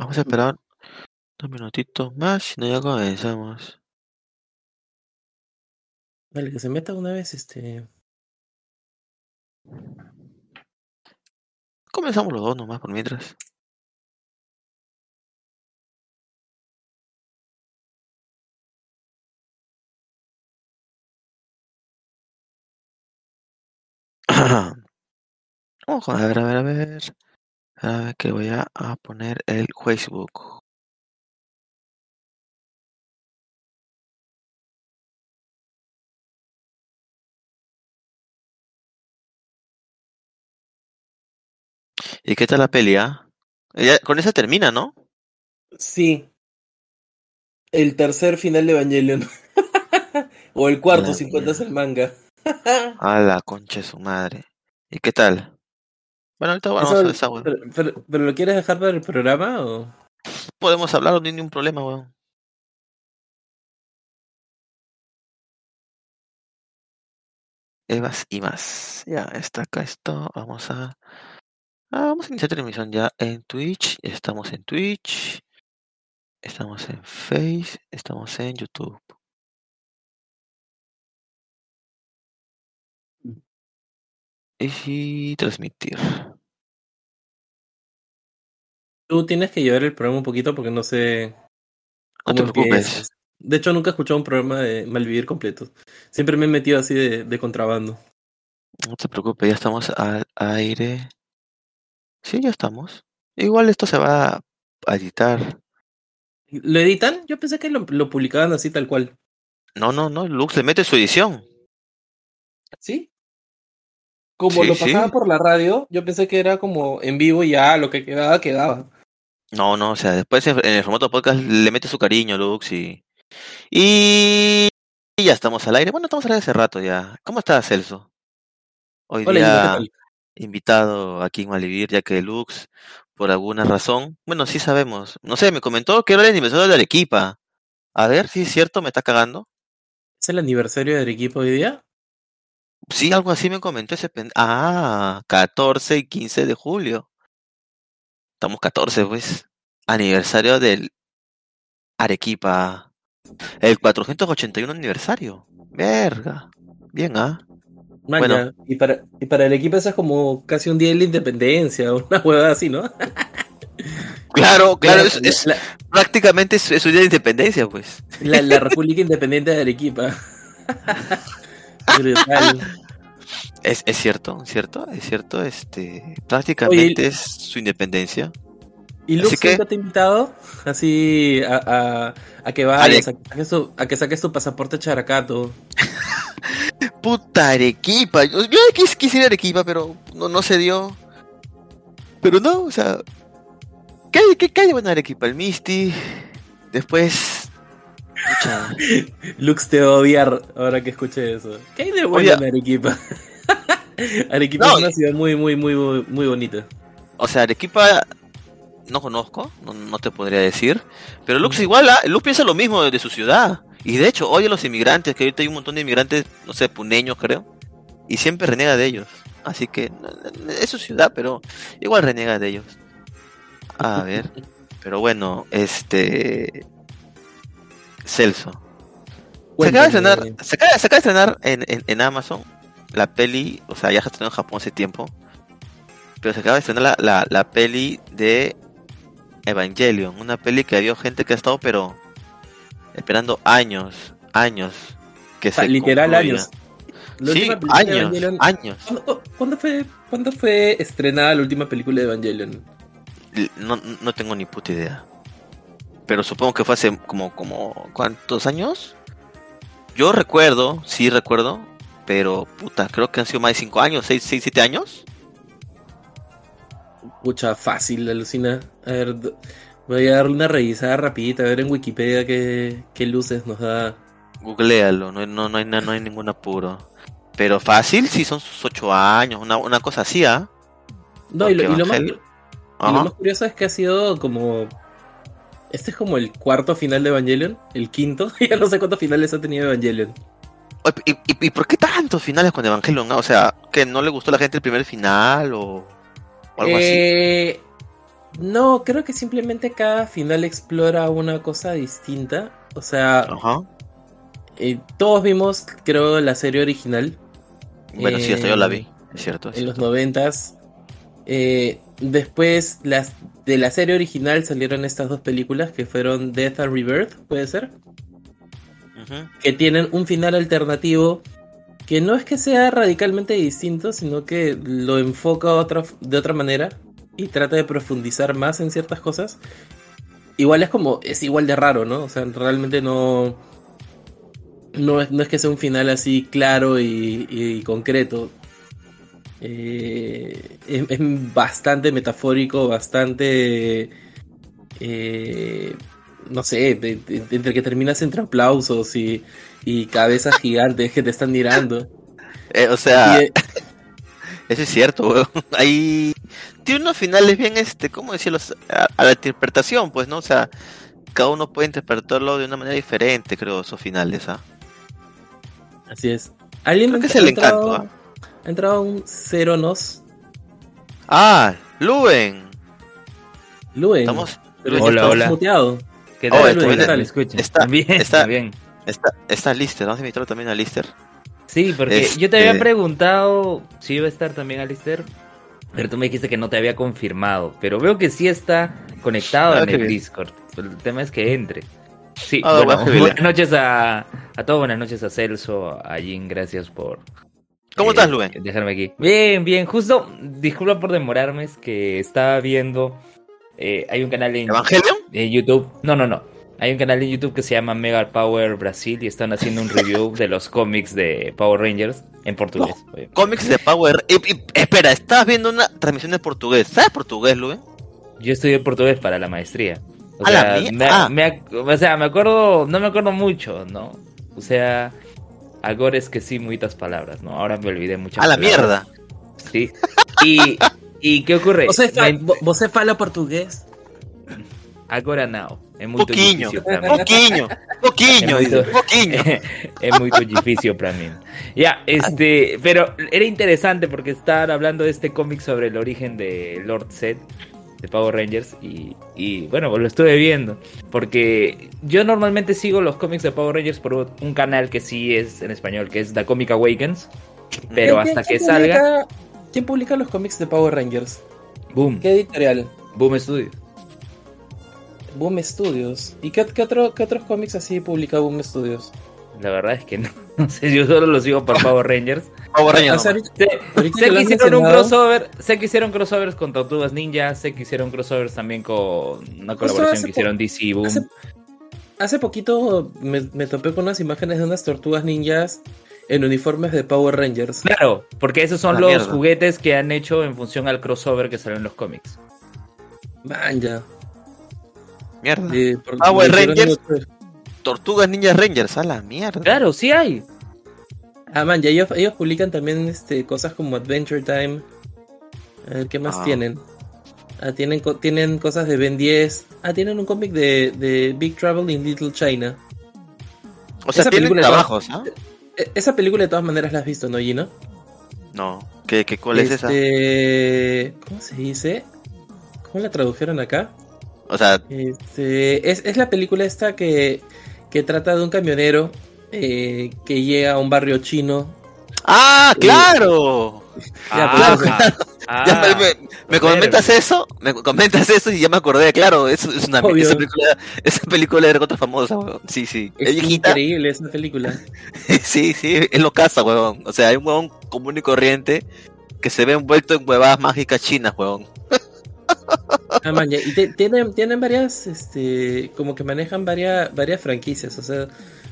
Vamos a esperar dos minutitos más y ya comenzamos. Vale, que se meta una vez este. Comenzamos los dos nomás por mientras. Vamos a ver, a ver, a ver. A ver que voy a, poner el Facebook. ¿Y qué tal la peli, ah? Ya- Con esa termina, ¿no? Sí. El tercer final de Evangelion. o el cuarto, La si cuentas el manga. A la concha de su madre. ¿Y qué tal? Bueno, ahorita vamos Eso- a esa, weón. pero, pero- pero lo quieres dejar para el programa o.? Podemos hablar, no hay ningún problema, weón. Evas y más. Ya está acá esto. Vamos a. Ah, vamos a iniciar transmisión ya en Twitch. Estamos en Twitch. Estamos en Face. Estamos en YouTube. Y transmitir. Tú tienes que llevar el programa un poquito porque no sé. No te preocupes. De hecho, nunca he escuchado un programa de Malvivir completo. Siempre me he metido así de, de contrabando. No te preocupes, ya estamos al aire. Sí, ya estamos. Igual esto se va a editar. ¿Lo editan? Yo pensé que lo, lo publicaban así tal cual. No, no, no. Lux le mete su edición. ¿Sí? Como Sí, lo pasaba sí. por la radio, yo pensé que era como en vivo y ya lo que quedaba, quedaba. No, no, o sea, después en el formato podcast le mete su cariño, Lux, y... Y y ya estamos al aire. Bueno, estamos al aire hace rato ya. ¿Cómo estás, Celso? Hoy Hola, Gino, ¿qué día invitado aquí en Malvivir, ya que Lux, por alguna razón, bueno, sí sabemos, no sé, me comentó que era el aniversario de Arequipa. A ver, si es cierto, me está cagando. ¿Es el aniversario de Arequipa hoy día? Sí, algo así me comentó ese pen... Ah, 14 y 15 de julio. Estamos 14, pues. Aniversario del Arequipa. El 481 aniversario. Verga. Bien, ¿ah? Bueno. Y para, y para el equipo eso es como casi un día de la independencia, una huevada así, ¿no? Claro, claro, La- es, es- la, prácticamente es, es su día de independencia, pues. la- la República Independiente de Arequipa. Brutal. Es, es cierto, cierto, es cierto, este, prácticamente es su independencia. ¿Y Lux que- nunca te ha invitado así a, a, a que vayas, a, que saques tu- a que saques tu pasaporte characato? Puta Arequipa, yo, yo quis- quisiera Arequipa, pero no, no se dio. Pero no, o sea, ¿qué, hay- qué, de bueno en Arequipa? El Misty, después, pucha, Lux te va a odiar ahora que escuche eso. ¿Qué hay de bueno en Arequipa? Arequipa No, es una ciudad muy, muy, muy, muy, muy bonita. O sea, Arequipa no conozco, no, no te podría decir. Pero Lux igual, ah, Lux piensa lo mismo de su ciudad. Y de hecho, oye a los inmigrantes, que ahorita hay un montón de inmigrantes, no sé, puneños creo. Y siempre reniega de ellos. Así que es su ciudad, pero igual reniega de ellos. A ver. Pero bueno, este... Celso. Se acaba de estrenar, se acaba, se acaba de estrenar en, en, en Amazon la peli, o sea, ya se estrenó en Japón hace tiempo, pero se acaba de estrenar la, la, la peli de Evangelion, una peli que había gente que ha estado, pero esperando años, años que sea, se literal concluya. años. La Sí, años, Evangelion- años. ¿Cuándo, cuándo fue, ¿Cuándo fue estrenada la última película de Evangelion? No, no tengo ni puta idea. Pero supongo que fue hace como, como, ¿cuántos años? Yo recuerdo, sí recuerdo, pero puta, creo que han sido más de 5 años, 6, 6, 7 años. Pucha, fácil, alucina. A ver, voy a darle una revisada rapidita, a ver en Wikipedia qué, qué luces nos da. Googlealo, no, no, no, hay, no hay ningún apuro. Pero fácil, sí, son sus 8 años, una, una cosa así, ¿ah? No, y lo, Porque y lo más, y lo más curioso es que ha sido como... Este es como el cuarto final de Evangelion, el quinto. ya no sé cuántos finales ha tenido Evangelion. ¿Y, y, y por qué tantos finales con Evangelion? ah? O sea, ¿que no le gustó a la gente el primer final o, o algo así? Eh, No, creo que simplemente cada final explora una cosa distinta. O sea, Ajá. eh, todos vimos, creo, la serie original. Bueno, sí, hasta yo la vi. Es cierto. es en los cierto. noventas. Eh, después las, de la serie original salieron estas dos películas que fueron Death and Rebirth, puede ser, que tienen un final alternativo que no es que sea radicalmente distinto, sino que lo enfoca otra, de otra manera y trata de profundizar más en ciertas cosas. Igual es como, es igual de raro, ¿no? O sea, realmente no... No es, no es que sea un final así claro y, y concreto. Eh, es, es bastante metafórico, bastante... eh, no sé, de- de- de- entre que terminas entre aplausos y, y cabezas gigantes que te están mirando. Eh, o sea, Y, eh, eso es cierto, weón. Ahí tiene unos finales bien, este, ¿cómo decirlo? A, a la interpretación, pues, ¿no? O sea, cada uno puede interpretarlo de una manera diferente, creo, esos finales, ¿ah? así es. ¿Alguien Creo que es el encanto, Ha entrado un Cero Nos. Ah, Luen. Luen. Estamos. Pero Hola, hola. muteado. ¿Qué Oh, tal? está ¿Cómo bien. están? ¿Me escuchan? Está- bien, está- bien. Está, está Lister, vamos a invitar también a Lister. Sí, porque Este- yo te había preguntado si iba a estar también Alistair, pero tú me dijiste que no te había confirmado. Pero veo que sí está conectado Ah, en qué el bien. Discord. El tema es que entre. Sí, Ah, bueno, qué buenas noches a, a todos, buenas noches a Celso, a Jin, gracias por... ¿Cómo eh, estás, Luen? Dejarme aquí. Bien, bien, justo, disculpa por demorarme, es que estaba viendo... eh, hay un canal en, ¿Evangelion? en YouTube. No, no, no. Hay un canal en YouTube que se llama Mega Power Brasil y están haciendo un review de los cómics de Power Rangers en portugués. oye. Cómics de Power. Y- y- espera, estás viendo una transmisión de portugués. ¿Sabes portugués, Luen? Yo estudié portugués para la maestría. O la me, ah. me o sea, me acuerdo, no me acuerdo mucho, ¿no? O sea, ahora es que sí, muchas palabras, ¿no? Ahora me olvidé muchas A la palabras. mierda. Sí. Y, ¿y qué ocurre? Você, fa Me- vo- você fala portugués? Agora não. É muito Poquinho. difícil pra mim. Poquinho. Poquinho, É muito- dice. Poquinho. es muy difícil para mí. Ya, este, pero era interesante porque estaban hablando de este cómic sobre el origen de Lord Zed de Power Rangers y, y, bueno, pues lo estuve viendo porque yo normalmente sigo los cómics de Power Rangers por un canal que sí es en español, que es The Comic Awakens, pero ¿Quién- hasta que salga, ¿Quién publica los cómics de Power Rangers? boom, ¿Qué editorial? boom Studios. Boom Studios. ¿Y qué, qué otro- qué otros cómics así publica Boom Studios? La verdad es que no, no sé, yo solo lo sigo por Power Rangers. Power Rangers O sea, nomás. ahorita- Sé, ahorita sé que hicieron un crossover, sé que hicieron crossovers con Tortugas Ninja, sé que hicieron crossovers también con una colaboración que hicieron DC y Boom. hace- Hace poquito me, me topé con unas imágenes de unas tortugas ninjas en uniformes de Power Rangers. Claro, porque esos son La los mierda. juguetes que han hecho en función al crossover que salió en los cómics. Man, ya. Mierda. Eh, por- Power Rangers. mucho. Tortugas Ninja Rangers, a la mierda. Claro, sí hay. Ah, man, ya ellos, ellos publican también este, cosas como Adventure Time. A ver, ¿qué más Ah. tienen? Ah, tienen, co- tienen cosas de Ben 10. Ah, tienen un cómic de, de Big Trouble in Little China. O sea, esa tienen película de trabajos. E- esa película de todas maneras la has visto, ¿no, Gino? No. ¿Qué, qué, ¿Cuál es esa? Este, ¿Cómo se dice? ¿Cómo la tradujeron acá? O sea, Este, es, es la película esta que, que trata de un camionero eh, que llega a un barrio chino. ¡Ah, claro! Ya, Ah, pues, ah, Ya me, me- me comentas eso, me comentas eso y ya me acordé, claro, es, es una esa película, esa película era otra famosa, weón. Sí, sí. Es increíble esa película. Sí, sí, es lo casa, weón. O sea, hay un huevón común y corriente que se ve envuelto en huevadas mágicas chinas, weón. Ah, man, y te- tienen, tienen varias, este, como que manejan varias, varias franquicias, o sea,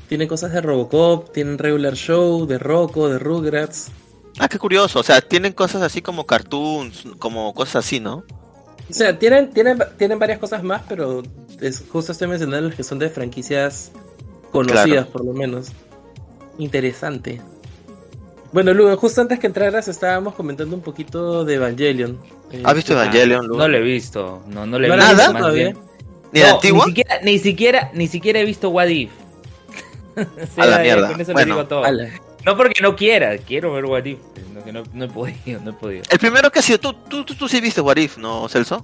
tienen cosas de Robocop, tienen Regular Show, de Rocco, de Rugrats. Ah, qué curioso. O sea, tienen cosas así como cartoons, como cosas así, ¿no? O sea, tienen, tienen, tienen varias cosas más, pero es, justo estoy mencionando las que son de franquicias conocidas, Claro. por lo menos. Interesante. Bueno, Lugo, justo antes que entraras estábamos comentando un poquito de Evangelion. Eh, ¿Has visto ah, Evangelion, Lu? No lo he visto, no, no lo he ¿No visto. visto más todavía? bien. ¿Ni No, antigua? Ni siquiera, ni siquiera, ni siquiera he visto What If. A la mierda. Con eso Bueno, le digo todo. Ala. No porque no quiera, quiero ver What If. No, que no, no he podido, no he podido. El primero que ha sido, tú, tú, tú, tú sí viste What If, ¿no, Celso?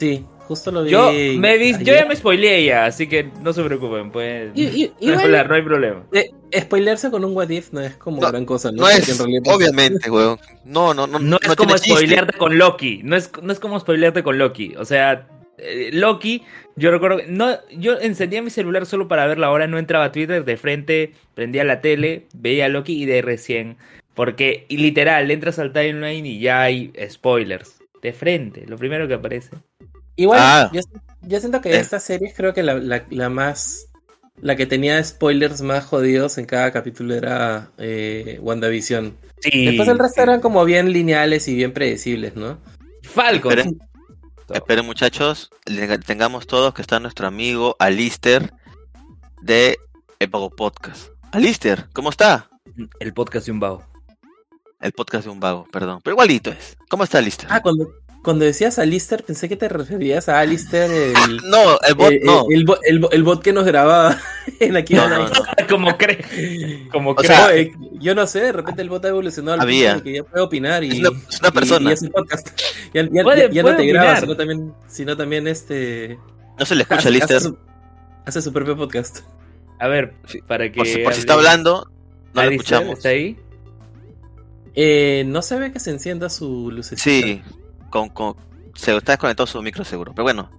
Sí, justo lo vi. Yo, me vi- yo ya me spoileé ya, así que no se preocupen, pues. Y- y- no, igual- no hay problema. Eh, spoilearse con un what if no es como No, gran cosa, ¿no? Es, en realidad- obviamente, weón. No, no, no. No es como chiste. spoilearte con Loki. No es, no es como spoilearte con Loki. O sea, eh, Loki, yo recuerdo que no, yo encendía mi celular solo para ver la hora, no entraba a Twitter, de frente, prendía la tele, veía a Loki y de recién. Porque, y literal, entras al timeline y ya hay spoilers. De frente, lo primero que aparece. Igual, Ah. yo, yo siento que Eh. estas series creo que la, la- la más. La que tenía spoilers más jodidos en cada capítulo era eh, WandaVision. Sí. Después el resto eran como bien lineales y bien predecibles, ¿no? Falcon. Esperen, esperen, muchachos. Tengamos todos que está nuestro amigo Alister de El Vago Podcast. Alister, ¿cómo está? El podcast de un vago. El podcast de un vago, perdón. Pero igualito es. ¿Cómo está Alister? Ah, cuando, cuando decías Alistair, pensé que te referías a Alistair, el, no, el bot el, no. el, bo- el bo- el bot que nos grababa en aquí. No, no, no. como cree. Como O cree. sea, Oye, yo no sé, de repente el bot ha evolucionado al punto que ya puede opinar y Es una- es una y- persona. y hace podcast. Ya, ya- Puede- ya- ya no te graba, opinar. sino también, sino también este No se le escucha hace, Alister. hace su, hace su propio podcast. A ver, para que. Por si, por si hable- está hablando, no lo Alistair, escuchamos. ¿Está ahí? Eh, no se ve que se encienda su lucecita. Sí, con, con, se está desconectado su micro seguro. Pero bueno,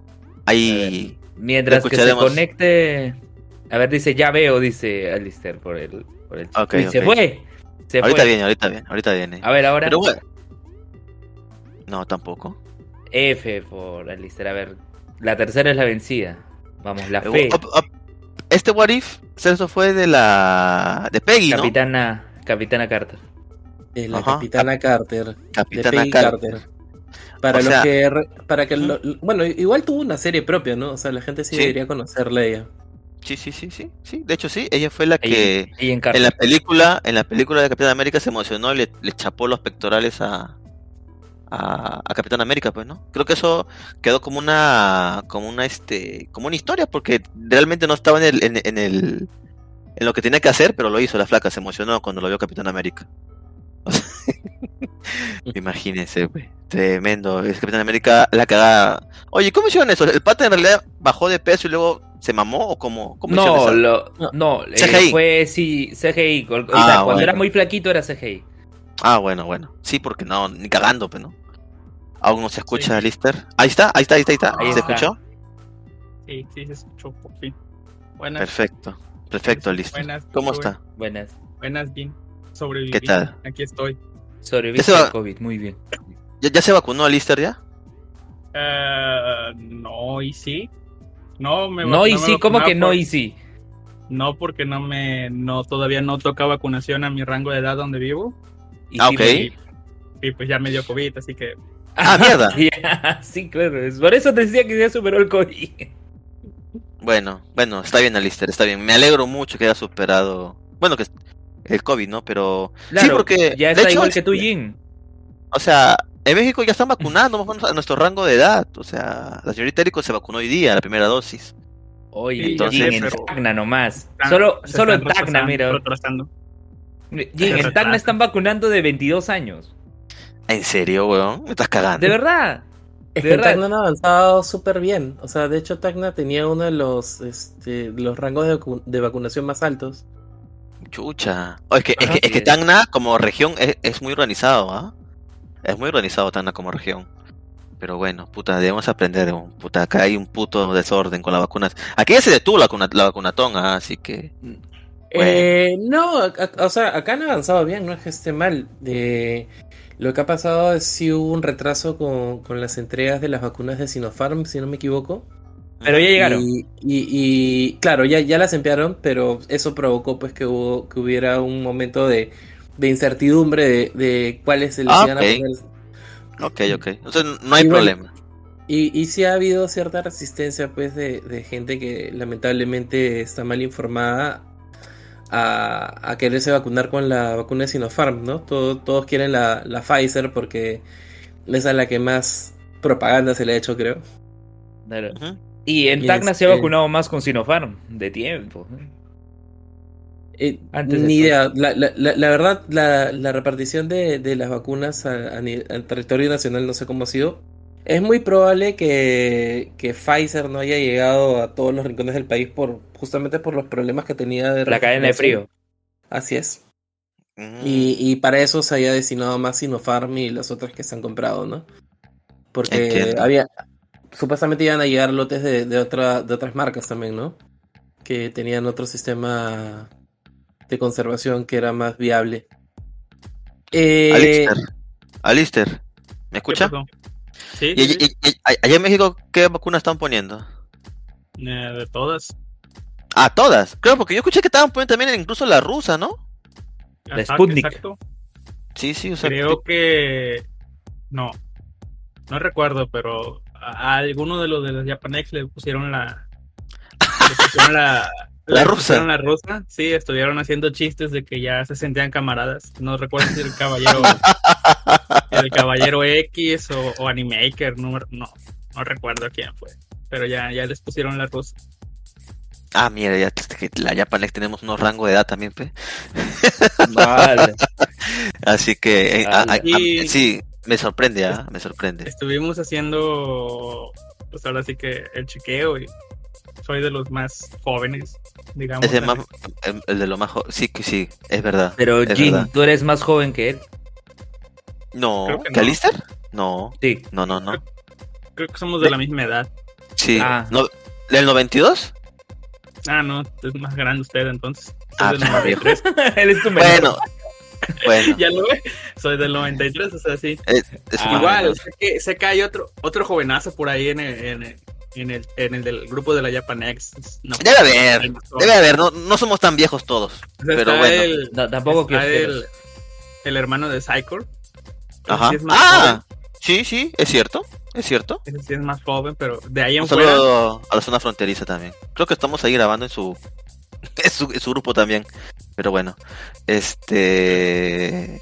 ahí. Mientras que se conecte. A ver, dice, ya veo, dice Alistair por el. Por el Ok, Uy, Se fue. Se Ahorita fue. viene, ahorita viene, ahorita viene. A ver, ahora. Pero bueno. No, tampoco. F por Alistair. A ver, la tercera es la vencida. Vamos, la fe. Op- op- Este What If, Celso fue de la. de Peggy, ¿no? Capitana, Capitana Carter. Eh, la Ajá. Capitana Carter. De Capitana Peggy Carter. Carter. Para O los sea- que. Para que lo- bueno, igual tuvo una serie propia, ¿no? O sea, la gente sí, Sí. debería conocerla a ella. Sí, sí, sí, sí, sí. De hecho, sí. Ella fue la Ahí, que. ahí en la película, en la película de Capitán América se emocionó y le, le chapó los pectorales a, a, a Capitán América, pues, ¿no? Creo que eso quedó como una, como una, este, como una historia, porque realmente no estaba en el, en, en el, en lo que tenía que hacer, pero lo hizo la flaca, se emocionó cuando lo vio Capitán América. Imagínense, güey. Tremendo. Es Capitán América la cagada. Oye, ¿cómo hicieron eso? ¿El pata en realidad bajó de peso y luego se mamó o cómo? cómo No, lo, No. no, eh, CGI. fue sí, CGI. O sea, Ah, cuando bueno. era muy flaquito era CGI. Ah, bueno, bueno. Sí, porque no, ni cagando, pues, ¿no? Aún no se escucha, Sí. Lister. Ahí está, ahí está, ahí está, ahí está. Ahí ¿Se está. escuchó? Sí, sí, se escuchó por fin. Buenas. Perfecto. Perfecto, Lister. Buenas, ¿Cómo está? Buenas. Buenas, bien. Sobreviví. ¿Qué tal? Aquí estoy. Sobreviviste Ya se va- al COVID, muy bien. ¿Ya, ya se vacunó Lister ya? Eh, no, y sí. No, me No, y me sí, ¿cómo que no por- y sí? No, porque no me, no, todavía no toca vacunación a mi rango de edad donde vivo. Y Ah, sí, ok. Y pues ya me dio COVID, así que Ah, mierda. Sí, claro. Por eso te decía que ya superó el COVID. Bueno, bueno, está bien, Lister, está bien. Me alegro mucho que haya superado. Bueno, que el COVID, ¿no? Pero. Claro, sí, porque. ya de está hecho, igual que tú, Jin. O sea, en México ya están vacunando más o menos a nuestro rango de edad. O sea, la señorita Erico se vacunó hoy día, la primera dosis. Oye, entonces- Jin en pero- Tacna nomás. están- Solo, solo en Tacna, mira. Jin, en Tacna están vacunando de 22 años. ¿En serio, weón? Me estás cagando. De verdad. Es De que. Tacna han avanzado súper bien. O sea, de hecho, Tacna tenía uno de los, este, los rangos de, vacu- de vacunación más altos. Chucha. Oh, es que, es que, es que Tacna como región es, es muy organizado, ¿ah? Es muy organizado Tacna como región. Pero bueno, puta, debemos aprender. Puta, acá hay un puto desorden con las vacunas. Aquí ya se detuvo la, vacuna- la vacunatón, ¿ah? así que. Eh, no, a- a- o sea, acá han avanzado bien, no es que esté mal. Eh, lo que ha pasado es si hubo un retraso con, con las entregas de las vacunas de Sinopharm, si no me equivoco. Pero ya llegaron. Y, y- y, claro, ya, ya las enviaron, pero eso provocó pues que hubo, que hubiera un momento de, de incertidumbre de, de cuáles se les Ah, iban a ok. poner. Ok, ok. Entonces no hay Y bueno, problema. Y, y sí ha habido cierta resistencia pues de, de gente que lamentablemente está mal informada a, a quererse vacunar con la vacuna de Sinopharm, ¿no? Todo- todos quieren la, la Pfizer porque esa es la que más propaganda se le ha hecho, creo. Claro. Y en Y Tacna se ha vacunado más con Sinopharm, de tiempo. Eh, Antes ni idea. La, la- la- verdad, la, la repartición de, de las vacunas al territorio nacional no sé cómo ha sido. Es muy probable que, que Pfizer no haya llegado a todos los rincones del país por justamente por los problemas que tenía de La cadena de frío. Así es. Mm. Y, y para eso se haya destinado más Sinopharm y las otras que se han comprado, ¿no? Porque Entiendo. había supuestamente iban a llegar lotes de, de, otra, de otras marcas también, ¿no? Que tenían otro sistema de conservación que era más viable. Eh, Alister. Alister. ¿Me ¿Qué escucha? Sí, ¿Y, sí, y- y- y- allá en México qué vacuna están poniendo? Eh, de todas. Ah, todas. Claro, porque yo escuché que estaban poniendo también incluso la rusa, ¿no? La Ajá, Sputnik. Exacto. Sí, sí, o sea, Creo que. No. No recuerdo, pero a, alguno de los de los Japanex le pusieron la. Le pusieron la. La le rusa. pusieron la rusa. Sí, estuvieron haciendo chistes de que ya se sentían camaradas. No recuerdo si el caballero. el caballero X o, o Animaker. No, no, no recuerdo quién fue. Pero ya, ya les pusieron la rusa. Ah, mira, ya la Japanex tenemos unos rangos de edad también, pe. Vale. Así que eh, a- a- a- Y- sí, me sorprende, ¿ah? Me sorprende. Estuvimos haciendo. Pues ahora sí que el chequeo y soy de los más jóvenes, digamos. Es el, más, el, el de lo más jo- Sí, que sí, es verdad. Pero Es Jin, verdad. tú eres más joven que él. No, que ¿que no. No, Sí. no, no, no. Creo que somos de la misma edad. Sí. Ah. No, ¿Del 92? Ah, no, es más grande usted entonces. Ah, del 93. él es tu menor. Bueno, bueno. ya lo ve. Soy del 93, o sea, sí. es- es Ah, más o Igual, sé que, sé que hay otro, otro jovenazo por ahí en el, en el, en el, en el del grupo de la Japanex. No, Debe haber, Debe haber, no, no somos tan viejos todos. O sea, pero está bueno. El, No, tampoco está quiero el, el hermano de Psychor. Ajá. sí es más Ah, sí, sí, es cierto, es cierto. ese sí es más joven, pero de ahí en Un fuera. saludo a la zona fronteriza también. Creo que estamos ahí grabando en su, en su, en su grupo también. Pero bueno, este.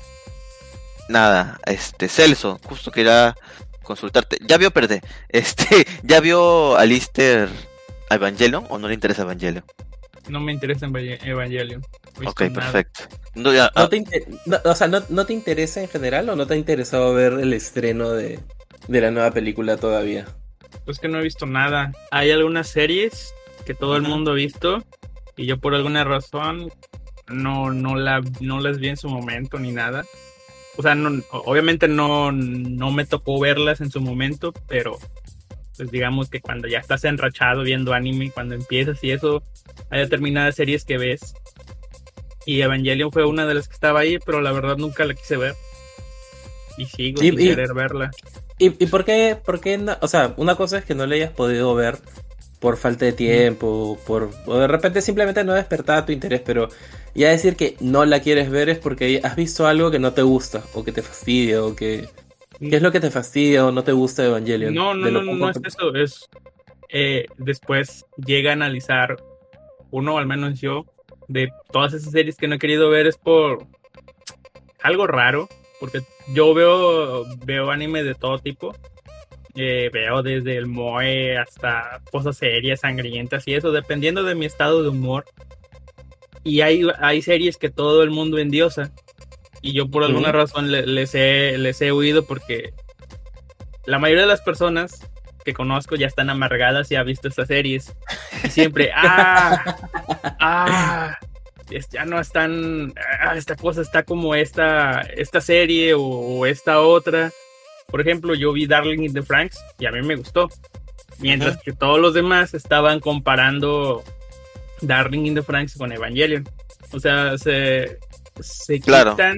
Nada, este, Celso, justo quería consultarte. ¿Ya vio, perdé? Este, ¿ya vio a Lister Evangelion o no le interesa Evangelion? No me interesa Evangel- Evangelion. No Ok, perfecto. No, ya- ¿no ah, te inter- no, o sea, ¿no, no te interesa en general o no te ha interesado ver el estreno de, de la nueva película todavía? Pues que no he visto nada. Hay algunas series que todo el mundo ha visto y yo por alguna razón no, no, la, no las vi en su momento ni nada. O sea, no, obviamente no, no me tocó verlas en su momento, pero pues digamos que cuando ya estás enrachado viendo anime, cuando empiezas y eso, hay determinadas series que ves. Y Evangelion fue una de las que estaba ahí, pero la verdad nunca la quise ver. Y sigo Y- sin y- querer verla. ¿Y, y por qué, por qué no- o sea, una cosa es que no le hayas podido ver por falta de tiempo, por, o de repente simplemente no despertaba tu interés, pero ya decir que no la quieres ver es porque has visto algo que no te gusta, o que te fastidia, o que... ¿Qué es lo que te fastidia o no te gusta de Evangelion? No, no, no, no, es eso, es eh, después llega a analizar uno, al menos yo, de todas esas series que no he querido ver es por algo raro, porque yo veo, veo anime de todo tipo, eh, veo desde el moe hasta cosas serias, sangrientas y eso, dependiendo de mi estado de humor. Y hay, hay series que todo el mundo endiosa. Y yo por alguna razón le- les, he, les he huido porque la mayoría de las personas que conozco ya están amargadas y han visto estas series. Y siempre, ah, ah, ya no están, ah, esta cosa está como esta, esta serie o, o esta otra. Por ejemplo, yo vi Darling in the Franks y a mí me gustó. Mientras que todos los demás estaban comparando Darling in the Franks con Evangelion. O sea, se, se Claro. quitan.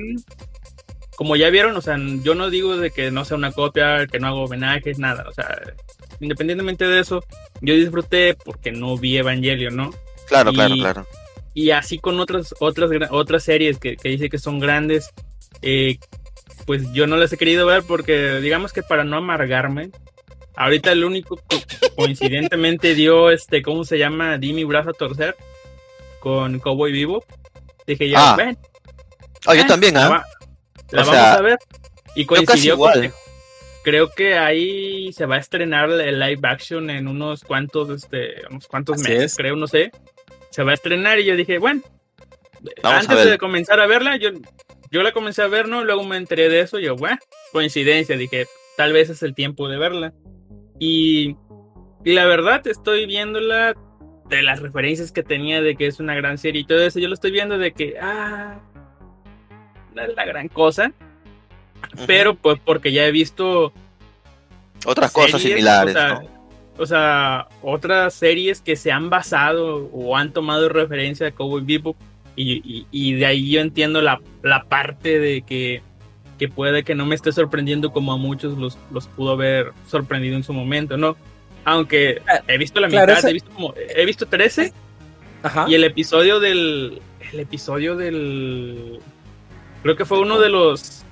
Como ya vieron, o sea, yo no digo de que no sea una copia, que no hago homenajes, nada. O sea, independientemente de eso, yo disfruté porque no vi Evangelion, ¿no? claro, y- claro, claro. Y así con otras, otras, otras series que, que dice que son grandes, eh, pues yo no las he querido ver porque digamos que para no amargarme, ahorita el único que coincidentemente dio este, ¿cómo se llama? Di mi brazo a torcer con Cowboy Vivo. Dije ya, Ah, ven, Oh, yo eh, también, la, ¿ah? va- la vamos sea, a ver. Y Yo coincidió porque creo que ahí se va a estrenar el live action en unos cuantos, este, unos cuantos Así meses, es. creo, no sé. Se va a estrenar y yo dije, bueno, Vamos antes de comenzar a verla, yo, yo la comencé a ver, ¿no? Luego me enteré de eso, y yo, bueno, coincidencia, dije, tal vez es el tiempo de verla. Y, y la verdad, estoy viéndola de las referencias que tenía de que es una gran serie y todo eso. Yo lo estoy viendo de que, ah, no es la gran cosa. Pero pues porque ya he visto Otras cosas series, similares, o sea, ¿no? O sea, otras series que se han basado o han tomado referencia de Cowboy Bebop y, y- y de ahí yo entiendo la, la parte de que, que puede que no me esté sorprendiendo como a muchos los, los pudo haber sorprendido en su momento, ¿no? Aunque he visto la claro, mitad, ese- he visto, como- he visto 13 Ajá. y el episodio del. El episodio del. Creo que fue uno de los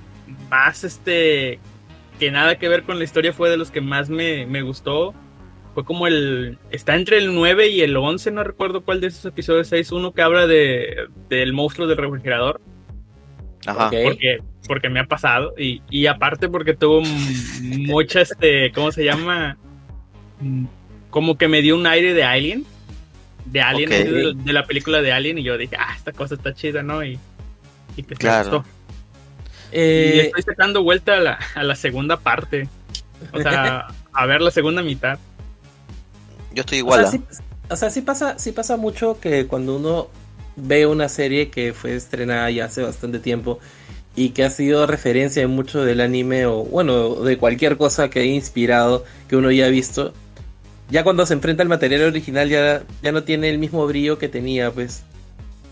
más este. Que nada que ver con la historia fue de los que más me, me gustó. Fue como el. Está entre el 9 y el 11, no recuerdo cuál de esos episodios es. Uno que habla de, del monstruo del refrigerador. Ajá. Porque, porque me ha pasado. Y, y aparte porque tuvo mucha este. ¿Cómo se llama? Como que me dio un aire de Alien. De Alien, de, de la película de Alien. Y yo dije, ah, esta cosa está chida, ¿no? Y, y pues me Claro. gustó. Y Eh, estoy sacando vuelta a la, a la segunda parte. O sea, a ver la segunda mitad. Yo estoy o, igual. sea, ¿ah? sí, o sea, sí pasa, sí pasa mucho que cuando uno ve una serie que fue estrenada ya hace bastante tiempo y que ha sido referencia en mucho del anime o bueno, de cualquier cosa que haya inspirado que uno ya ha visto, ya cuando se enfrenta al material original ya, ya no tiene el mismo brillo que tenía, pues.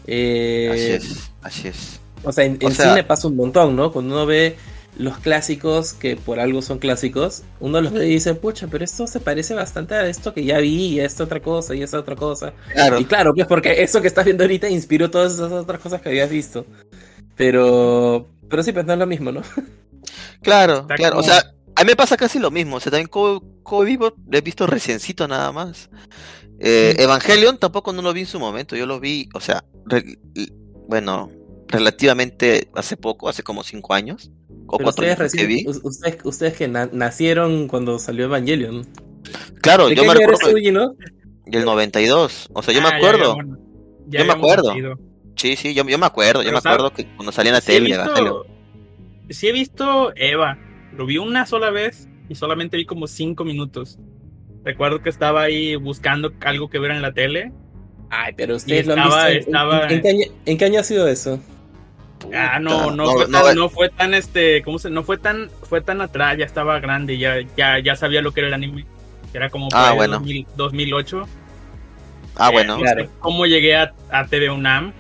Eh, Así es, así es. O sea, en, O en sea- cine pasa un montón, ¿no? Cuando uno ve los clásicos, que por algo son clásicos, uno los ve y dice, pucha, pero esto se parece bastante a esto que ya vi, y a esta otra cosa, y a esta otra cosa. Claro, Y claro, pues porque eso que estás viendo ahorita inspiró todas esas otras cosas que habías visto. Pero, pero sí, pues no es lo mismo, ¿no? claro, Está claro. O sea, a mí me pasa casi lo mismo. O sea, también Cowboy Bebop lo he visto reciencito nada más. Eh, Evangelion tampoco no lo vi en su momento. Yo lo vi, o sea, re- bueno, relativamente hace poco, hace como cinco años. O Pero cuatro ustedes, que recién, vi. u- ustedes, ustedes que na- nacieron cuando salió Evangelion. Claro, ¿De yo qué me recuerdo tú, Gino? del 92. O sea, yo me Ah, ya acuerdo. ya Yo me acuerdo. Sí, sí, yo, yo me acuerdo. Yo me sabe- acuerdo que cuando salía en la Sí tele, Evangelion. visto, sí he visto Eva. Lo vi una sola vez y solamente vi como cinco minutos. Recuerdo que estaba ahí buscando algo que ver en la tele. Ay, pero ustedes lo han estaba- visto. ¿En- estaba- ¿En, en qué año, en qué año ha sido eso? Ah, no, Puta, no, fue no, tan, no fue tan, este, ¿cómo se? No fue tan, fue tan atrás, ya estaba grande, ya, ya, ya sabía lo que era el anime. Era como Ah, bueno. 2000 2008. Ah, Eh, bueno. no Claro. sé cómo llegué a, a TV UNAM.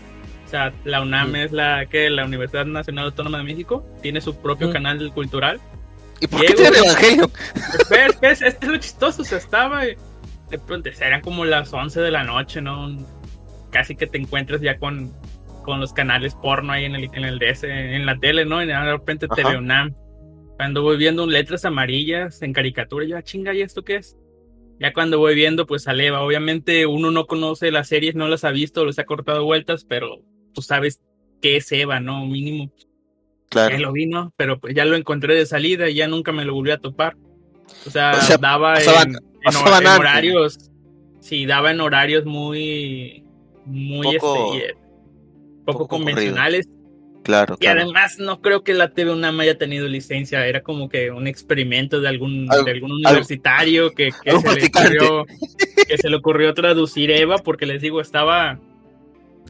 O sea, la UNAM Mm. es la que la Universidad Nacional Autónoma de México tiene su propio Mm. canal cultural. ¿Y por qué tiene pero es, este es lo chistoso, o sea, estaba y de pronto eran como las 11 de la noche, ¿no? Casi que te encuentras ya con, con los canales porno ahí en el, en el DS, en la tele, ¿no? Y de repente Ajá. TV UNAM. Cuando voy viendo letras amarillas en caricatura, yo, "Ah, chinga, ¿y esto qué es? Ya cuando voy viendo, pues Aleva. Obviamente uno no conoce las series, no las ha visto, les ha cortado vueltas, pero tú sabes qué es Eva, ¿no? Mínimo. Claro. Ya lo vi, ¿no? Pero pues ya lo encontré de salida y ya nunca me lo volví a topar. O sea, O sea, daba pasaban- en, en en horarios. Sí, daba en horarios muy. Muy Poco- este, poco, poco convencionales. Claro, Y claro. además no creo que la TV UNAM haya tenido licencia. Era como que un experimento de algún, de algún universitario que, se le ocurrió, que se le ocurrió traducir Eva, porque les digo, estaba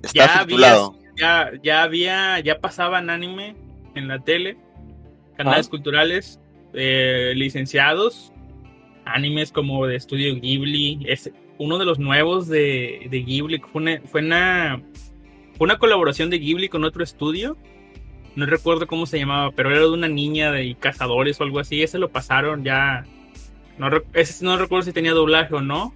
Está ya había, ya, ya había, ya pasaban anime en la tele, canales Ah. culturales eh, licenciados, animes como de estudio Ghibli, es uno de los nuevos de, de Ghibli, fue una, fue una, una colaboración de Ghibli con otro estudio, no recuerdo cómo se llamaba, pero era de una niña de cazadores o algo así, ese lo pasaron ya, no, ese no recuerdo si tenía doblaje o no,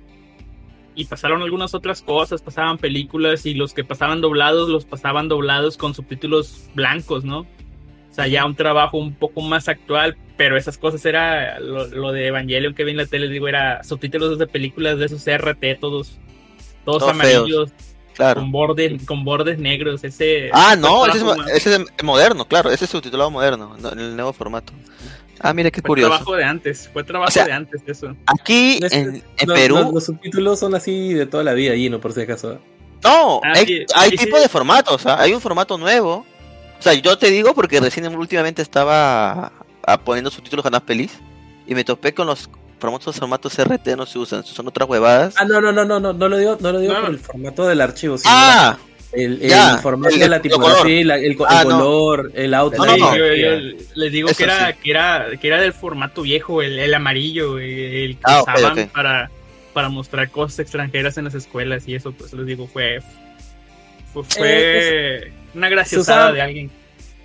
y pasaron algunas otras cosas, pasaban películas y los que pasaban doblados los pasaban doblados con subtítulos blancos, ¿no? O sea, ya un trabajo un poco más actual, pero esas cosas era lo, lo de Evangelion que vi en la tele, digo, era subtítulos de películas de esos RT, todos, todos Todos amarillos, Claro. con bordes, con bordes negros, ese Ah, no, fue ese es, ese moderno, claro, ese es subtitulado moderno, no, en el nuevo formato. Ah, mira qué fue curioso. trabajo de antes, fue trabajo O sea, de antes eso. Aquí en, en Perú, Los, los subtítulos son así de toda la vida, Gino, por si acaso. no, Ah, hay, sí, hay sí, tipo sí. de formatos, ¿ah? hay un formato nuevo. O sea, yo te digo porque recién últimamente estaba ah, poniendo subtítulos a Nas Feliz y me topé con los famosos formatos RT, no se usan, son otras huevadas. Ah, no, no, no, no, no, no lo digo, no lo digo No. por el formato del archivo, sino Ah, el, el ya, formato el- de la tipografía, el, el Ah, no. color, el outline. No, no, no. yo, yo Yeah. les digo Eso que era, sí. que era que era del formato viejo, el, el amarillo, el que Ah, usaban para para mostrar cosas extranjeras en las escuelas y eso, pues les digo, fue fue, fue una graciosada de alguien.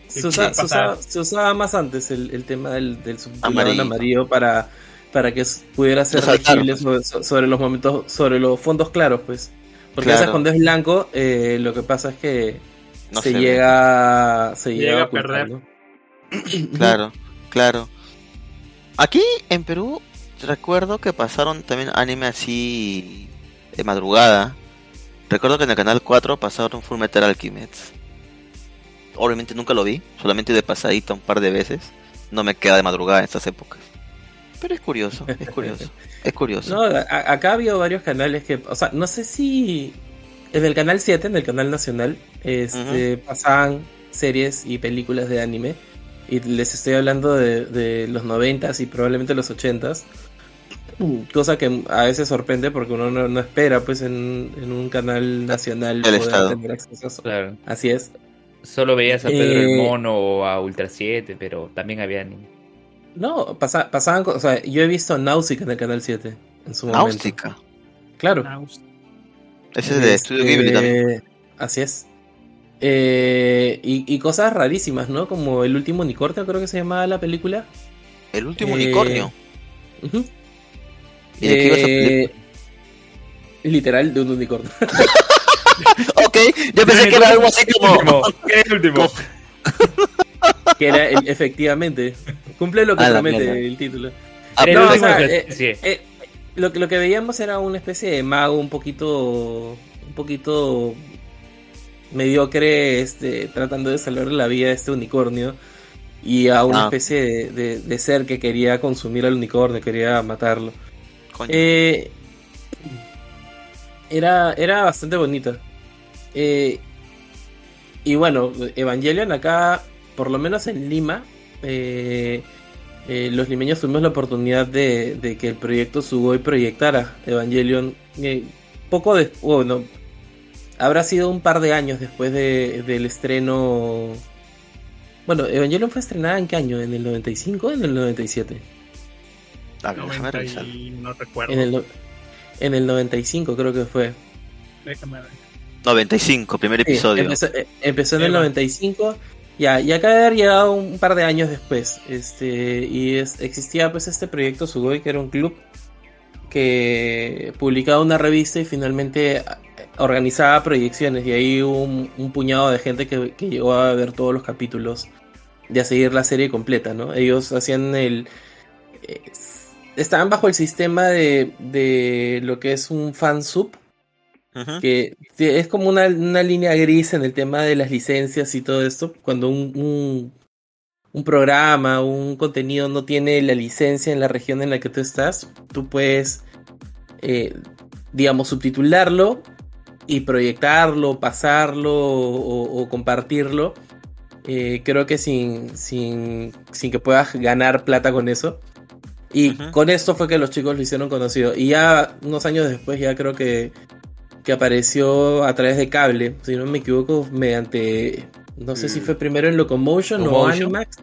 Se, usa- usaba, se usaba más antes el, el tema del, del Amarillo. amarillo para, para que pudiera ser legible sobre, so- sobre los momentos, sobre los fondos claros, pues. Porque a Claro. veces cuando es blanco, eh, lo que pasa es que no se, llega, se Llega llega, a perder. Claro, claro. Aquí en Perú recuerdo que pasaron también anime así de madrugada. Recuerdo que en el canal 4 pasaron Full Metal Alchemist. Obviamente nunca lo vi, solamente de pasadita un par de veces. No me queda de madrugada en estas épocas. Pero es curioso, es curioso, es curioso. No, a- acá había varios canales que, o sea, no sé si en el canal 7, en el canal nacional, este, pasaban series y películas de anime. Y les estoy hablando de, de los 90s y probablemente los 80s. Cosa que a veces sorprende porque uno no, no espera, pues, en, en un canal nacional El Estado. tener acceso a eso. Claro. Así es. Solo veías a Pedro el Eh, Mono o a Ultra 7, pero también había anime. No, pasa- pasaban, o sea, yo he visto Nausicaa en el canal 7 en su momento. Náustica. Claro. Ese es de Este, Estudio Ghibli también. Así es. Eh, y, y cosas rarísimas, ¿no? Como El último unicornio, creo que se llamaba la película. El último eh, unicornio. Ujú. ¿Y de qué Eh, literal, de un unicornio. Ok, yo pensé que era algo así como. Último, ¿Qué es el último? que era, el- efectivamente, cumple lo que promete el título. Ah, no, o sea, eh. Eh, lo, que- lo que veíamos era una especie de mago un poquito. Un poquito. mediocre, este, tratando de salvar la vida de este unicornio. Y a una Ah. especie de, de- de ser que quería consumir al unicornio, quería matarlo. coño. Eh, era, era bastante bonita. Eh, y bueno, Evangelion acá, por lo menos en Lima, eh, eh, los limeños tuvimos la oportunidad de, de que el proyecto Sugoi proyectara Evangelion eh, poco después, bueno, habrá sido un par de años después de- del estreno. Bueno, Evangelion fue estrenada en qué año? ¿En el 95 o en el 97? A ver, déjame 90 revisar. no recuerdo. En el, no- en el 95 creo que fue. Déjame ver. 95, primer Sí, episodio. empezó, empezó en el Eva. 95. Ya, y acá de haber llegado un par de años después. Este, y existía pues este proyecto Sugoi, que era un club que publicaba una revista y finalmente eh, organizaba proyecciones. Y ahí hubo un, puñado de gente que, que llegó a ver todos los capítulos y a seguir la serie completa, ¿no? Ellos hacían el. eh, estaban bajo el sistema de, de lo que es un fansub, Que que es como una, una línea gris en el tema de las licencias y todo esto. Cuando un, un, un programa, un contenido no tiene la licencia en la región en la que tú estás, tú puedes, eh, digamos, subtitularlo y proyectarlo, pasarlo o, o compartirlo. eh, creo que sin, sin, sin que puedas ganar plata con eso. Y Ujú. con esto fue que los chicos lo hicieron conocido. Y ya unos años después, ya creo que que apareció a través de cable, si no me equivoco, mediante, no sé si Mm. fue primero en Locomotion, o. Animax.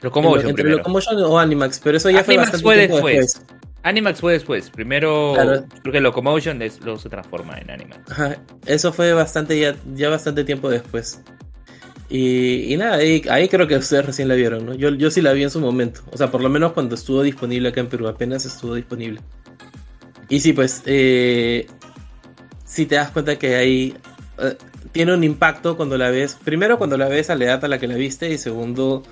Locomotion En- entre. Locomotion o Animax, pero eso ya fue Animax bastante fue tiempo después. después. Animax fue después. Primero, Claro. creo que Locomotion es- luego se transforma en Animax. Ajá, Eso fue bastante ya, ya bastante tiempo después. Y, y nada, ahí, ahí creo que ustedes recién la vieron, ¿no? Yo, yo sí la vi en su momento. O sea, por lo menos cuando estuvo disponible acá en Perú, apenas estuvo disponible. Y sí, pues, eh, si te das cuenta que ahí eh, tiene un impacto cuando la ves. Primero, cuando la ves a la edad a la que la viste. Y segundo,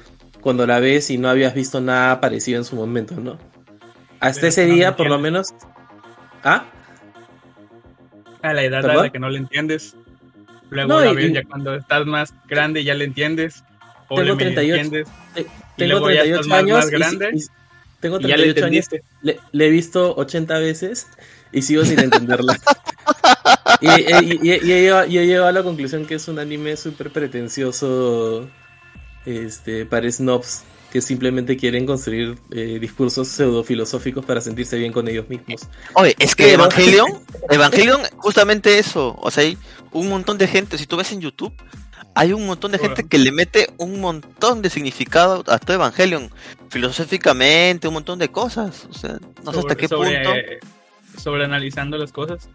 cuando la ves y no habías visto nada parecido en su momento, ¿no? Hasta Pero ese no lo día, por lo menos. ¿Ah? A la edad a la que no le entiendes. Luego No, la ves y- ya cuando estás más grande ya le entiendes. O Tengo le medio 38. entiendes. Te- Y Tengo luego ya 38 estás más- años. más si- grande, y- tengo Y ya le 38 años. le he visto 80 veces y sigo sin entenderla. y, y- y- y he llegado, y he llegado a la conclusión que es un anime súper pretencioso este, para snobs. que simplemente quieren construir eh, discursos pseudofilosóficos para sentirse bien con ellos mismos. Oye, es que Pero- Evangelion, Evangelion, justamente eso. O sea, hay un montón de gente. Si tú ves en YouTube, hay un montón de gente que le mete un montón de significado a todo Evangelion. Filosóficamente, un montón de cosas. O sea, no sé hasta qué punto. Sobre analizando las cosas.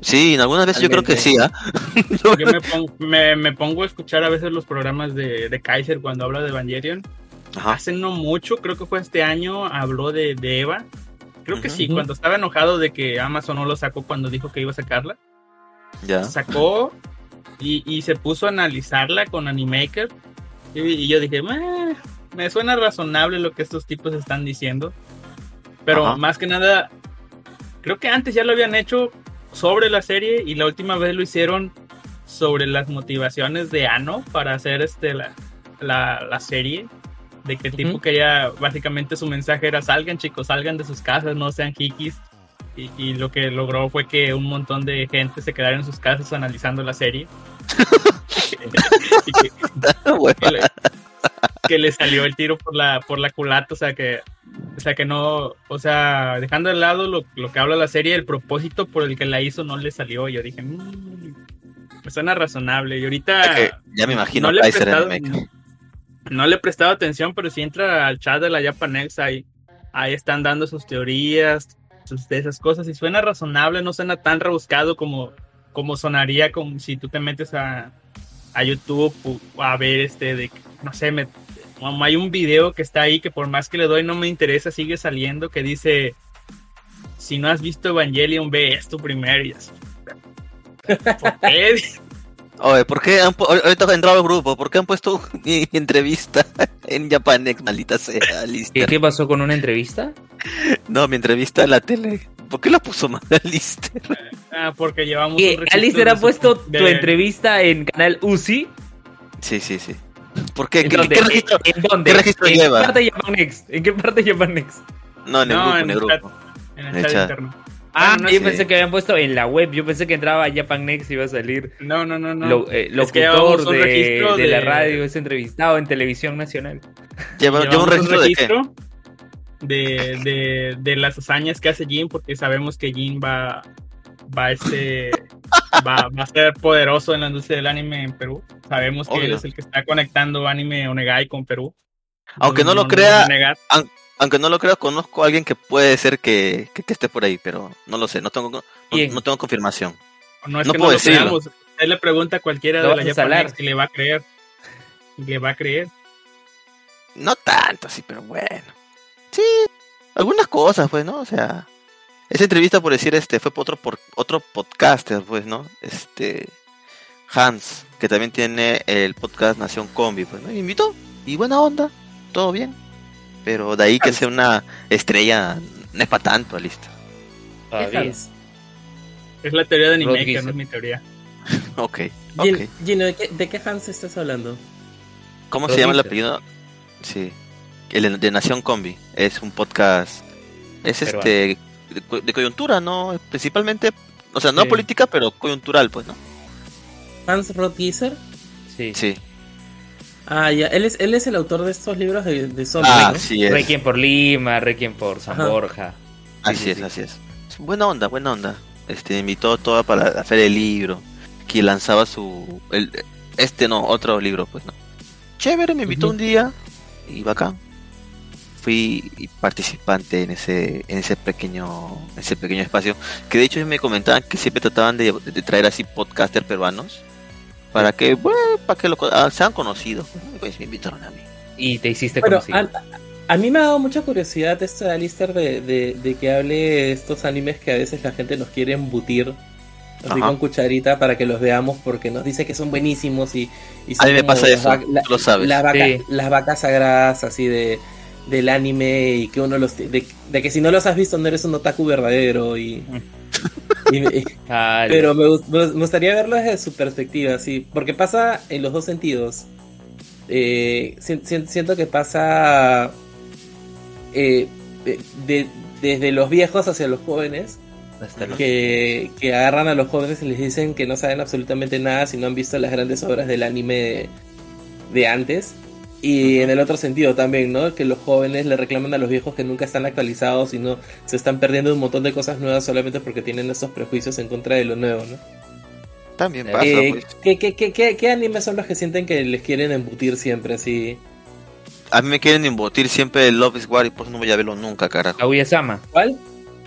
Sí, en algunas veces yo creo que sí, ¿ah? Yo me pongo, me, me pongo a escuchar a veces los programas de, de Kaiser cuando habla de Evangelion. Ajá. Hace no mucho, creo que fue este año, habló de, de Eva. Creo que Ujú. sí, cuando estaba enojado de que Amazon no lo sacó cuando dijo que iba a sacarla. Ya. Sacó y, y se puso a analizarla con Animaker. Y, y yo dije, "Meh, me suena razonable lo que estos tipos están diciendo. Pero Ajá. más que nada, creo que antes ya lo habían hecho sobre la serie y la última vez lo hicieron sobre las motivaciones de Ano para hacer este la, la, la serie. De que el tipo Ujú. quería, básicamente su mensaje era salgan chicos, salgan de sus casas, no sean hikis. Y, y lo que logró fue que un montón de gente se quedara en sus casas analizando la serie. y que, Bueno, que que le salió el tiro por la, por la culata, o sea que, o sea que no, o sea, dejando de lado lo, lo que habla la serie, el propósito por el que la hizo no le salió. Yo dije, "Mm, me suena razonable. Y ahorita ya me imagino no le, he prestado, Animaker. no le he prestado atención, pero si entra al chat de la Japanex, ahí, ahí están dando sus teorías, sus, de esas cosas, y suena razonable, no suena tan rebuscado como, como sonaría como si tú te metes a, a YouTube a ver este de, no sé, me, como hay un video que está ahí que por más que le doy no me interesa, sigue saliendo, que dice, si no has visto Evangelion, ve esto primero y así. ¿Por qué? Oye, ¿por qué han ahorita he entrado al grupo? ¿Por qué han puesto mi entrevista en Japanex, maldita sea, ¿Qué, Lister? qué pasó con una entrevista? No, mi entrevista en la tele. ¿Por qué la puso mal Lister? Ah, porque llevamos ¿Qué? un ¿Alistair ha puesto de- tu entrevista en canal UCI? Sí, sí, sí. ¿Por qué? ¿En ¿Qué, dónde? qué registro? ¿En dónde? qué registro ¿En lleva? qué parte de Japanex? ¿En qué parte de Japanex? No, en el No, grupo, en el grupo. En el En el chat chat. interno. Ah, Bueno, no yo sé. pensé que habían puesto en la web. Yo pensé que entraba a Japanex y iba a salir No, no, no, no. lo, eh, Es que llevamos locutor un de, registro de la radio, es entrevistado en televisión nacional. Lleva, lleva un registro de qué? de, de, de las hazañas que hace Jin, porque sabemos que Jin va, va, este, va, va a ser poderoso en la industria del anime en Perú. Sabemos que él es el que está conectando anime Onegai con Perú. Aunque no lo crea. Aunque no lo creo, conozco a alguien que puede ser que, que, que esté por ahí, pero no lo sé, no tengo, no, no tengo confirmación. No es no que puedo no lo decirlo. creamos. Usted le pregunta a cualquiera de la. Japanex y le va a creer. Le va a creer. No tanto, sí, pero bueno. Sí, algunas cosas, pues, ¿no? O sea, esa entrevista, por decir, este, fue por otro, por otro podcaster, pues, ¿no? Este, Hans, que también tiene el podcast Nación Combi, pues, ¿no? Y me invitó, y buena onda, todo bien. Pero de ahí que sea una estrella, no es para tanto, listo. Es la teoría de Animaker, Gieser. no es mi teoría. Ok, Gin- ok. Gino, ¿de qué, de qué Hans estás hablando? ¿Cómo se llama el apellido? Sí. El de- Nación Combi. Es un podcast. Es Peruano. este. De coyuntura, ¿no? Principalmente. O sea, no Sí. política, pero coyuntural, pues, ¿no? Hans Rothgieser. Sí. Sí. Ah, ya, él es, él es el autor de estos libros de, de zombies, Ah, ¿no? sí es. Requiem por Lima, Requiem por San Ajá. Borja. Así sí, es, sí. así es. Buena onda, buena onda. Este, me invitó toda para la feria del libro. Que lanzaba su. El, este no, otro libro, pues, ¿no? Chévere, me invitó un día. Y bacán. Fui participante en ese en ese pequeño en ese pequeño espacio que de hecho me comentaban que siempre trataban de, de traer así podcasters peruanos para que bueno, para que lo, co- ah, sean conocidos pues me invitaron a mí Y te hiciste Bueno, conocido. a, a mí me ha dado mucha curiosidad esto de Alistair de, de, de que hable de estos animes que a veces la gente nos quiere embutir así Ajá. con cucharita para que los veamos porque nos dice que son buenísimos y, y a mí me pasa eso la- tú lo sabes las vacas, Sí. las vacas sagradas así de del anime y que uno los de, de que si no los has visto no eres un otaku verdadero y, y- y- pero me, gust- me gustaría verlo desde su perspectiva, sí, porque pasa en los dos sentidos. Eh, si- si- siento que pasa eh, de- de- desde los viejos hacia los jóvenes, hasta que, que agarran a los jóvenes y les dicen que no saben absolutamente nada si no han visto las grandes obras del anime de, de antes. Y en el otro sentido también, ¿no? Que los jóvenes le reclaman a los viejos que nunca están actualizados y no se están perdiendo un montón de cosas nuevas solamente porque tienen esos prejuicios en contra de lo nuevo, ¿no? También Eh, pasa, Eh, pues. ¿qué, qué, qué, qué, qué animes son los que sienten que les quieren embutir siempre así? A mí me quieren embotir siempre el Love is War y por eso no voy a verlo nunca, carajo. Kaguya-sama. ¿Cuál?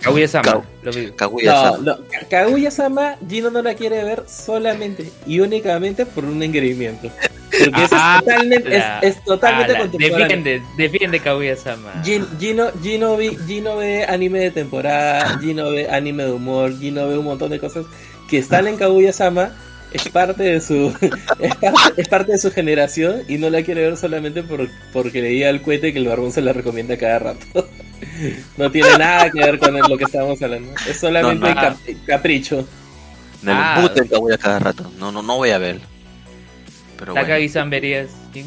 Kaguya-sama. Kau- Lo vi. Kaguya No, sama. no. Ka- Kaguya-sama, Gino no la quiere ver solamente y únicamente por un engreimiento. Porque eso Ah, es totalmente, es, la- es totalmente contemporáneo. Defiende, defiende Kaguya-sama. Gin- Gino, Gino, vi- Gino ve anime de temporada, Gino ve anime de humor, Gino ve un montón de cosas que están en Kaguya-sama, es parte de su es parte, es parte de su generación y no la quiere ver solamente por, porque leía el cohete que el barbón se la recomienda cada rato. No tiene nada que ver con lo que estábamos hablando. Es solamente No, no. cap- capricho. Me Ah. embuten Kaguya cada rato. No, no, no voy a verlo. Pero bueno. Takagi-san verías. ¿quién?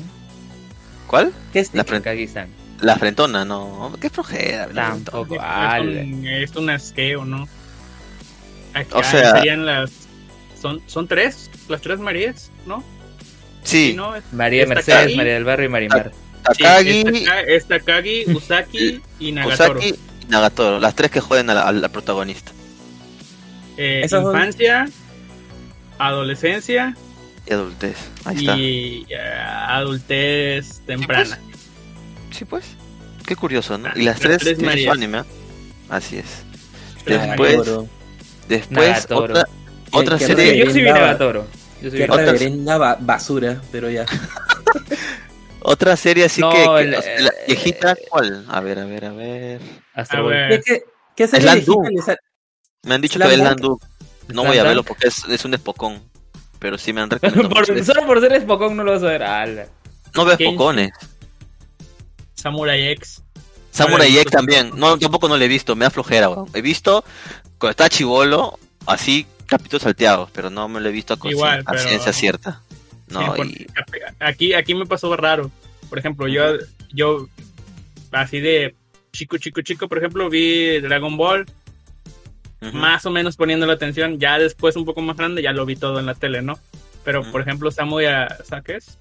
¿Cuál? ¿Qué es? La, Takagi-san. la frentona, no. Qué flojera. la Tampoco. frentona. Es un, es un asqueo, ¿no? Acá O sea- serían las. Son, son tres, las tres Marías, ¿no? Sí, ¿no? Es- María Está Mercedes, Takagi. María del Barrio y Marimar. sí, Takagi, es Taka- es Takagi, Usaki y Nagatoro. Osaki y Nagatoro. Las tres que juegan a la, a la protagonista. Eh, son- infancia, adolescencia Y adultez. Ahí está. y eh, adultez temprana. Sí, pues. Qué curioso, ¿no? Ah, Y las las tres, tres Marías. anime. Así es. Después, Nagatoro. después Nagatoro. otra, otra serie. yo sí vi. Nagatoro. Yo sí vi Otra- basura, pero ya. Otra serie así No, que, que- el- eh, viejita, ¿cuál? A ver, a ver, a ver. Astro A Boy. ver. ¿Qué, qué, qué serie viejita Me han dicho Slam que es. Landu. No voy a verlo porque es, es un espocón. Pero sí me han recomendado. Por- solo por ser Spokon no lo vas a ver. Ala. No veo espocones. Samurai X. Samurai X también. No, tampoco no le he visto. Me da flojera, weón. He visto cuando estaba chivolo, así, capítulos salteados. Pero no me lo he visto a, Igual, ciencia cierta. No, Sí, y- aquí, aquí me pasó raro. Por ejemplo, yo, yo así de chico, chico, chico, por ejemplo, vi Dragon Ball, más o menos poniendo la atención. Ya después, un poco más grande, ya lo vi todo en la tele, ¿no? Pero, por ejemplo, Samurai, ¿sabes?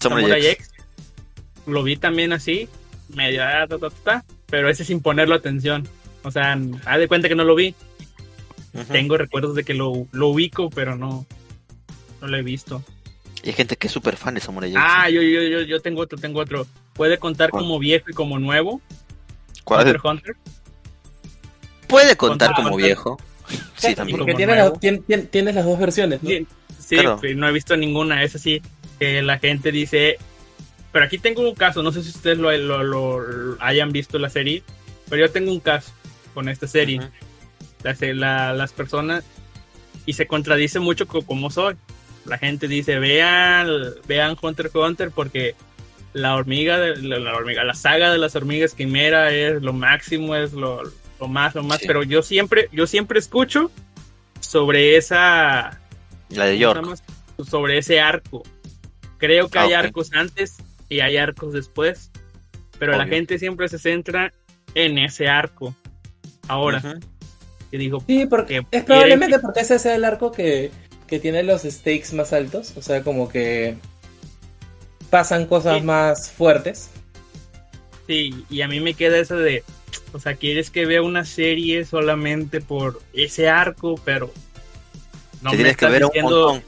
Samurai Samurai X. X. Lo vi también así, medio, ah, ta, ta, ta, pero ese sin ponerlo atención. O sea, haz de cuenta que no lo vi. Tengo recuerdos de que lo, lo ubico, pero no, no lo he visto. Y hay gente que es súper fan de Samurai. Ah, yo, yo, yo, yo tengo otro, tengo otro. Puede contar ¿Cuál? como viejo y como nuevo. ¿Cuál? Hunter Hunter. Puede contar como viejo. Sí, Sí, también. porque Como tiene nuevo. las, tien- tien- tienes las dos versiones, ¿no? Sí, sí, Claro. no he visto ninguna. Es así que la gente dice. Pero aquí tengo un caso. No sé si ustedes lo, lo- lo- lo hayan visto la serie. Pero yo tengo un caso con esta serie. Las, la- las personas. Y se contradice mucho con cómo soy. La gente dice: vean, vean Hunter x Hunter porque la hormiga, de, la, la hormiga, la saga de las hormigas quimera es lo máximo, es lo, lo más, lo más. Sí. Pero yo siempre, yo siempre escucho sobre esa La de ¿cómo York. sobre ese arco. Creo que Ah, hay arcos antes y hay arcos después, pero la gente siempre se centra en ese arco. Ahora. Que digo, Sí, porque Que es probablemente porque ese sea el arco que, que tiene los stakes más altos, o sea, como que pasan cosas Sí. más fuertes. sí, y a mí me queda eso de, o sea, quieres que vea una serie solamente por ese arco, pero no Te me tienes que ver un montón.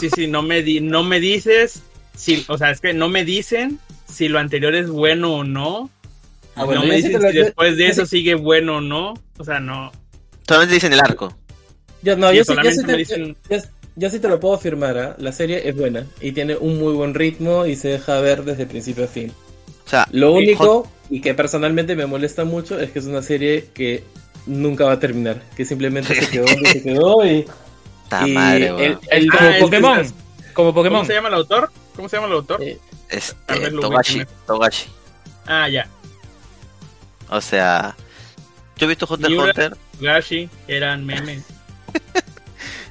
Sí, sí, no me, di- no me dices, si, o sea, es que no me dicen si lo anterior es bueno o no. Ah, bueno, no me lo- si después de eso sigue bueno o no. O sea, no. Solamente dicen el arco. Yo, no, Sí, yo, sí, yo, sí te, dicen- yo- yo sí te lo puedo afirmar, ¿ah? la serie es buena y tiene un muy buen ritmo y se deja ver desde principio a fin. O sea, Lo Hot- único y que personalmente me molesta mucho es que es una serie que nunca va a terminar, que simplemente se quedó donde se quedó y, ta y madre, el- Como Ah, es Pokémon. ¿Cómo se llama el autor? ¿Cómo se llama el autor? Eh, Este, Togashi. Togashi. Ah, ya. O sea, yo he visto Hunter x. Hunter. Gashi eran memes.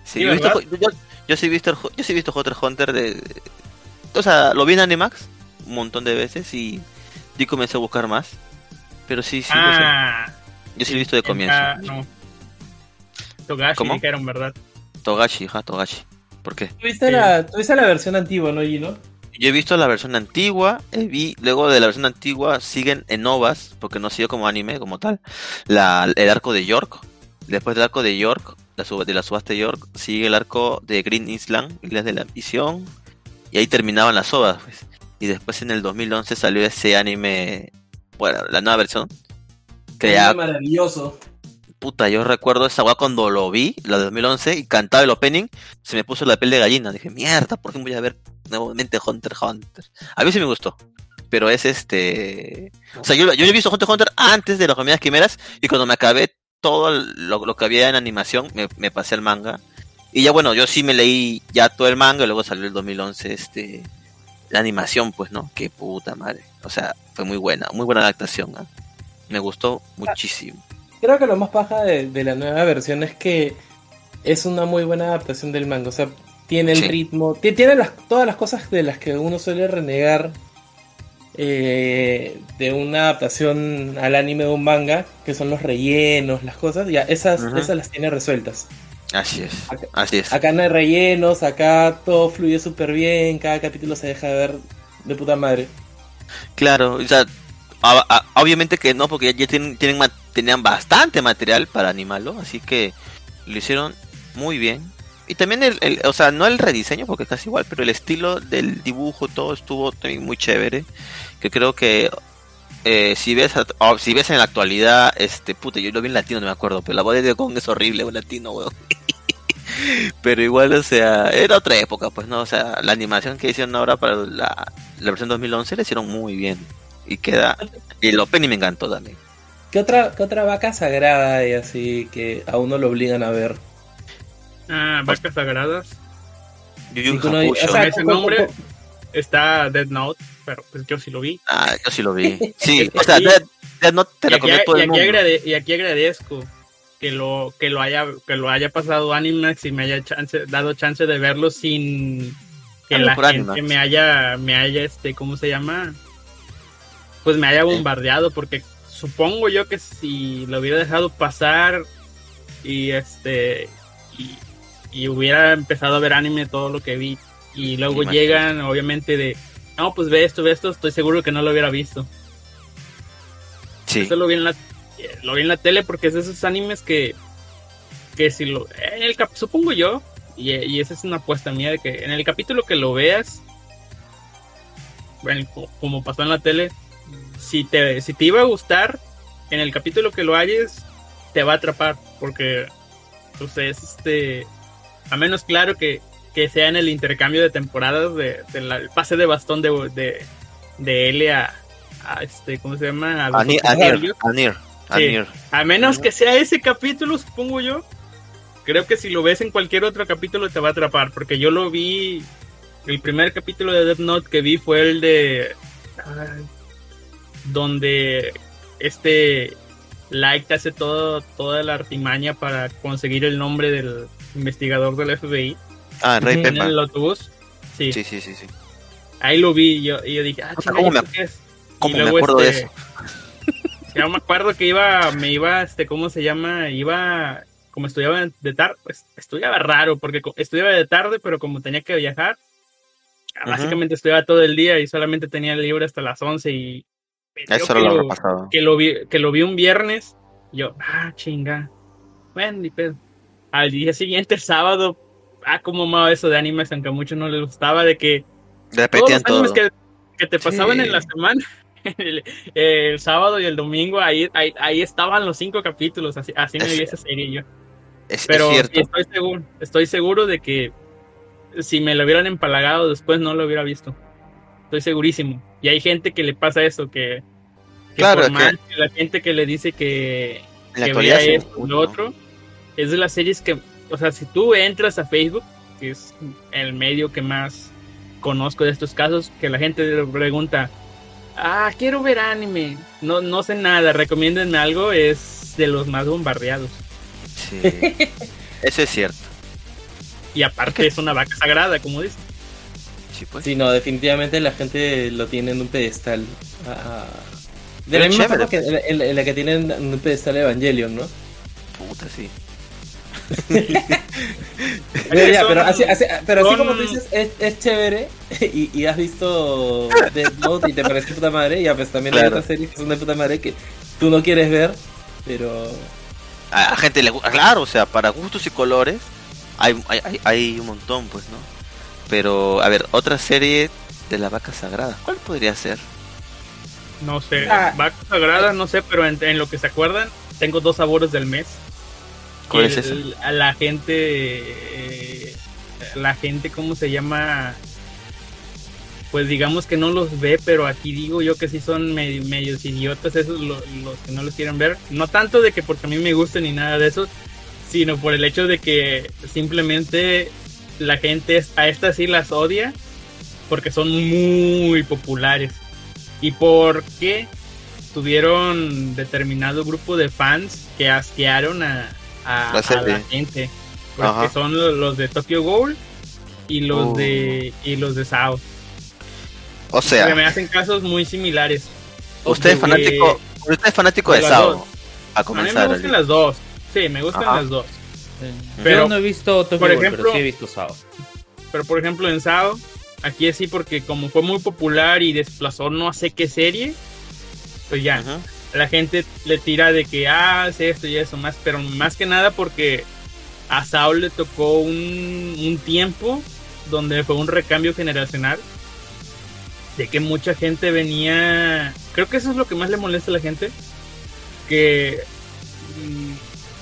Sí, Sí, yo, he visto, ¿verdad? yo, yo sí he visto, yo sí he visto Hunter Hunter de, de- O sea, lo vi en Animax un montón de veces y, y comencé a buscar más. Pero sí, sí, lo sé. ah, yo sí lo he visto de comienzo. ah, no. Togashi ¿Cómo? dijeron, ¿verdad? Togashi, ja, Togashi. ¿Por qué? ¿Tuviste, Sí. la, tuviste la versión antigua, ¿no, Gino? Yo he visto la versión antigua, eh, vi, luego de la versión antigua siguen en novas, porque no siguió como anime, como tal, la, el arco de York. Después del arco de York, la sub- de la subasta de York, sigue el arco de Green Island, Islas de la Visión, y ahí terminaban las ovas. pues. Y después en el 2011 salió ese anime, bueno, la nueva versión, que ya maravilloso. Puta, yo recuerdo esa weá cuando lo vi, la de 2011, y cantaba el opening, se me puso la piel de gallina. Dije, mierda, ¿por qué voy a ver nuevamente Hunter Hunter? A mí sí me gustó, pero es este... O sea, yo, yo he visto Hunter x Hunter antes de las comidas quimeras, y cuando me acabé todo lo, que había en animación, me, me pasé al manga. Y ya bueno, yo sí me leí ya todo el manga, y luego salió el 2011 este... La animación, pues, ¿no? Qué puta madre. O sea, fue muy buena, muy buena adaptación. ¿ah? Me gustó muchísimo. Creo que lo más paja de, de la nueva versión es que es una muy buena adaptación del manga. O sea, tiene el Sí. ritmo, ti- tiene las, todas las cosas de las que uno suele renegar eh, de una adaptación al anime de un manga, que son los rellenos, las cosas. Ya, esas, esas las tiene resueltas. Así es, Acá- así es. Acá no hay rellenos, acá todo fluye súper bien, cada capítulo se deja de ver de puta madre. Claro, o sea, a- a- obviamente que no, porque ya, ya tienen, tienen tenían bastante material para animarlo, así que lo hicieron muy bien. Y también el, el- o sea, no el rediseño, porque es casi igual, pero el estilo del dibujo, todo estuvo también muy chévere. Que creo que eh, si ves a- o si ves en la actualidad, este, puta, yo lo vi en latino, no me acuerdo, pero la voz de Kong es horrible en latino, pero igual, o sea, era otra época, pues, ¿no? O sea, la animación que hicieron ahora para la, la versión 2011 la hicieron muy bien. Y queda. Y el opening me encantó también. ¿Qué otra, qué otra vaca sagrada hay así que a uno lo obligan a ver? Ah, vacas sagradas. Yu Yu o sea, Ese co- co- nombre- Está Dead Note, pero pues yo sí lo vi. Ah, yo sí lo vi. Sí, o sea, Death Note te y, la aquí, comió y todo el aquí mundo. agrade- y aquí agradezco que lo que lo haya que lo haya pasado Animax y me haya chance, dado chance de verlo sin que la gente Animax. me haya me haya este cómo se llama pues me haya bombardeado porque supongo yo que si lo hubiera dejado pasar y este y, y hubiera empezado a ver anime todo lo que vi y luego Imagínate. llegan obviamente de no pues ve esto ve esto estoy seguro que no lo hubiera visto Sí, eso lo vi en la lo vi en la tele porque es de esos animes que que si lo en el cap- supongo yo y, y esa es una apuesta mía de que en el capítulo que lo veas bueno, co- como pasó en la tele si te si te iba a gustar en el capítulo que lo hayas te va a atrapar porque pues es este a menos claro que que sea en el intercambio de temporadas de, de el pase de bastón de, de, de L a, a este cómo se llama a Anir, Anir. Anir, Anir. A menos que sea ese capítulo, supongo yo. Creo que si lo ves en cualquier otro capítulo te va a atrapar. Porque yo lo vi. El primer capítulo de Death Note que vi fue el de. ay, donde este Light hace todo, toda la artimaña para conseguir el nombre del investigador del FBI Ah, Ujú. en Pepa. el autobús. Sí, Sí, sí, sí, sí. ahí lo vi y yo, y yo dije, ah, ¿cómo ¿y me- qué es? Cómo me acuerdo de este, Ya me acuerdo que iba, me iba, este, ¿cómo se llama? Iba, como estudiaba de tarde, pues estudiaba raro, porque estudiaba de tarde, pero como tenía que viajar, básicamente estudiaba todo el día y solamente tenía libre hasta las 11 y... Eso que era lo lo- repasado. que lo vi, que lo vi un viernes, y yo, ah, chinga. Bueno, ni pedo. Al día siguiente, el sábado, ah, como amaba eso de animes, aunque a muchos no les gustaba, de que todos Repetían los animes todo. que, que te pasaban Sí. en la semana, el, el sábado y el domingo, ahí, ahí, ahí estaban los cinco capítulos, así, así me vi esa serie yo. Es, es Pero cierto. estoy seguro, estoy seguro de que si me lo hubieran empalagado después no lo hubiera visto. Estoy segurísimo. Y hay gente que le pasa eso, que, que Claro, por más que la gente que le dice que, la que vea esto y lo otro, es de las series que, o sea, si tú entras a Facebook, que es el medio que más conozco de estos casos, que la gente le pregunta, ah, quiero ver anime, no, no sé nada, recomiéndenme algo, es de los más bombardeados. Sí. Eso es cierto. Y aparte es una vaca sagrada, como dice. Sí, pues. Sí, no, definitivamente la gente lo tiene en un pedestal. ah, de Pero la misma forma que en, en- en la que tienen en un pedestal Evangelion, ¿no? Puta, sí. Pero, ya, son- pero así, así- pero así son- como tú dices, es, es chévere y, y has visto Death Note y te parece puta madre, ya pues también hay otras series que son de puta madre que tú no quieres ver, pero A a gente le gusta, claro, o sea, para gustos y colores hay, hay, hay, hay un montón, pues, ¿no? Pero, a ver, otra serie de la vaca sagrada, ¿cuál podría ser? No sé, Ah. vaca sagrada, no sé, pero en, en lo que se acuerdan, tengo dos sabores del mes. ¿Cuál Que es el- A la gente, eh, la gente, ¿cómo se llama? Pues digamos que no los ve, pero aquí digo yo que sí son medio, medios idiotas esos lo- los que no los quieren ver. No tanto de que porque a mí me guste ni nada de eso, sino por el hecho de que simplemente la gente a estas sí las odia porque son muy populares. Y porque tuvieron determinado grupo de fans que asquearon a, a- La a serie. la gente. Porque Ajá. son lo- los de Tokyo Ghoul y los Uh. de y los de Sao. O que me sea, hacen casos muy similares. usted es fanático, usted es fanático de de Sao, dos. a A mí comenzar. me gustan las dos. Sí, me gustan Ajá. las dos. Pero Pero, no he visto Tokyo por ejemplo- pero sí he visto Sao. Pero por ejemplo en Sao, aquí sí porque como fue muy popular y desplazó no sé qué serie, pues ya, la gente le tira de que, ah, es esto y eso más, pero más que nada porque a Sao le tocó un, un tiempo donde fue un recambio generacional, de que mucha gente venía, creo que eso es lo que más le molesta a la gente, que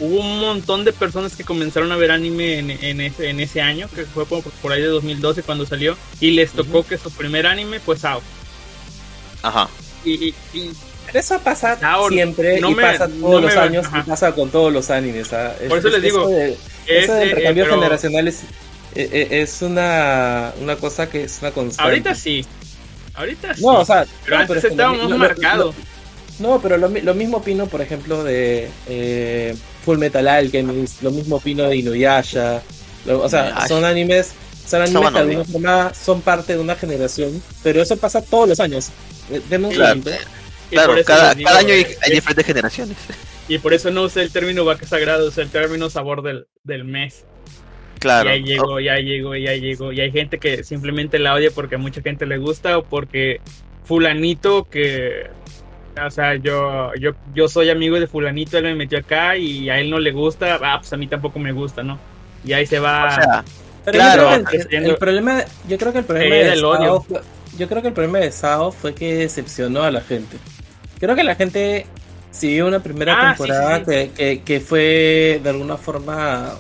hubo un montón de personas que comenzaron a ver anime en, en ese, en ese año, que fue por, por ahí de 2012 cuando salió, y les tocó que su primer anime fue Sao. Ajá. Y, y- y eso pasa Ahora, siempre no y me- pasa no todos me- los años ajá. y pasa con todos los animes. ¿ah? Por eso les digo, de- es, eso del eh, pero- generacional es, eh, eh, es una, una cosa que es una constante. Ahorita sí. Ahorita sí. No, o sea, pero no, antes es que estaba lo- más lo- lo- marcado. No, pero lo mismo opino, por ejemplo, de eh, Full Metal Alchemist, lo mismo opino de Inuyasha. lo- o sea, son animes, son animes Estaban que de alguna obvio. forma son parte de una generación, pero eso pasa todos los años. Eh, un Claro, segundo. Y claro por eso cada, año hay, eh, hay es- diferentes generaciones. Y por eso no usé el término vaca sagrada, usé el término sabor del, del mes. Claro. Y ahí llegó, ya llegó, ya llegó. Y hay gente que simplemente la odia porque a mucha gente le gusta o porque fulanito que... O sea, yo, yo, yo soy amigo de fulanito, él me metió acá y a él no le gusta, ah, pues a mí tampoco me gusta, ¿no? Y ahí se va... O sea, Pero Claro. yo creo que el, problema, yo creo que el problema de el Sao odio. fue- yo creo que el problema de Sao fue que decepcionó a la gente. Creo que la gente siguió una primera Ah, temporada sí, sí. Que, que, que fue de alguna forma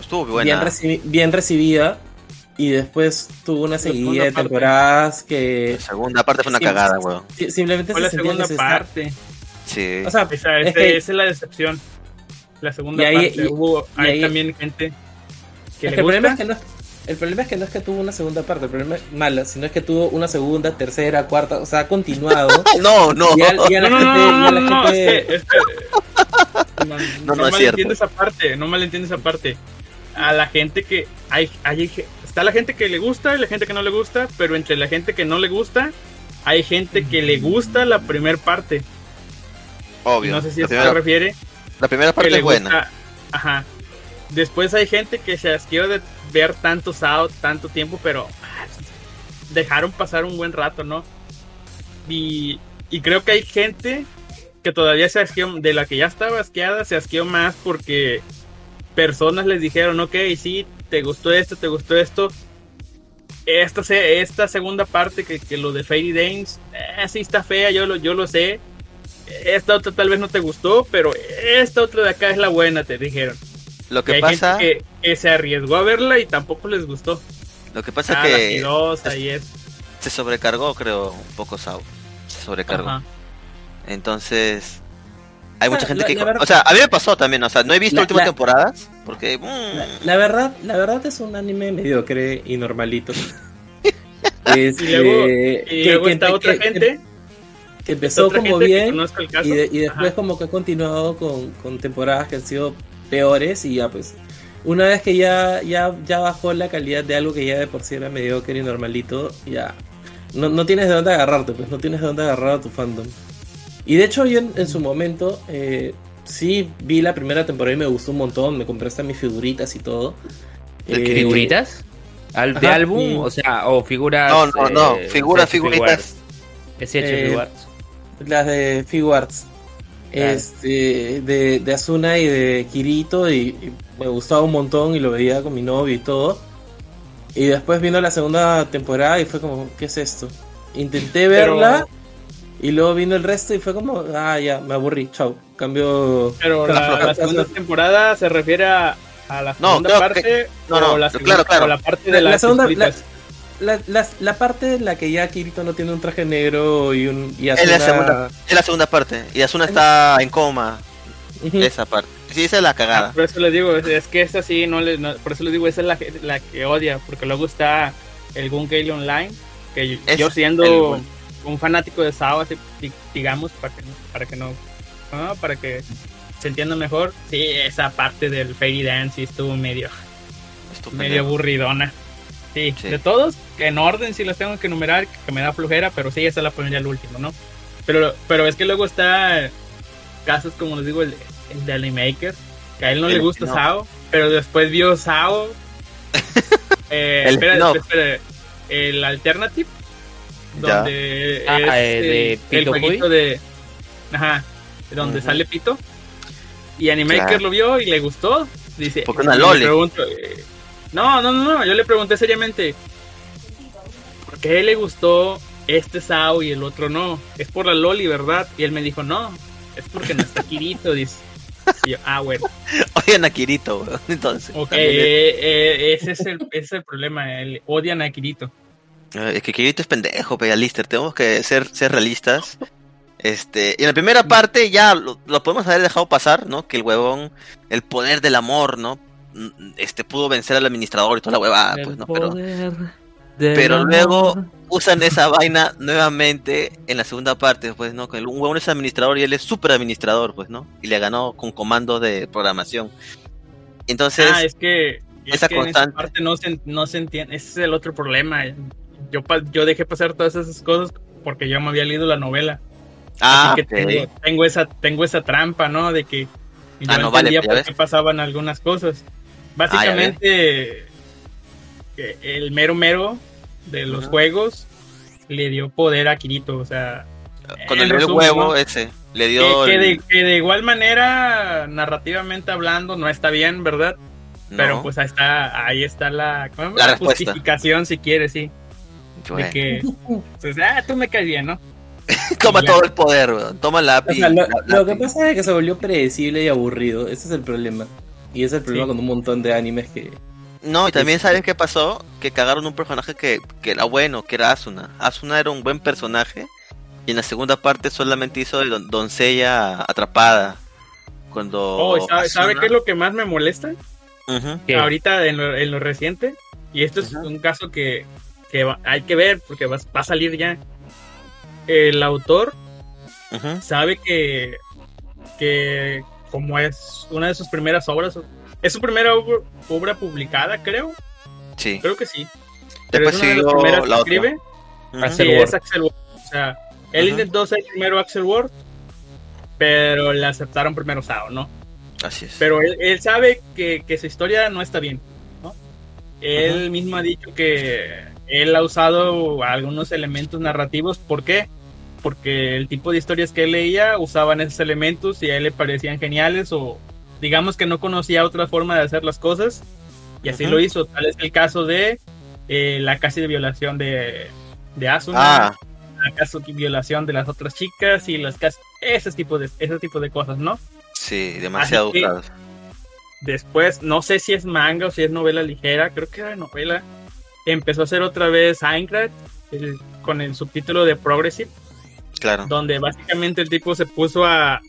estuvo bien, buena. recibi- bien recibida y después tuvo una segunda seguida de parte. temporadas que La segunda parte fue una Sí, cagada, weón. si- simplemente Fue se la segunda parte. Sí. O sea, Esa, es que- esa es la decepción. La segunda Y ahí- parte. y- Hubo y ahí- también gente que es le que el problema es gusta. que no es- el problema es que no es que tuvo una segunda parte, el problema es mala, sino es que tuvo una segunda, tercera, cuarta, o sea, ha continuado. no, no. Y a- y a la No, no, gente- no, no, no, no, gente- es que, es que- no, No, no, no es malentiendes cierto. esa parte, no malentiendes esa parte. A la gente que hay, hay, está la gente que le gusta y la gente que no le gusta, pero entre la gente que no le gusta, hay gente que le gusta la primera parte. Obvio. No sé si a eso se refiere. la primera parte es buena. gusta. Ajá. Después hay gente que se asqueó de ver tanto Sao tanto tiempo, pero ah, dejaron pasar un buen rato, ¿no? Y, y creo que hay gente que todavía se asqueó, de la que ya estaba asqueada, se asqueó más porque personas les dijeron, ok, sí, te gustó esto, te gustó esto. Esta, esta segunda parte, que, que lo de Fairy Danes, eh, sí está fea, yo lo, yo lo sé. Esta otra tal vez no te gustó, pero esta otra de acá es la buena, te dijeron. Lo Y que hay pasa, gente que, que se arriesgó a verla y tampoco les gustó. lo que pasa Ah, que y eso. se sobrecargó, creo, un poco Sao. Se sobrecargó. Ajá. Entonces, hay mucha sea, gente la- que... la verdad- O sea, a mí me pasó también, o sea, no he visto La- últimas la- temporadas, porque... mm, La, la verdad, la verdad es un anime mediocre y normalito. Este, Y luego, y que- luego que- está que- otra que- gente. que empezó otra como bien conozco el caso. y, de- y después Ajá. como que ha continuado con, con temporadas que han sido peores y ya pues una vez que ya, ya, ya bajó la calidad de algo que ya de por sí era mediocre y normalito, ya no, no tienes de dónde agarrarte, pues no tienes de dónde agarrar a tu fandom. Y de hecho yo en, en su momento, eh, sí, vi la primera temporada y me gustó un montón. Me compré hasta mis figuritas y todo. ¿De Eh, ¿Figuritas? Al- ¿De álbum? y- O sea, o figuras. No, no, no, eh, figuras, figuritas. SH Eh, Figuarts. Las de Figuarts. Claro. Este, de, de Asuna y de Kirito. Y, y me gustaba un montón y lo veía con mi novio y todo. Y después vino la segunda temporada y fue como, ¿qué es esto? Intenté Pero- verla. Y luego vino el resto y fue como, ah, ya, me aburrí, chao. Cambio. Pero la, la segunda temporada se refiere a, a la No, segunda creo parte que- no, o no, la claro, segunda- claro. o la parte La- de la las segunda-. La, la, la parte en la que ya Kirito no tiene un traje negro y un. Y Es la, Asuna- segunda, es la segunda parte. Y Asuna está en coma. Esa parte. Sí, esa es la Ah, cagada. por eso les digo, es, es que esa sí, no le, no- por eso les digo, esa es la, que- la que odia, porque luego está el Gun Gale Online, que yo- Es yo el siendo bueno. Un fanático de Sao, así, di- digamos, para que, no- para que no, no, para que se entienda mejor, sí, esa parte del Fairy Dance sí estuvo medio, Estupendo. medio aburridona. Sí, Sí. de todos, en orden si los tengo que enumerar, que me da flojera, pero sí, esa la pondría al último, ¿no? Pero, pero es que luego está casos como les digo, el, el de que a él no El le gusta spin-off. Sao, pero después vio Sao. eh, El espera, espera, el Alternative. Donde Ah, es eh, de el- jueguito de. Ajá, donde sale Pito. Y Animaker Claro. lo vio y le gustó. Dice, Porque una loli. pregunto, eh, no, no, no, no, yo le pregunté seriamente, ¿por qué le gustó este Sao y el otro no? Es por la Loli, ¿verdad? Y él me dijo, no, es porque no está Kirito, dice. Y yo, ah, bueno, Odian a Kirito. Entonces. ok, también es- eh, eh, ese, es el, ese es el problema, el, odian a Kirito. Eh, Es que Kirito es pendejo, pe, Lister. Tenemos que ser, ser realistas. Este, y en la primera parte ya lo, lo podemos haber dejado pasar, ¿no? Que el huevón, el poder del amor, ¿no? Este pudo vencer al administrador y toda la huevada, pues, ¿no? Pero pero luego- usan esa vaina nuevamente en la segunda parte, pues, ¿no? Que el- un huevón es administrador y él es super administrador, pues, ¿no? Y le ganó con comandos de programación. Entonces, ah, es que, es esa que en esa constante. parte no se, no se entiende, ese es el otro problema. Yo, yo dejé pasar todas esas cosas porque yo me había leído la novela. ah, Así que tengo, tengo esa tengo esa trampa, ¿no? De que yo Ah, no, vale, entendía ya por ves. qué pasaban algunas cosas. Básicamente, que el mero mero de los juegos le dio poder a Kirito, o sea, Con el, el resumen, huevo ¿no? ese, le dio... que el- de, que de igual manera, narrativamente hablando, no está bien, ¿verdad? Pero no, pues ahí está, ahí está la. La justificación, si quieres, sí. De que, pues, ah, tú me caes bien, ¿no? Toma todo el poder, weón. Toma la O sea, lo, que pasa es que se volvió predecible y aburrido. Ese es el problema. Y ese es el problema Sí. con un montón de animes que. No, y también sabes qué pasó, que cagaron un personaje que, que era bueno, que era Asuna. Asuna era un buen personaje y en la segunda parte solamente hizo de don- doncella atrapada. Cuando Oh, ¿sabe, ¿sabe Asuna- qué es lo que más me molesta? Ahorita en lo, en lo reciente. Y esto es un caso que, que va- hay que ver porque va, va a salir ya. El autor sabe que, que como es una de sus primeras obras, es su primera obra, obra publicada, creo. Sí. Creo que sí. Pero Después es una de las primeras la otra. escribe. Axel es Axel Ward. O sea, él Ajá. intentó ser primero Axel Ward, pero le aceptaron primero Sao, ¿no? Así es. Pero él, él sabe que, que su historia no está bien. ¿no? Él Ajá. mismo ha dicho que él ha usado algunos elementos narrativos. ¿Por qué? Porque el tipo de historias que él leía usaban esos elementos y a él le parecían geniales o digamos que no conocía otra forma de hacer las cosas y así lo hizo. Tal es el caso de eh, la casi de violación de, de Asuna, Ah, la casi de violación de las otras chicas y las cas- ese tipo de ese tipo de cosas, ¿no? sí, demasiado usados. Después, no sé si es manga o si es novela ligera, creo que era novela. Empezó a hacer otra vez el- con el subtítulo de Progressive, Claro. donde básicamente el tipo se puso a,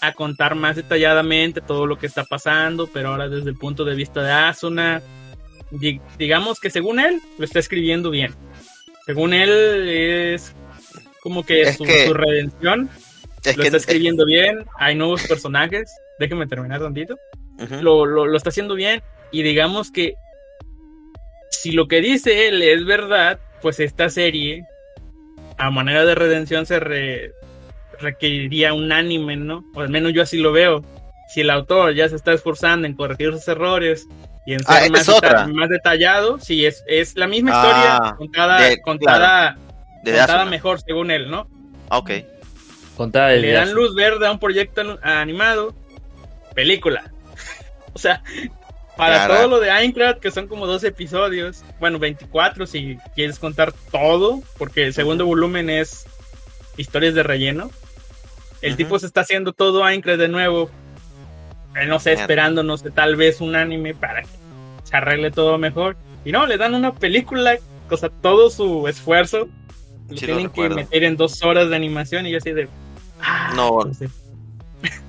a contar más detalladamente todo lo que está pasando, pero ahora desde el punto de vista de Asuna. Di- digamos que según él, lo está escribiendo bien. Según él, es como que, Es su, que- su redención Es lo que está escribiendo bien. Hay nuevos personajes. Déjenme terminar tantito Ujú. lo, lo, lo está haciendo bien y digamos que si lo que dice él es verdad, pues esta serie a manera de redención se re- requeriría un anime, ¿no? O al menos yo así lo veo. Si el autor ya se está esforzando en corregir sus errores y en ser Ah, más, deta- más detallado, sí, es, es la misma historia Ah, contada, de- contada, De contada mejor según él, ¿no? Ok. Contada Le dan luz verde a un proyecto animado, película. o sea, para Carajo. todo lo de Aincrad, que son como 12 episodios, bueno, 24 si quieres contar todo, porque el segundo volumen es historias de relleno. El Ujú. tipo se está haciendo todo Aincrad de nuevo, no sé, esperando, no sé, tal vez un anime para que se arregle todo mejor. Y no, le dan una película, o sea, todo su esfuerzo. Lo Sí, lo tienen que meter en dos horas de animación y yo así de... ah, No. no sé.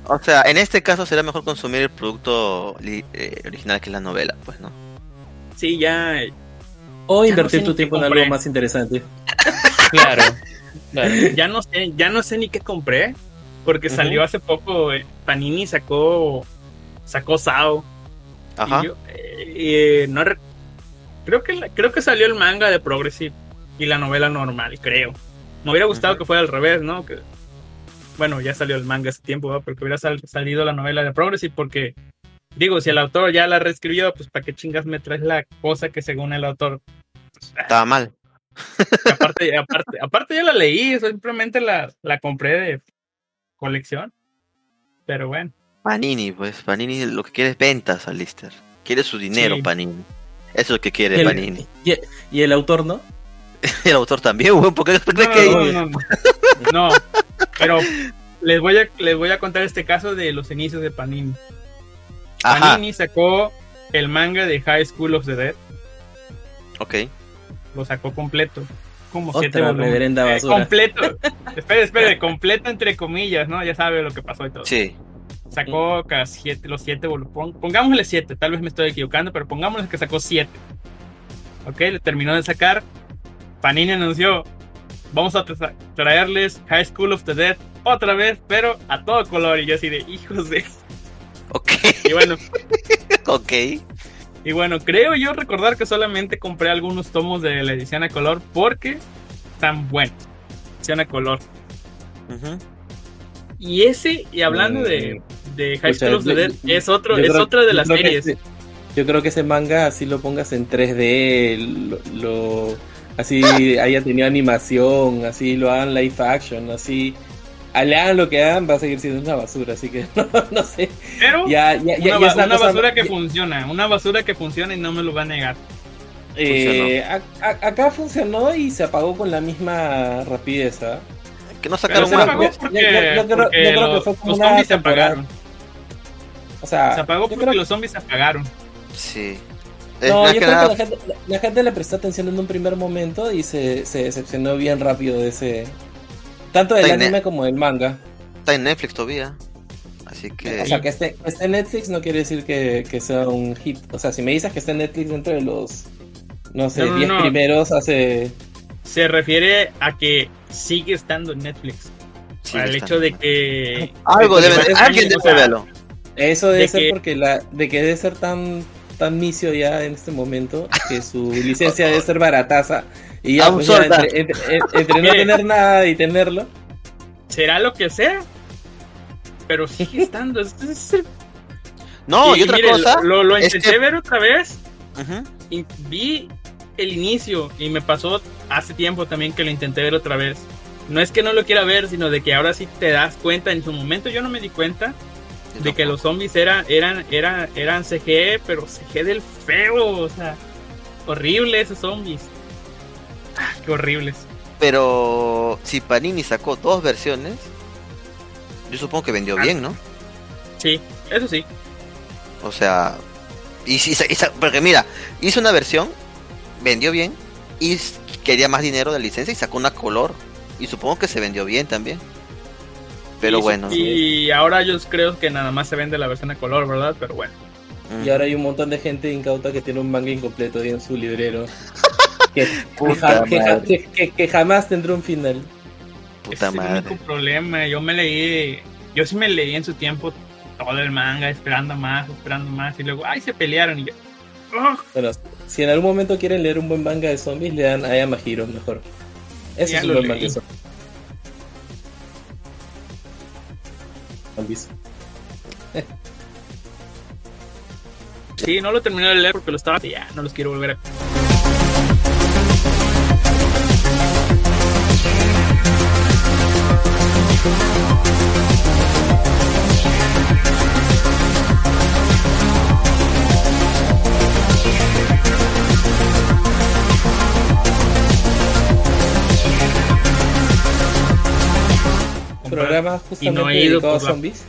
O sea, en este caso será mejor consumir el producto eh, original que la novela, pues, ¿no? Sí, ya. O Ya invertir no sé tu tiempo en algo más interesante. Claro. claro. Ya no sé, ya no sé ni qué compré. Porque salió hace poco. eh, Panini sacó. Sacó Sao. Ajá. Y yo, eh, eh, no re- creo que la- creo que salió el manga de Progressive y la novela normal, creo. Me hubiera gustado que fuera al revés, ¿no? Que, bueno, ya salió el manga hace tiempo, ¿verdad? pero que hubiera sal- salido la novela de Progressive porque digo, si el autor ya la reescribió, pues para qué chingas me traes la cosa que según el autor pues, Estaba mal. aparte, aparte, aparte ya la leí, simplemente la, la compré de colección. Pero bueno, Panini, pues, Panini lo que quiere es ventas al Lister. Quiere su dinero, Sí. Panini. Eso es lo que quiere Y el, Panini. y, y el autor, ¿no? El autor también, weón, porque no, que no, no, no, no. pero les voy a les voy a contar este caso de los inicios de Panini. Ajá, Panini sacó el manga de High School of the Dead, ok. lo sacó completo, como siete Otra volúmenes. reverenda Eh, basura. completo. espere, espere, completo entre comillas, ¿no? Ya sabe lo que pasó y todo. Sí. Sacó casi siete, los siete volúmenes. Pongámosle siete, tal vez me estoy equivocando, pero pongámosle que sacó siete. Ok, le terminó de sacar. Panini anunció: Vamos a tra- traerles High School of the Dead otra vez, pero a todo color. Y yo así de hijos de. Ok, Y bueno, ok. y bueno, creo yo recordar que solamente compré algunos tomos de la edición a color porque están buenos. Edición a color. Y ese, y hablando de, de High School of the Dead, es, otro, es creo- otra de las series. ese- yo creo que ese manga, así lo pongas en 3D, lo, lo- así haya tenido animación, así lo hagan live action, así le hagan lo que hagan, va a seguir siendo una basura, así que no, no sé. Pero Ya, ya, ya, una, ya basura que ya- funciona, una basura que funciona y no me lo va a negar. eh, a- a- acá funcionó y se apagó con la misma rapidez, ¿ah? Que no sacaron se más, apagó yo- porque, yo- yo creo- yo porque creo que los, fue como los una zombies se apagaron. O sea, Se apagó porque creo- los zombies se apagaron. Sí. Es No, yo que creo nada- que la gente, la, la gente le prestó atención en un primer momento y se, se decepcionó bien rápido de ese. Tanto del anime como del manga. está en Netflix todavía. Así que. O sea, que esté, que esté en Netflix no quiere decir que, que sea un hit. O sea, si me dices que está en Netflix dentro de los, no sé, No, no, 10 no. primeros hace... Se refiere a que sigue estando en Netflix. sí, está. hecho de que. Algo de que debe. Alguien debe verlo. Eso debe De ser que- porque la, de que debe ser tan tan misio ya en este momento que su licencia debe ser barataza y ya, pues, ya entre, entre- entre- entre no tener nada y tenerlo Será lo que sea. Pero sigue estando. es- es- es- No, y, y otra mire, cosa. Lo, lo es intenté que- ver otra vez. Ujú. y vi el inicio y me pasó hace tiempo también que lo intenté ver otra vez. No es que no lo quiera ver, sino de que ahora sí te das cuenta. En su momento yo no me di cuenta de que los zombies eran, eran, eran, eran CG, pero CG del feo, o sea, horrible esos zombies. Ah, qué horribles. Pero si Panini sacó dos versiones, yo supongo que vendió Ah. bien, ¿no? Sí, eso sí. O sea, y si, porque mira, hizo una versión, vendió bien y quería más dinero de licencia y sacó una color y supongo que se vendió bien también. Pero Y- bueno, Y ahora yo creo que nada más se vende la versión a color, ¿verdad? Pero bueno. mm, y ahora hay un montón de gente incauta que tiene un manga incompleto ahí en su librero que, que Puta ja- que ja- madre. que- que- que jamás tendrá un final puta Ese es el madre. único problema. Yo me leí, yo sí me leí en su tiempo todo el manga, esperando más, esperando más, y luego, ay, se pelearon y yo. bueno si en algún momento quieren leer un buen manga de zombies le dan a Yamahiro mejor ese Ya es un lo buen manga de zombies Piece. Sí, no lo terminé de leer porque lo estaba. Ya, no los quiero volver a. Programa Y no justamente he ido dedicado a zombies.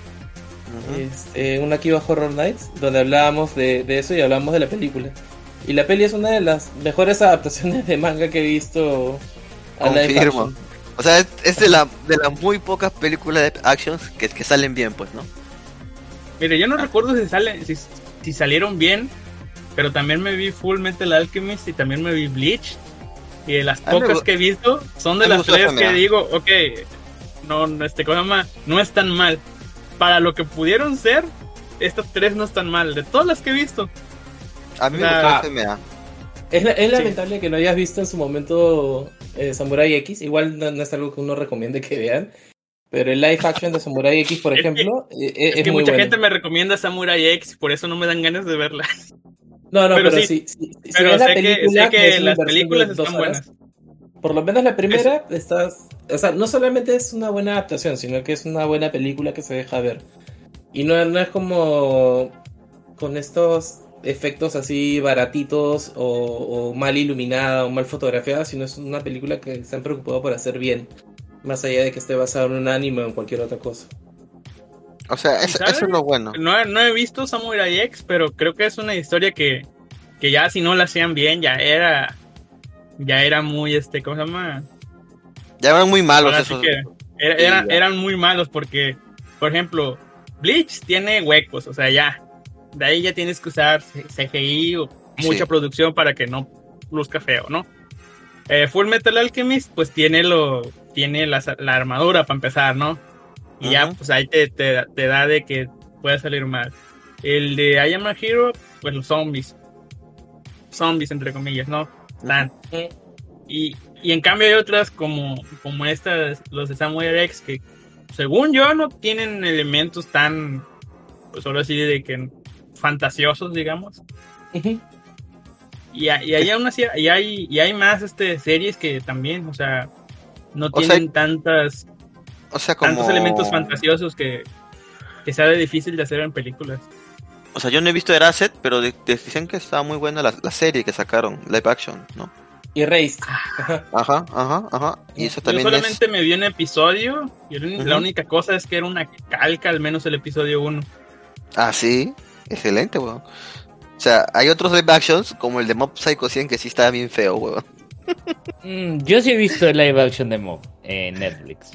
Ujú. Este, un Akiba Horror Nights, donde hablábamos de, de eso y hablábamos de la película. Y la peli es una de las mejores adaptaciones de manga que he visto a Confirmo. O sea, es, es de, la, de las muy pocas películas de actions que, que salen bien, pues, ¿no? Mire, yo no recuerdo si salen, si, si salieron bien, pero también me vi Full Metal Alchemist y también me vi Bleach. Y de las A pocas que he visto, son de a las tres que digo, ok, no, no, este, ¿cómo se llama? No es tan mal. Para lo que pudieron ser, estas tres no están mal. De todas las que he visto. A mí me gustó FMA. Es, la- es Sí. lamentable que no hayas visto en su momento eh, Samurai X. Igual no, no es algo que uno recomiende que vean. Pero el live action de Samurai X, por Es que- ejemplo, eh, eh, Es, es, que muy mucha bueno. gente me recomienda Samurai X, por eso no me dan ganas de verla. No, no, pero pero, sí. sí. si ves la sé que, sé película, que las películas dos están horas, buenas. Por lo menos la primera, estás. O sea, no solamente es una buena adaptación, sino que es una buena película que se deja ver. Y no, no es como. con estos efectos así baratitos o, o mal iluminada o mal fotografiada, sino es una película que se han preocupado por hacer bien. Más allá de que esté basado en un anime o en cualquier otra cosa. O sea, es- eso es lo bueno. No, he- no he visto Samurai X, pero creo que es una historia que, que ya si no la hacían bien, ya era. Ya era muy, este, ¿cómo se llama? Ya eran muy malos Ahora sí que era- eran muy malos porque, por ejemplo, Bleach tiene huecos, o sea, ya. De ahí ya tienes que usar CGI o mucha Sí. producción para que no luzca feo, ¿no? Eh, Full Metal Alchemist, pues tiene lo tiene la, la armadura para empezar, ¿no? Y ya, pues ahí te, te, te da de que puede salir mal. El de I Am a Hero, pues los zombies. Zombies, entre comillas, ¿no? Tan. Y, y en cambio hay otras como, como estas, los de Samuel X, que según yo no tienen elementos tan, pues ahora sí, de que fantasiosos, digamos. Y, hay- y hay aún así, y hay, y hay más este, series que también, o sea, no O sea, tienen tantas, O sea, como. tantos elementos fantasiosos que, que sea de difícil de hacer en películas. O sea, yo no he visto Erased, pero de- de- dicen que estaba muy buena la, la serie que sacaron, live action, ¿no? Y Erased. Ajá. Ajá, ajá, ajá. Y eso Yo también solamente me vi un episodio y la única cosa es que era una calca, al menos el episodio 1. es. Ah, sí. Excelente, weón. O sea, hay otros live actions, como el de Mob Psycho 100, que sí estaba bien feo, weón. Mm, yo sí he visto el live action de Mob en Netflix.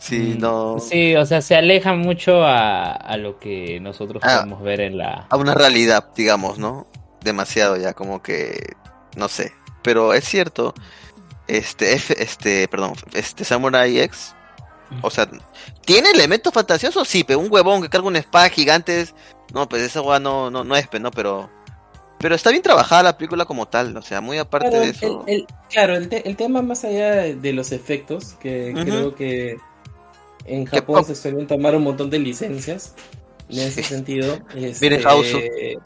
Sí, Mm, no. Sí, o sea, se aleja mucho a, a lo que nosotros Ah. podemos ver en la... A una realidad, digamos, ¿no? Demasiado ya, como que. No sé. Pero es cierto. Este, F, este, perdón, este Samurai X. O sea, ¿tiene elementos fantasiosos? Sí, pero un huevón que carga una espada gigante. No, pues esa hueá no, no, no es, pe, ¿no? Pero. Pero está bien trabajada la película como tal, o sea, muy aparte Claro, de eso. el- el- claro, el, te- el tema más allá de, los efectos, que creo que en Japón se suelen tomar un montón de licencias en ese Sí. sentido. Este,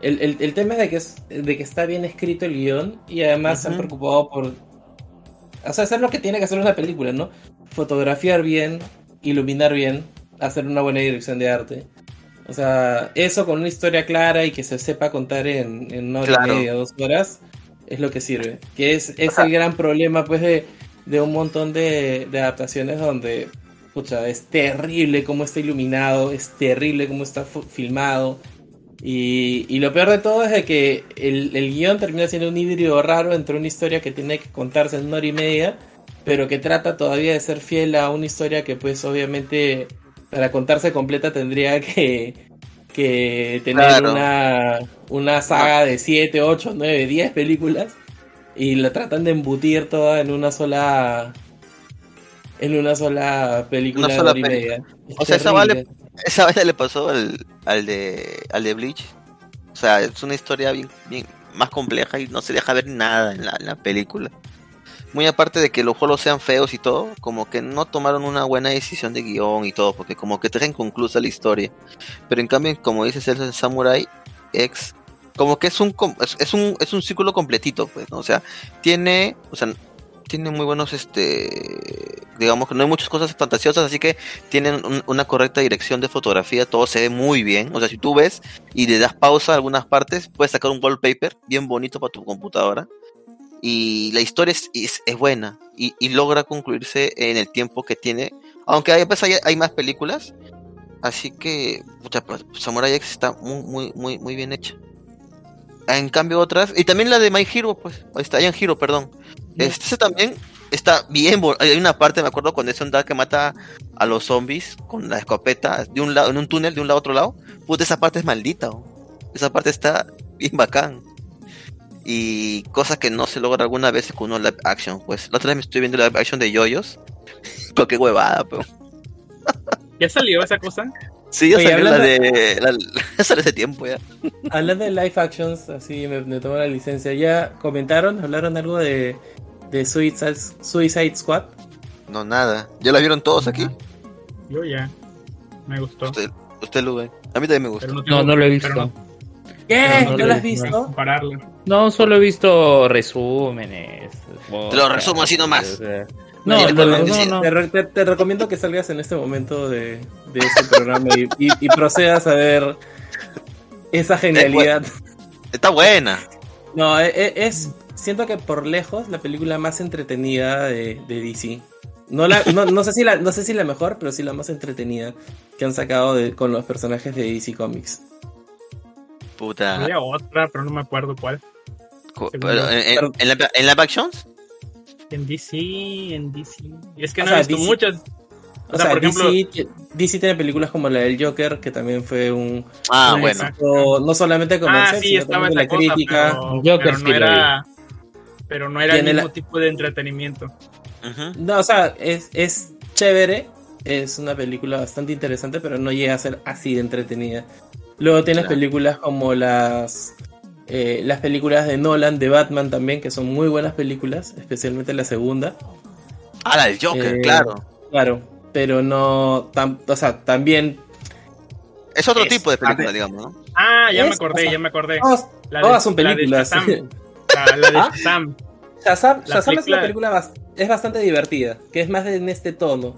el, tema es de que, es de que está bien escrito el guion y además se han preocupado por o sea, hacer lo que tiene que hacer una película, ¿no? Fotografiar bien, iluminar bien, hacer una buena dirección de arte. O sea, eso con una historia clara y que se sepa contar en, en una hora Claro. y media, dos horas, es lo que sirve. Que es, es el gran problema, pues, de, de un montón de, de adaptaciones donde, pucha, es terrible cómo está iluminado, es terrible cómo está filmado. Y, y lo peor de todo es de que el, el guion termina siendo un híbrido raro entre una historia que tiene que contarse en una hora y media, pero que trata todavía de ser fiel a una historia que pues obviamente para contarse completa tendría que, que tener Claro. una, una saga de 7, 8, 9, 10 películas y la tratan de embutir toda en una sola en una sola película Una de hora y media. Es O sea, esa vale- Esa vaina le pasó al, al de al de Bleach. O sea, es una historia bien, bien más compleja y no se deja ver nada en la, en la película. Muy aparte de que los juegos sean feos y todo, como que no tomaron una buena decisión de guion y todo, porque como que te deja inconclusa la historia. Pero en cambio, como dices, el Samurai X, como que es un, es, un, es un círculo completito, pues, ¿no? O sea, tiene, o sea, tiene muy buenos, este, digamos que no hay muchas cosas fantasiosas, así que tienen un- una correcta dirección de fotografía, todo se ve muy bien. O sea, si tú ves y le das pausa a algunas partes, puedes sacar un wallpaper bien bonito para tu computadora. Y la historia es, es, es buena y, y logra concluirse en el tiempo que tiene. Aunque hay, pues, hay, hay más películas. Así que pucha, pues, Samurai X está muy, muy, muy, muy bien hecha. En cambio otras, y también la de My Hero, pues, ahí está, Ian Hero, perdón. Este también está bien, hay una parte, me acuerdo, cuando es un que mata a los zombies con la escopeta de un lado, en un túnel de un lado a otro lado. Puta, esa parte es maldita, oh. esa parte está bien bacán. Y cosas que no se logra alguna vez con uno live action, pues. La otra vez me estoy viendo la live action de Yoyos. Con qué huevada, pero. ¿Ya salió esa cosa? Sí, ya Oye, salió la de. La, sale hace tiempo ya. Hablando de live actions, así me, me tomo la licencia. ¿Ya comentaron? ¿Hablaron algo de, de Suicide, Suicide Squad? No, nada. ¿Ya la vieron todos aquí? Yo ya. Me gustó. Usted, usted lo ve. A mí también me gusta. No, no lo he visto. ¿Qué? No, no ¿No, lo has visto. no visto? compararlo. No, solo he visto resúmenes. Te lo resumo así nomás. o sea, No, No, no. Te, re- te- te recomiendo que salgas en este momento de, de este programa y, y- y procedas a ver esa genialidad. Está buena. No, e- e- es, siento que por lejos la película más entretenida de, de DC. No, la, no, no sé si la, no sé si la mejor, pero sí la más entretenida que han sacado de- con los personajes de DC Comics. Puta. Había otra, pero no me acuerdo cuál. Pero ¿En, en, en la, en live actions? En DC, en DC. Es que O no sea, he visto DC muchas. O, O sea, sea, por ejemplo- DC, ti- DC tiene películas como la del Joker, que también fue un, Ah, un bueno. éxito no solamente Ah, comercial, sí, sino estaba la cosa, crítica. pero, Joker pero sí no era, pero no era el mismo la- tipo de entretenimiento. No, o sea, es, es chévere, es una película bastante interesante, pero no llega a ser así de entretenida. Luego tienes Claro. películas como las eh, las películas de Nolan, de Batman también, que son muy buenas películas, especialmente la segunda. Ah, la del Joker, Eh, claro. Claro, pero no, tam- o sea, también Es otro es- tipo de película, digamos, ¿no? Ah, ya Es- me acordé, o sea, ya me acordé. todas, La todas son la de películas. Shazam. La, la de ¿Ah? Shazam. Shazam, La Shazam es película- una película bas- es bastante divertida, que es más en este tono,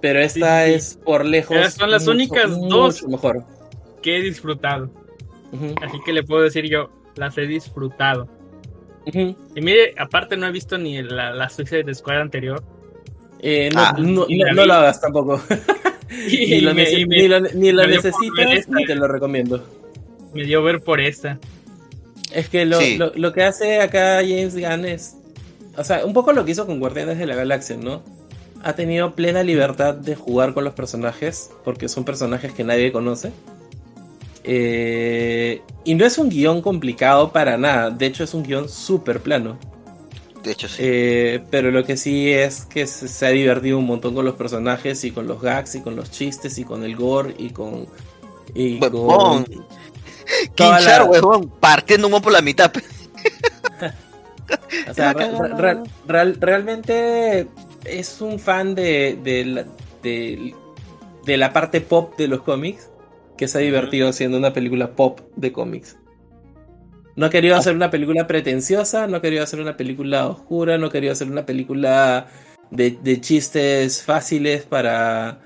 pero esta Sí, sí, sí. es por lejos. Son las mucho, únicas mucho dos. mejor. Que he disfrutado. Así que le puedo decir yo, las he disfrutado. Y mire, aparte no he visto ni la, la Suicide Squad anterior. Eh, no, Ah, no, lo hagas tampoco. Y, ni, lo me, nece- y me- ni lo, lo necesitas esta. ni te lo recomiendo. me dio ver por esta. Es que lo, Sí. lo, lo que hace acá James Gunn es. O sea, un poco lo que hizo con Guardianes de la Galaxia, ¿no? Ha tenido plena libertad de jugar con los personajes, porque son personajes que nadie conoce. Eh, y no es un guion complicado para nada, de hecho es un guion súper plano. De hecho, sí. Eh, pero lo que sí es que se, se ha divertido un montón con los personajes y con los gags y con los chistes y con el gore y con... Y Huevón. con Quinchar, la- huevón. Partiendo un por la mitad. O sea, re- re- realmente es un fan de, de, la, de, de la parte pop de los cómics que se ha divertido haciendo una película pop de cómics. No ha querido hacer una película pretenciosa, no ha querido hacer una película oscura, no ha querido hacer una película de, de chistes fáciles para.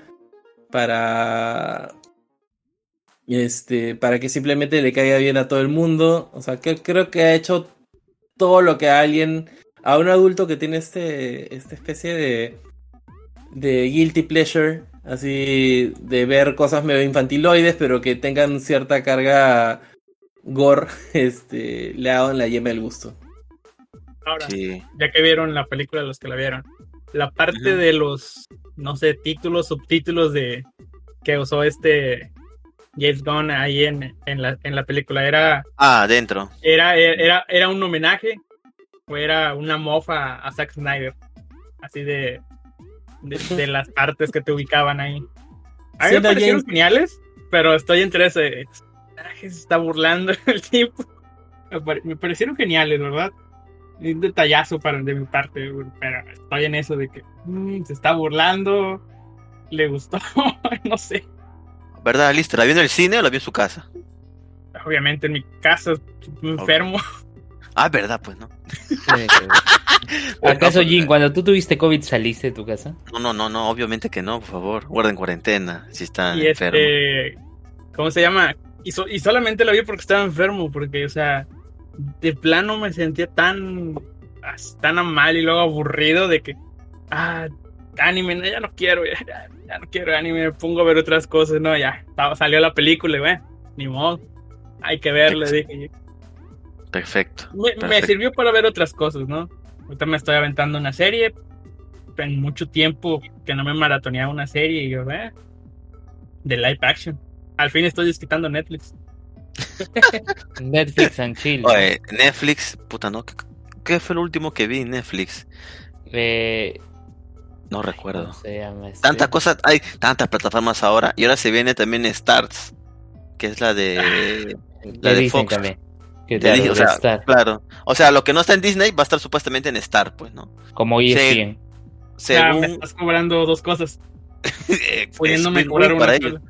para. Este. para que simplemente le caiga bien a todo el mundo. O sea, que creo que ha hecho todo lo que a alguien. a un adulto que tiene este. esta especie de. de guilty pleasure. Así de ver cosas medio infantiloides, pero que tengan cierta carga gore, este, le ha dado en la yema del gusto. Ahora, Sí. ya que vieron la película, los que la vieron, la parte de los, no sé, títulos, subtítulos de que usó este James Gunn ahí en, en, la, en la película, ¿era, Ah, adentro. era, era, era un homenaje o era una mofa a Zack Snyder? Así de, de, de las partes que te ubicaban ahí. A mí me parecieron James- geniales, pero estoy entre ese. "Ah, Se está burlando el tipo. Me pare- Me parecieron geniales, ¿verdad? un detallazo para, de mi parte, pero estoy en eso de que mm, se está burlando, le gustó, no sé. ¿Verdad, Lister? ¿La vio en el cine o la vio en su casa? Obviamente en mi casa, enfermo. Ah, verdad, pues no. ¿Acaso, Jin, cuando tú tuviste COVID saliste de tu casa? No, no, no, no, obviamente que no, por favor. Guarden cuarentena si están Y enfermos. este, ¿cómo se llama? Y, so- y solamente la vi porque estaba enfermo, porque, o sea, de plano me sentía tan, tan mal y luego aburrido de que, ah, anime, no, ya no quiero, ya, no quiero anime, me pongo a ver otras cosas, no, ya, salió la película y, bueno, ni modo, hay que verla, dije. Perfecto. Me, sirvió para ver otras cosas, ¿no? Ahorita me estoy aventando una serie, en mucho tiempo que no me maratoneaba una serie y yo, eh, de live action. Al fin estoy desquitando Netflix. Netflix and chill. Oye, Netflix, puta, ¿no? ¿Qué, qué fue lo último que vi en Netflix? Eh, No recuerdo. ¿Cómo se llama este? Tantas cosas, hay tantas plataformas ahora. Y ahora se viene también Starts, que es la de. la de Disney Fox. también. Que de claro, Disney, o sea, Star, Claro. O sea, lo que no está en Disney va a estar supuestamente en Star, pues, ¿no? como ESPN. Ya me Según. estás cobrando dos cosas, es pudiéndome win-win cobrar una para ellos.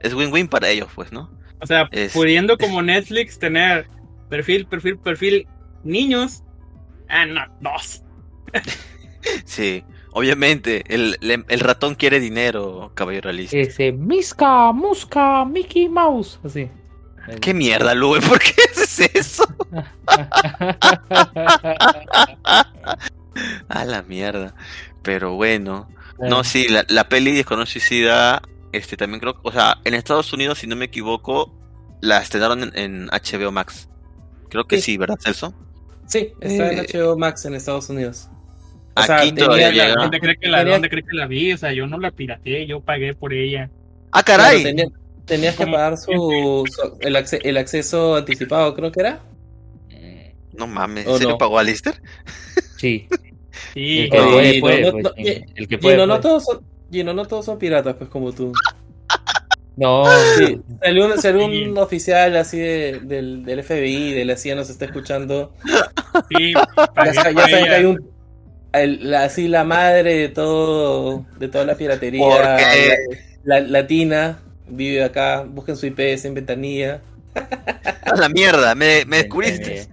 Es win-win para ellos, pues, ¿no? O sea, Es- pudiendo como Netflix tener perfil, perfil, perfil niños. Ah, no, dos. Sí. Obviamente, el, el ratón quiere dinero, caballero Alice. Ese Miska, Muska, Mickey Mouse. Así. ¿Qué mierda, Lube? ¿Por qué haces eso? A la mierda. Pero bueno. No, sí, la, la peli de Escuadrón Suicida, este también creo, o sea, en Estados Unidos, si no me equivoco, la estrenaron en, en HBO Max. Creo que Sí. sí, ¿verdad, Celso? Sí, está en Eh, HBO Max en Estados Unidos. O Aquí sea, tenía todavía la-. ¿Dónde cree que la, dónde cree que la vi? O sea, yo no la pirateé, yo pagué por ella. ¡Ah, caray! tenía- tenías que pagar su, su- el, acce- el acceso anticipado, creo que era. No mames, ¿O ¿en serio no? pagó Alistair? Sí. Sí, El que puede, no, puede, no, pues, no, el- Gino, todos son, Gino, no todos son piratas, pues como tú. No, Sí, salió un, salió un Sí. oficial así de- del, del FBI, de la CIA, nos está escuchando. sí, Ya, saben que hay un. el- la- así la madre de todo, de toda la piratería Porque- la, la- latina vive acá, busquen su IPS en ventanilla. ¡A la mierda! Me, me descubriste.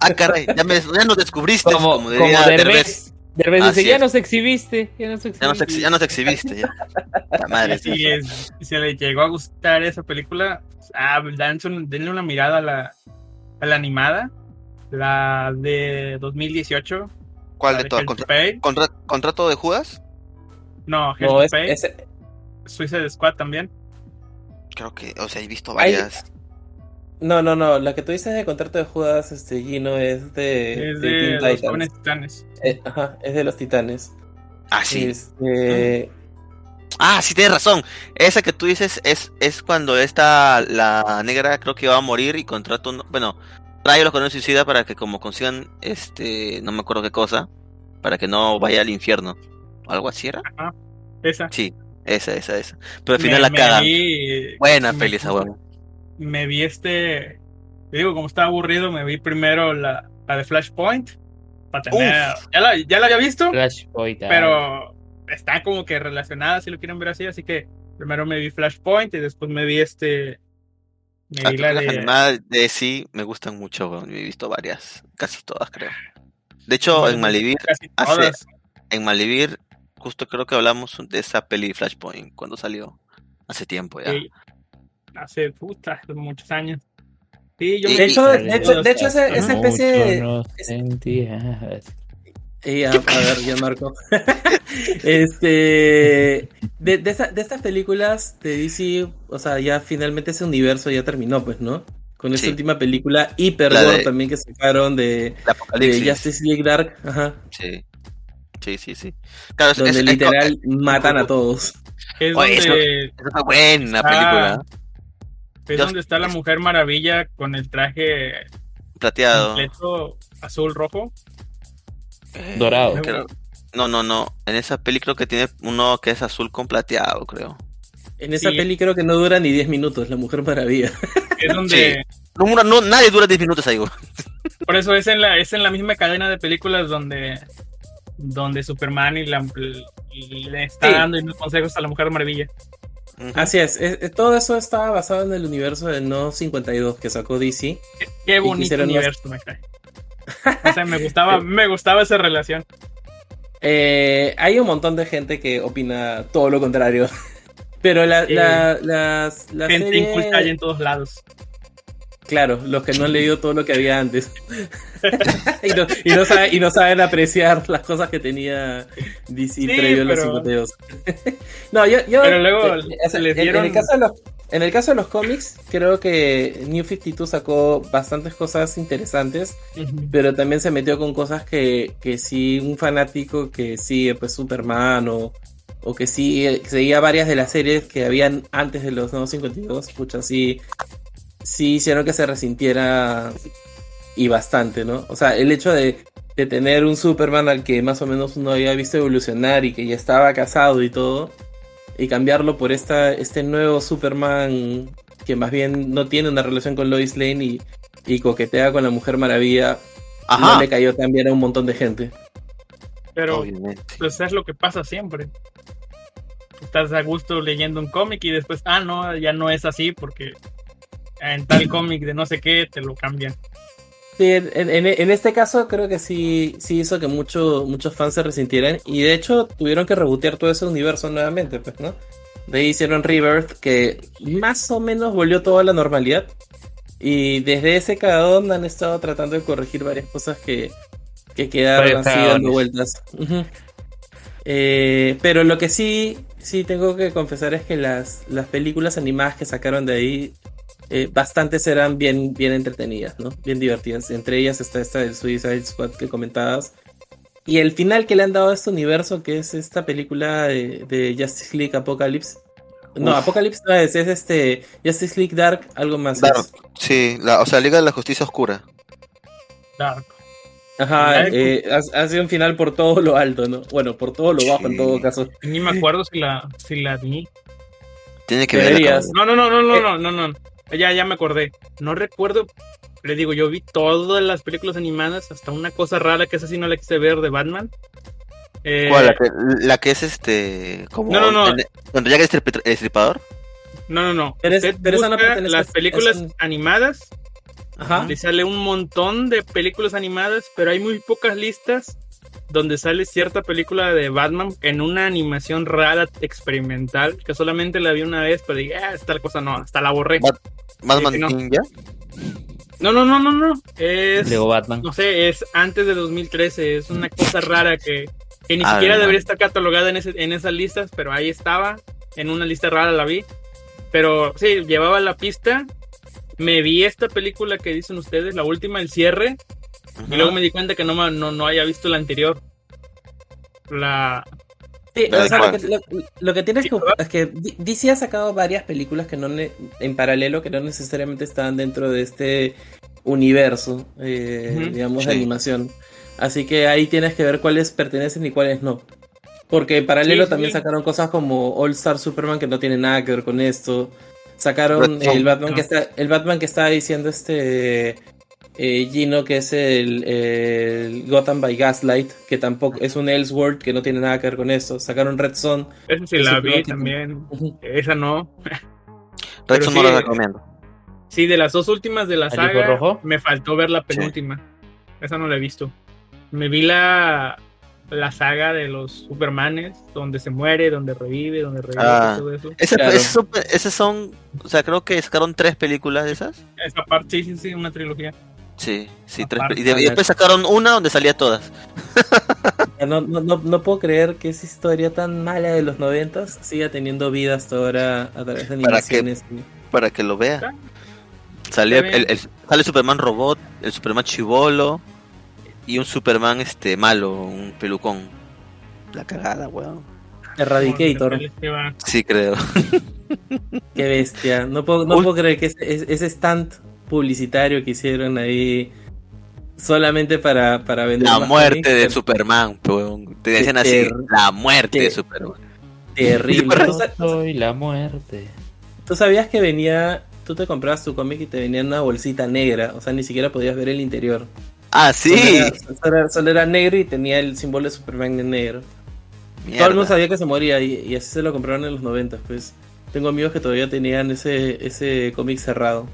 ¡Ah, caray! Ya, me, ya nos descubriste, como, como, como diría Derbez. Derbez. Derbez Así dice, ya nos exhibiste, ya nos Ya exhibiste. nos, ex- ya nos exhibiste, ya. La madre. Si es- si le llegó a gustar esa película, ah, denle una mirada a la, a la animada, la de 2018. ¿Cuál de de todas? ¿Contra- ¿Contrato de Judas? No, Hell No, es, Pay. es- Suicide Squad también. Creo que, o sea, he visto Hay- varias. no, no, no. La que tú dices de contrato de Judas, este Gino, es de, es de de Teen los Titans. titanes. Eh, ajá, es de los titanes. Ah, sí. Este, Ah, sí, tienes razón. Esa que tú dices es, es cuando esta, la negra creo que va a morir y contrata un, bueno, trae a los coreanos suicida para que como consigan, este, no me acuerdo qué cosa, para que no vaya al infierno. ¿O algo así era? Esa. Sí, esa, esa, esa. Pero al Me- final la me cagan. vi- Buena me- peli esa huevo. Me vi este. te digo, como estaba aburrido, me vi primero la, la de Flashpoint. Para tener. Ya la, ya la había visto, Flashpoint. ah. pero está como que relacionada, si lo quieren ver así. Así que primero me vi Flashpoint y después me vi este. Me Las vi la de. animadas de sí me gustan mucho, weón. He visto varias, casi todas creo. De hecho, en Malivir, Casi hace- todas. en Malivir, justo creo que hablamos de esa peli Flashpoint cuando salió. Hace tiempo ya. Sí. Hace puta, muchos años. Sí, yo Y- me de hecho, de hecho, de hecho esa, especie de, no. Y a, a ver, ya Marco. este. De, de, esa- de estas películas de DC, o sea, ya finalmente ese universo ya terminó, pues, ¿no? Con esta Sí. última película, Hyper también que sacaron de, El de Apocalipsis. Justice League Dark, ajá, Sí. Sí, sí, sí. Claro, donde es- es- literal matan a todos. Es Oye, donde, es una buena película. es Yo- donde está la Mujer Maravilla con el traje Plateado. completo azul rojo. Eh, Dorado. creo- No, no, no. En esa peli creo que tiene uno que es azul con plateado, creo. En esa Sí. peli creo que no dura ni 10 minutos, La Mujer Maravilla. Es donde, No, no, nadie dura 10 minutos ahí, güey. Por eso es en la, es en la misma cadena de películas donde, donde Superman y la, le está Sí. dando unos consejos a la Mujer Maravilla. Así es, todo eso estaba basado en el universo de No 52 que sacó DC. Qué bonito universo me cae. O sea, me gustaba, me gustaba esa relación. Eh, hay un montón de gente que opina todo lo contrario. Pero la, Sí. la, Gente serie- inculta hay en todos lados. Claro, los que no han leído todo lo que había antes. y, no, y no saben, y no saben apreciar las cosas que tenía DC Sí, previo a los pero- 52. no, yo, yo Pero luego eh, o sea, les en- en, dieron- el caso de los, en el caso de los cómics, creo que New 52 sacó bastantes cosas interesantes, pero también se metió con cosas que, que sí, un fanático que sigue pues Superman o, o que sí eh, seguía varias de las series que habían antes de los nuevos 52, pucha, sí, sí hicieron que se resintiera y bastante, ¿no? O sea, el hecho de, de tener un Superman al que más o menos uno había visto evolucionar y que ya estaba casado y todo, y cambiarlo por esta, este nuevo Superman que más bien no tiene una relación con Lois Lane y, y coquetea con la Mujer Maravilla, Ajá. no le cayó también a un montón de gente. Pero pues es lo que pasa siempre. Estás a gusto leyendo un cómic y después, ah, no, ya no es así porque en tal cómic de no sé qué te lo cambian. Sí, en, en- en este caso creo que sí, sí hizo que mucho- muchos fans se resintieran y de hecho tuvieron que rebotear todo ese universo nuevamente, pues, ¿no? De ahí hicieron Rebirth, que más o menos volvió todo a la normalidad. Y desde ese cadón han estado tratando de corregir varias cosas que, que quedaron así dando vueltas. Eh, pero lo que sí, sí tengo que confesar es que las, las películas animadas que sacaron de ahí, eh, bastantes eran bien, bien entretenidas, ¿no? Bien divertidas. Entre ellas está esta del Suicide Squad que comentabas. Y el final que le han dado a este universo, que es esta película de, de Justice League Apocalypse. No, Uf. Apocalypse no es, es este Justice League Dark, algo más. Dark. es. Sí, la, o sea, Liga de la Justicia Oscura. Dark. Ajá, eh, ha, ha sido un final por todo lo alto, ¿no? Bueno, por todo lo bajo en todo caso. Ni me acuerdo si la, si la vi. Tiene que ver. No, no, no, no, no, no, no, no. Ya, ya me acordé. No recuerdo. Le digo, yo vi todas las películas animadas, hasta una cosa rara que esa sí no la quise ver de Batman. Eh, ¿Cuál? La que, la que es este. Como No, no, no. Cuando llega el estripador. No, no, no. Pero es- pero esa no busca pertenece- las películas un- animadas Ajá. Le sale un montón de películas animadas, pero hay muy pocas listas donde sale cierta película de Batman en una animación rara, experimental, que solamente la vi una vez, pero dije, ah, es tal cosa no, hasta la borré. Bat- Batman no. Ninja. No, no, no, no, no. Es, Lego Batman. no sé, es antes de 2013, es una cosa rara que, que ni Ah, siquiera no. debería estar catalogada en, ese, en esas listas, pero ahí estaba, en una lista rara la vi. Pero sí, llevaba la pista. Me vi esta película que dicen ustedes, la última, el cierre, y luego me di cuenta que no, no, no había visto la anterior. La. Sí, ¿La o sea, lo que, lo- lo que tienes que es que DC ha sacado varias películas que no ne- en paralelo que no necesariamente estaban dentro de este universo, eh, digamos, de animación. Así que ahí tienes que ver cuáles pertenecen y cuáles no. Porque en paralelo Sí, también sí. sacaron cosas como All Star Superman que no tiene nada que ver con esto. Sacaron Red el Batman no. que está el Batman que estaba diciendo este eh, Gino que es el, el Gotham by Gaslight que tampoco es un Elseworld que no tiene nada que ver con esto. Sacaron Red Son. Esa sí la vi también. Esa no. Red sí, no la recomiendo. Sí, de las dos últimas de la ¿Al hijo saga, rojo? me faltó ver la penúltima. Esa no la he visto. Me vi la, la saga de los Supermanes, donde se muere, donde revive, donde revive, Ah. todo eso. Claro. esas son, o sea, creo que sacaron tres películas de esas. Esa parte, sí, sí, sí, una trilogía. Sí, sí, Aparte. tres. Y, de- y después sacaron una donde salía todas. No, no, no, no puedo creer que esa historia tan mala de los noventas siga teniendo vida hasta ahora a través de ¿Para qué? animaciones. Para que lo vea. Bien. el, el- sale Superman robot, el Superman chivolo y un Superman este malo, un pelucón. La cagada, weón. Que va- Sí, creo. qué bestia. No puedo, no puedo creer que ese stand publicitario que hicieron ahí solamente para, para vender. La muerte cómics, de Superman. Te decían así, la muerte de Superman. Terrible. Yo ¿Tú, sa- Soy la muerte. tú sabías que venía tú te comprabas tu cómic y te venía en una bolsita negra, o sea, ni siquiera podías ver el interior. Ah, Solo sí. era, solo era- solo era negro y tenía el símbolo de Superman en negro. Todo el mundo Mierda. sabía que se moría y, y así se lo compraron en los 90, pues. Tengo amigos que todavía tenían ese, ese cómic cerrado.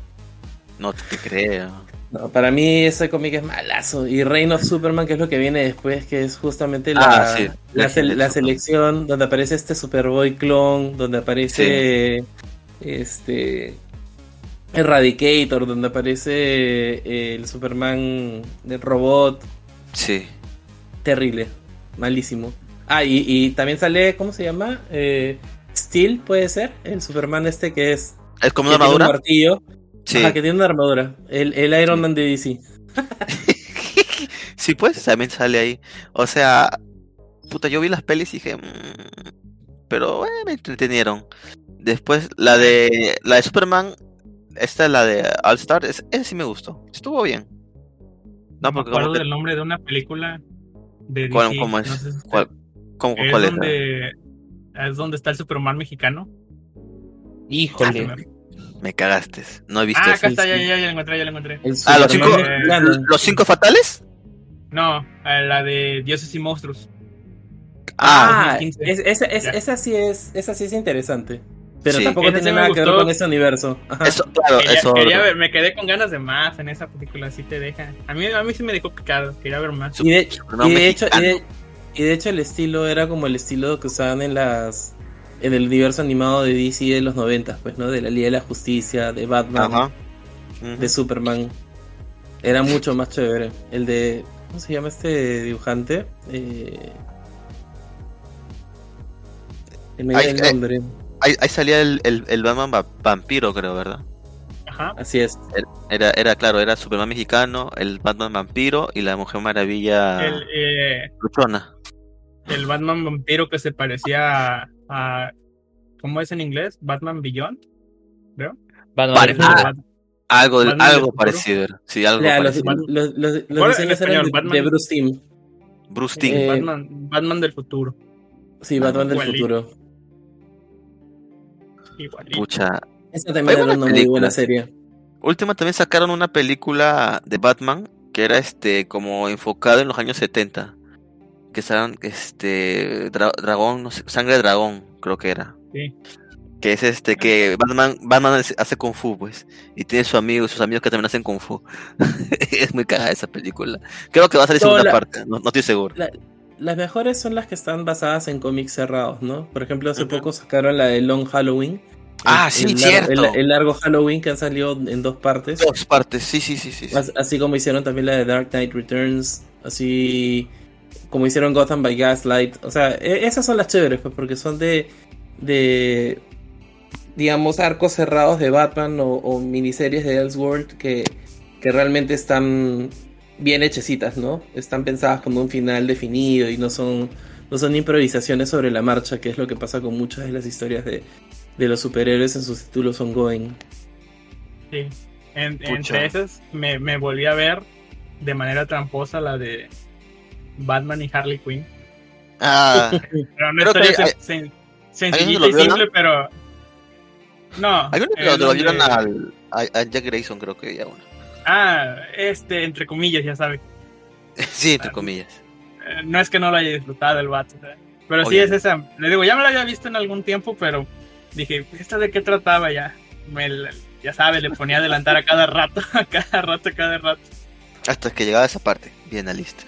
No te creo. No, para mí ese cómic es malazo. Y Reign of Superman, que es lo que viene después, que es justamente la, Ah, sí. la, sele- selección, donde aparece este Superboy clon, donde aparece este Eradicator, donde aparece eh, el Superman del robot. Sí. Terrible, malísimo. Ah, y, y también sale, ¿cómo se llama? Eh, Steel, puede ser, el Superman este que es... ¿Es como una un armadura? martillo. Sí. Ajá, que tiene una armadura. El, el Iron Man de DC. Sí, pues también sale ahí. O sea, puta, yo vi las pelis y dije, "Mm", pero bueno, me entretenieron. Después la de la de Superman, esta la de All Star, es, esa sí me gustó. Estuvo bien. No, me porque acuerdo como del nombre de una película de ¿Cuál- DC, cómo es? no sé si ¿Cuál, cómo- es cuál es? donde es donde está el Superman mexicano. Híjole. Ah, Me cagaste. No he visto Ah, acá está, ya, ya, ya lo encontré, ya lo encontré. Ah, los cinco, los cinco fatales. No, eh, la de Dioses y Monstruos. Ah, 2015. es- esa, es- Ya. esa sí es, esa sí es interesante. Pero Sí. tampoco Esa tiene nada que ver con ese universo. Ajá. Eso, claro, Quería, eso. quería ver- me quedé con ganas de más en esa película, así te deja. A mí, a mí sí me dejó picado, quería ver más. Y de, y de hecho, y mexicano. de, y de hecho el estilo era como el estilo que usaban en las en el universo animado de DC de los 90, pues, ¿no? De la Liga de la Justicia, de Batman, Ajá. De Superman. Era mucho más chévere. El de ¿cómo se llama este dibujante? Eh, el medio Ahí- del eh, nombre. Ahí, ahí salía el, el, el Batman va- vampiro, creo, ¿verdad? Ajá. Así es. Era, era claro, era Superman mexicano, el Batman vampiro y la Mujer Maravilla El, eh, luchona. el Batman vampiro que se parecía a, a- ¿Cómo es en inglés? Batman Beyond. Batman del futuro. ah, Algo, Batman algo parecido. Sí, algo Ya, los, parecido. los, los, los ¿Cuál en diseños eran de, Batman. de Bruce Timm. Bruce Timm. Eh, Batman, Batman del futuro. Sí, Batman del igualito. futuro. Igualito. Pucha. Esa también era una muy buena serie. Última también sacaron una película de Batman que era este como enfocada en los años 70. Que estaban este dra- dragón, no sé, sangre de dragón, creo que era. Sí. Que es este que Batman, Batman hace- kung fu, pues, y tiene sus amigos, sus amigos que también hacen kung fu. es muy cagada esa película. Creo que va a salir No, segunda la- parte, no, no estoy seguro. Las mejores son las que están basadas en cómics cerrados, ¿no? Por ejemplo, hace poco sacaron la de Long Halloween. Ah, El- sí, el largo- cierto. El, el largo Halloween que han salido en dos partes. Dos partes, sí, sí, sí, sí. sí. As- Así como hicieron también la de Dark Knight Returns. Así como hicieron Gotham by Gaslight. O sea, e- esas son las chéveres, pues, porque son de. de digamos, arcos cerrados de Batman o, o miniseries de Elseworld que, que realmente están bien hechecitas, ¿no? Están pensadas con un final definido y no son, no son improvisaciones sobre la marcha, que es lo que pasa con muchas de las historias de, de los superhéroes en sus títulos ongoing. Sí. En- entre esas me, me volví a ver de manera tramposa la de Batman y Harley Quinn. Ah, Era una que historia hay- sen- sen- ¿Alguien sencillita y simple, pero. No. hay uno que lo, lo donde- vieron al, a, a Jack Grayson, creo que ya uno. Ah, este, entre comillas, ya sabe. sí, entre comillas. Eh, No es que no lo haya disfrutado el vato. ¿sabes? Pero sí es esa. Le digo, ya me la había visto en algún tiempo, pero dije, ¿esta de qué trataba ya? Me ya sabe, le ponía a adelantar a cada rato, a cada rato, a cada rato. Hasta que llegaba esa parte, bien a lista.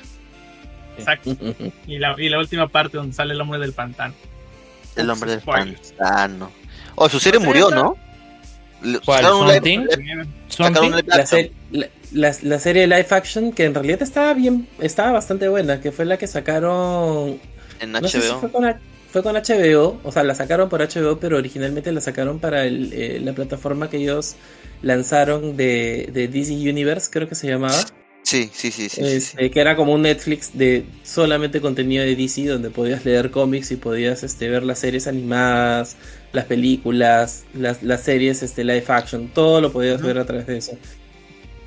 Exacto. Y la, y la última parte donde sale el hombre del pantano. El hombre del Spoilers. pantano. Oh, su serie No sé, murió, esa- ¿no? ¿Cuál? ¿Something? la, action se- la, la- la serie live action que en realidad estaba bien, estaba bastante buena, que fue la que sacaron, en no sé si HBO. fue con, H- fue con HBO, o sea, la sacaron por HBO, pero originalmente la sacaron para el, eh, la plataforma que ellos lanzaron de, de DC Universe, creo que se llamaba, Sí, sí, sí, sí. este, que era como un Netflix de solamente contenido de DC, donde podías leer cómics y podías este, ver las series animadas, las películas, las, las series este, live action, todo lo podías ver a través de eso.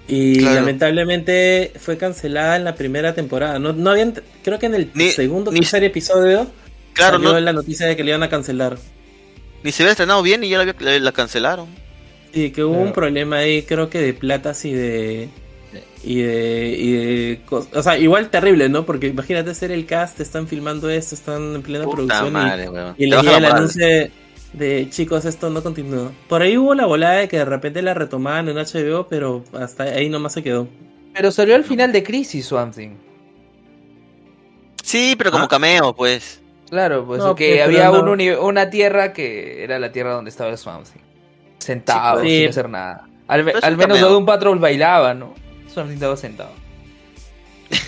Y Claro. lamentablemente fue cancelada en la primera temporada. No, no habían, creo que en el Ni- segundo o ni- tercer episodio Claro, salió no, la noticia de que le iban a cancelar. ni se había estrenado bien y ya la, había- la- la cancelaron. Sí, que hubo un problema ahí, creo que de platas y de. Y de. Y de o sea, igual terrible, ¿no? Porque imagínate ser el cast, están filmando esto, están en plena Puta producción y- madre, y, Te le llega el anuncio de, de, chicos, esto no continúa. Por ahí hubo la volada de que de repente la retomaban en HBO, pero hasta ahí nomás se quedó. Pero salió al final de Crisis Swamp Thing. Sí, pero como Ah. cameo, pues. Claro, pues No, que había no. un uni- una tierra que era la tierra donde estaba el Swamp Thing. Sentado, Sí, sin pues. hacer nada. Al, al menos cameo. lo de un patrol bailaba, ¿no? Sentado.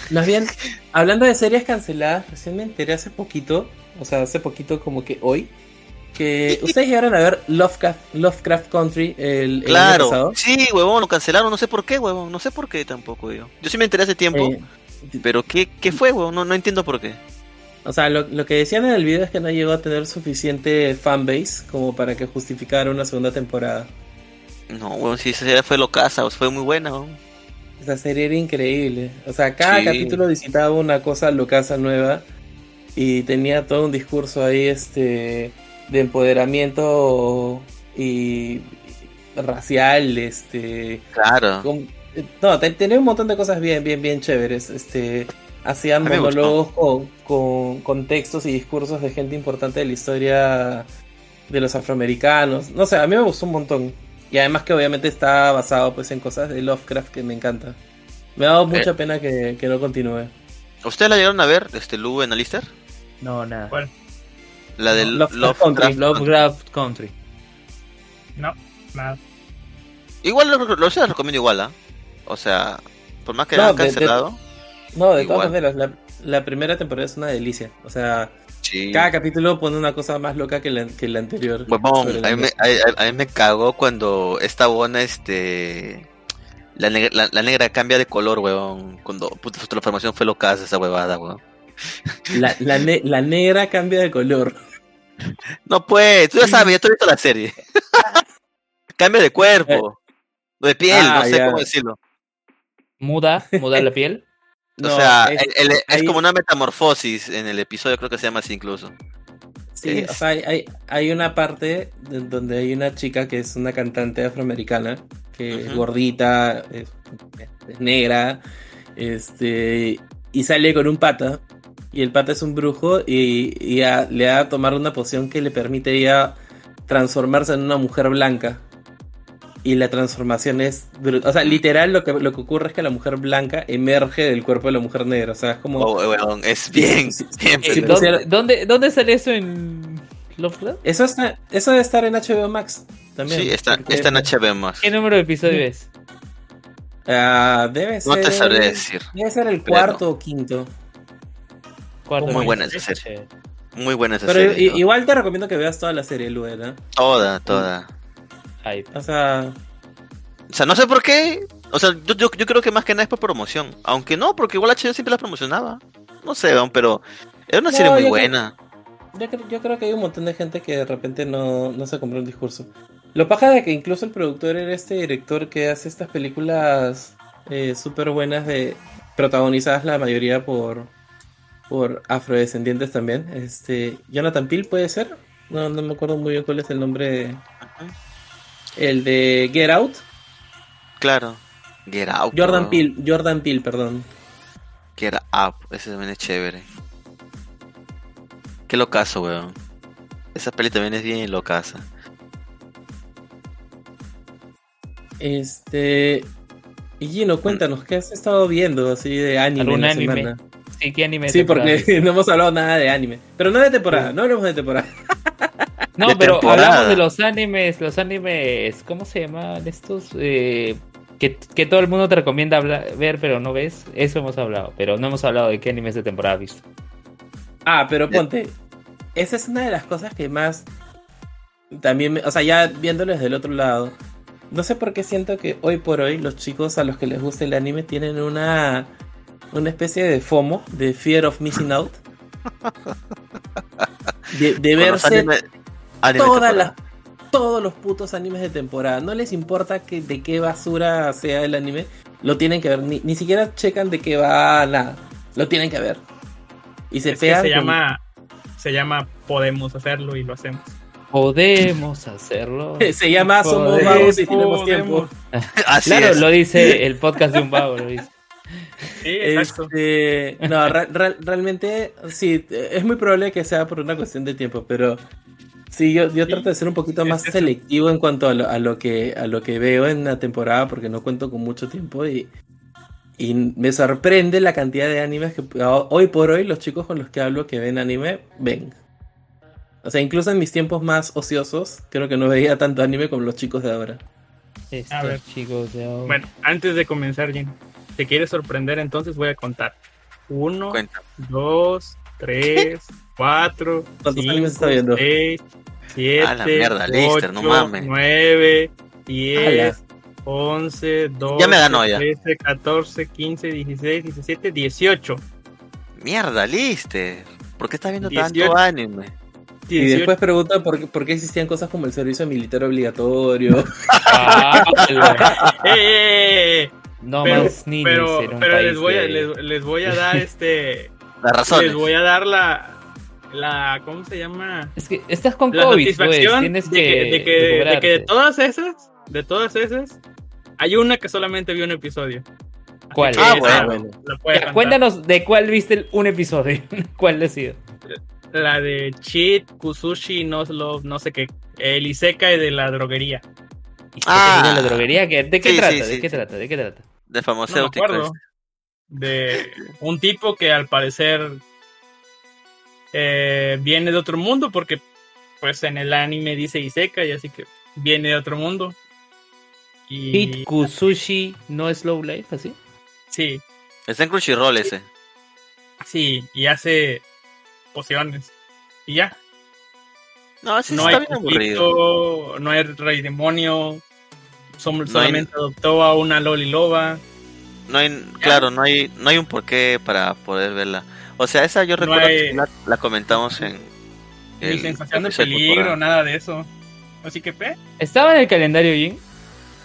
Más bien, hablando de series canceladas, recién me enteré hace poquito, o sea, hace poquito como que hoy, que ustedes llegaron a ver Lovecraft, Lovecraft Country el, el año Claro. pasado. Sí, huevón, lo cancelaron, no sé por qué, huevón. No sé por qué tampoco yo. Yo sí me enteré hace tiempo, Eh, pero ¿qué, qué fue, huevón? No, no entiendo por qué. o sea, lo, lo que decían en el video es que no llegó a tener suficiente fanbase como para que justificara una segunda temporada. No, huevón, si esa serie fue locaza, fue muy buena, huevón. Esa serie era increíble. O sea, cada Sí. capítulo visitaba una cosa locaza nueva y tenía todo un discurso ahí este de empoderamiento y racial, este Claro. con- no, te- tenía un montón de cosas bien, bien, bien chéveres. Este hacían monólogos con, con, con textos y discursos de gente importante de la historia de los afroamericanos. No sé, a mí me gustó un montón. Y además que obviamente está basado pues en cosas de Lovecraft que me encanta. Me ha dado mucha pena que, que no continúe. ¿Ustedes la llegaron a ver, este, Lu en Alistair? No, nada. ¿Cuál? La del Lovecraft Lovecraft Country. Lovecraft Country. No, nada. Igual lo, lo, lo- se las recomiendo igual, ¿ah? O sea, por más que No, hayan de- de- cancelado. No, de Igual. todas maneras, la, la primera temporada es una delicia. O sea, Sí. cada capítulo pone una cosa más loca que la, que la anterior. A mí, me, a, a- a mí me cagó cuando esta bona, este... La negra, la, la negra cambia de color, huevón. Cuando puta, su transformación fue locaza esa huevada, huevón. La, la, ne- la negra cambia de color. No pues, tú ya sabes, ya tú has visto la serie. cambia de cuerpo. De piel, Ah, no sé ya. cómo decirlo. Muda, muda la piel. O No, sea, es- el- el- es ahí- como una metamorfosis en el episodio, creo que se llama así incluso. Sí, Es- o sea, hay, hay, una parte de- donde hay una chica que es una cantante afroamericana, que es gordita, es, es negra, este, y sale con un pata, y el pata es un brujo, y, y a- le da a tomar una poción que le permite a ella transformarse en una mujer blanca. Y la transformación es brutal. O sea, literal lo que, lo que ocurre es que la mujer blanca emerge del cuerpo de la mujer negra. O sea, es como... Oh, huevón, es bien, Sí, sí, bien ¿dónde, dónde, dónde sale eso en Lovecraft? Eso, está, eso debe estar en HBO Max también. Sí, está, porque- está en HBO más. ¿Qué número de episodio es? Ah, debe ser. No te sabré decir. Debe ser el Pero cuarto o quinto. Cuarto Muy buena esa serie. Muy buena esa Pero serie. i- ¿no? igual te recomiendo que veas toda la serie, Luela. Toda, toda. Hype. O sea, O sea, no sé por qué. O sea, yo, yo, yo creo que más que nada es por promoción. Aunque no, porque igual HBO siempre la promocionaba. No sé, pero era una No, serie muy yo creo- buena. yo, creo- yo creo que hay un montón de gente que de repente no, no se compró el discurso. Lo paja de que incluso el productor era este director que hace estas películas eh, súper buenas de protagonizadas la mayoría por por afrodescendientes también. Este, Jonathan Peele puede ser. No, no me acuerdo muy bien cuál es el nombre. El de Get Out. Claro. Get Out. Jordan. Peele, Jordan Peele, perdón. Get Up. Ese también es chévere. Qué locazo, weón. Esa peli también es bien locaza. Este. Y Gino, cuéntanos, ¿qué has estado viendo así de anime ¿Algún en la anime? semana? Sí, ¿qué anime? Sí, porque no hemos hablado nada de anime. Pero no de temporada, no hablemos de temporada. No, de pero temporada. hablamos de los animes, los animes, ¿cómo se llaman estos? Eh, que, que todo el mundo te recomienda ver, pero no ves. Eso hemos hablado, pero no hemos hablado de qué animes de temporada has visto. Ah, pero ponte. Esa es una de las cosas que más. También, me- o sea, ya viéndoles del otro lado. No sé por qué siento que hoy por hoy los chicos a los que les gusta el anime tienen una. Una especie de FOMO, de Fear of Missing Out. De, verse anime todas las, todos los putos animes de temporada. No les importa que, de qué basura sea el anime. Lo tienen que ver. Ni, ni siquiera checan de qué va nada. Lo tienen que ver. Y se Es que se con- llama, se llama podemos hacerlo y lo hacemos. Podemos hacerlo. Se llama Somos Podemos. vagos y tenemos tiempo. Así claro, es. lo dice el podcast de un vago, lo dice. Sí, exacto. Este, no, re- re- realmente sí, es muy probable que sea por una cuestión de tiempo, pero sí, yo, yo Sí, trato de ser un poquito más selectivo en cuanto a lo, a lo que a lo que veo en la temporada, porque no cuento con mucho tiempo y, y me sorprende la cantidad de animes que ho- hoy por hoy los chicos con los que hablo que ven anime ven. O sea, incluso en mis tiempos más ociosos, creo que no veía tanto anime como los chicos de ahora. Estos A ver. chicos de ahora. Bueno, antes de comenzar, Jin, ¿te quieres sorprender? Entonces voy a contar. Uno, Cuenta. dos, tres, cuatro, ¿Cuántos cinco, animes está viendo? seis, siete, A la mierda, Lister, no ocho, mames. nueve, Ala. diez, once, doce, Ya me ganó ya. 13, 14, 15, 16, 17, 18. Mierda, Lister. ¿Por qué estás viendo 18. tanto anime? Y 18. después preguntan por, qué- por qué existían cosas como el servicio militar obligatorio. Ah, ¡Eh, eh, eh! no Pero, más ninis pero, pero les, voy a, les, les voy a dar este. Las razones. les voy a dar la. La ¿Cómo se llama? Es que estás con la COVID, pues. satisfacción Tienes de, que, de, que, de que de recuperarte. todas esas, de todas esas, hay una que solamente vio un episodio. ¿Cuál? Ah, bueno. Ya, contar. cuéntanos de cuál viste el- un episodio. ¿Cuál ha sido? La de Cheat, Kusushi, no, lo- no sé qué. El Isekai de la droguería. ¿Y Ah. de la droguería? ¿Qué- ¿De qué Sí, trata? sí, ¿De qué trata? ¿De qué trata? De No me farmacéutico. acuerdo. De un tipo que al parecer eh, viene de otro mundo porque pues en el anime dice Isekai, así que viene de otro mundo. Y Hit Kusushi no Slow Life, así. sí, Está en Crunchyroll ese. sí, y hace pociones. Y ya. No, ese no está hay bien aburrido. conflicto, no hay rey demonio. som- solamente adoptó a una Loli Loba. No hay, claro, no hay, no hay un porqué para poder verla. O sea, esa yo No recuerdo hay- que la, la comentamos en. Ni sensación de peligro, cultural. nada de eso. Así que, pe. ¿Estaba en el calendario, Jin?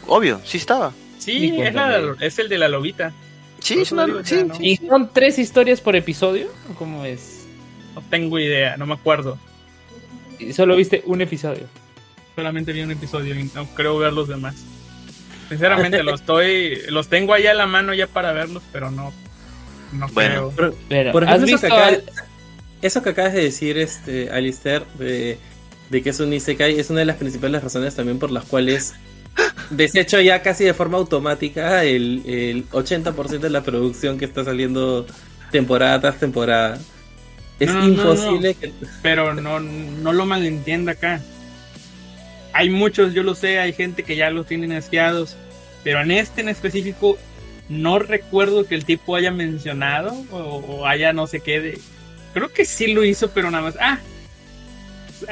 Obvio, sí estaba. Sí, es, la, es el de la lobita. Sí, es una. sí, ya, ¿no? sí. ¿Y son tres historias por episodio? ¿O ¿Cómo es? No tengo idea, no me acuerdo. ¿Y solo viste un episodio? Solamente vi un episodio y no creo ver los demás. Sinceramente, los estoy, los tengo ahí a la mano ya para verlos, pero no, no Bueno. creo. Por, Pero, por ¿has ejemplo, eso que, visto acaba- al- eso que acabas de decir, este, Alistair, de, de que es un Isekai, es una de las principales razones también por las cuales desecho ya casi de forma automática el, el 80% de la producción que está saliendo temporada tras temporada. Es No, no, no, imposible que... Pero no, no lo malentienda acá. Hay muchos, yo lo sé, hay gente que ya los tienen asqueados, pero en este en específico no recuerdo que el tipo haya mencionado o, haya no sé qué de... Creo que sí lo hizo, pero nada más... Ah,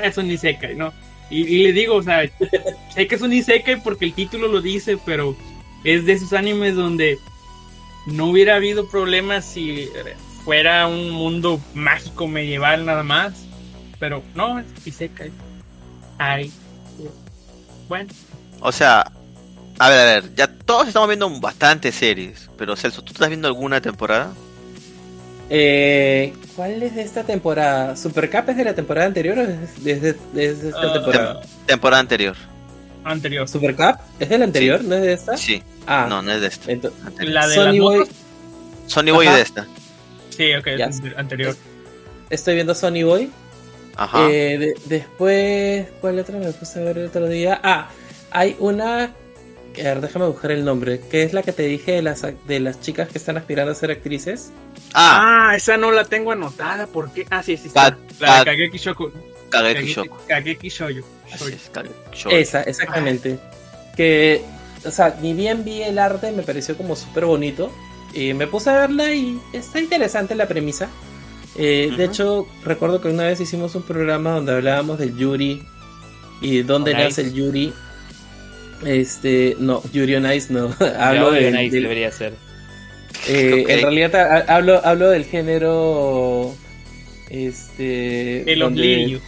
es un Isekai, ¿no? Y, y le digo, o sea, sé que es un Isekai porque el título lo dice, pero es de esos animes donde no hubiera habido problemas si fuera un mundo mágico medieval nada más. Pero no, es Isekai. Ay. Bueno, O sea, a ver, a ver, ya todos estamos viendo bastantes series, pero Celso, ¿tú estás viendo alguna temporada? Eh, ¿Cuál es de esta temporada? ¿Supercap es de la temporada anterior o es desde, desde esta Ah, temporada? Temporada anterior. anterior. ¿Supercap? ¿Es de la anterior? ¿No es de esta? Sí, Ah, no, no es de esta. ento- Anterior. La de Sony Boy. Sony Boy Ajá. de esta. Sí, ok, Ya. anterior. estoy viendo Sony Boy. Ajá. Eh, de- después, ¿cuál otra me puse a ver el otro día? Ah, hay una. A ver, déjame buscar el nombre. Que es la que te dije de las, de las chicas que están aspirando a ser actrices. ah, Ah, esa no la tengo anotada. ¿Por qué? Ah, sí, sí. Ka- La de Kageki Shoku. Kageki Kageki- Shoko. Kageki Shoujo. Así Shoujo. es, Kageki Shoujo. Esa, exactamente. Que, o sea, ni bien vi el arte, me pareció como súper bonito. Y me puse a verla y está interesante la premisa. Eh, De hecho, recuerdo que una vez hicimos un programa donde hablábamos del Yuri y dónde nace el Yuri. Este, no, Yuri on Ice no. Hablo del- debería ser. eh. En realidad ha- hablo, hablo del género. Este. De los donde- lirios.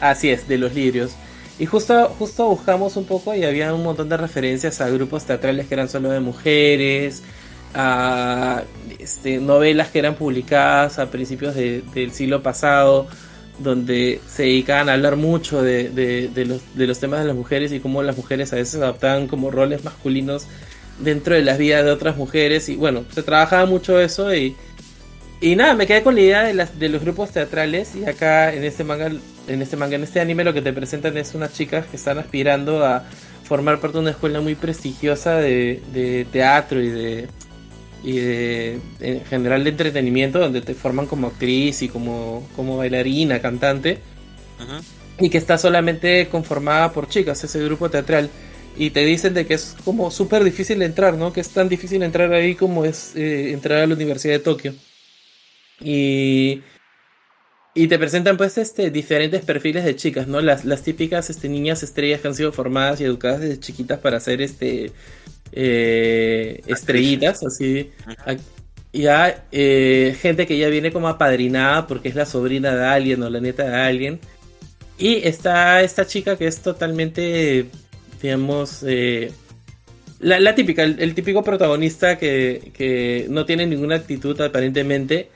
Así es, de los lirios. Y justo, justo buscamos un poco y había un montón de referencias a grupos teatrales que eran solo de mujeres, a este, novelas que eran publicadas a principios de- del siglo pasado, donde se dedicaban a hablar mucho de, de, los, de los temas de las mujeres y cómo las mujeres a veces adoptaban como roles masculinos dentro de las vidas de otras mujeres. Y bueno, se trabajaba mucho eso y, y nada, me quedé con la idea de, las, de los grupos teatrales. Y acá en este manga, en este manga, en este anime lo que te presentan es unas chicas que están aspirando a formar parte de una escuela muy prestigiosa de, de teatro y de y de en general de entretenimiento donde te forman como actriz y como, como bailarina, cantante y que está solamente conformada por chicas, ese grupo teatral. Y te dicen de que es como súper difícil entrar, ¿no? Que es tan difícil entrar ahí como es eh, entrar a la Universidad de Tokio. Y, y te presentan pues este, diferentes perfiles de chicas, ¿no? Las, las típicas este, niñas estrellas que han sido formadas y educadas desde chiquitas para ser este, eh, estrellitas, así. Ya eh, gente que ya viene como apadrinada porque es la sobrina de alguien o la nieta de alguien. Y está esta chica que es totalmente, digamos, eh, la, la típica, el, el típico protagonista que, que no tiene ninguna actitud aparentemente.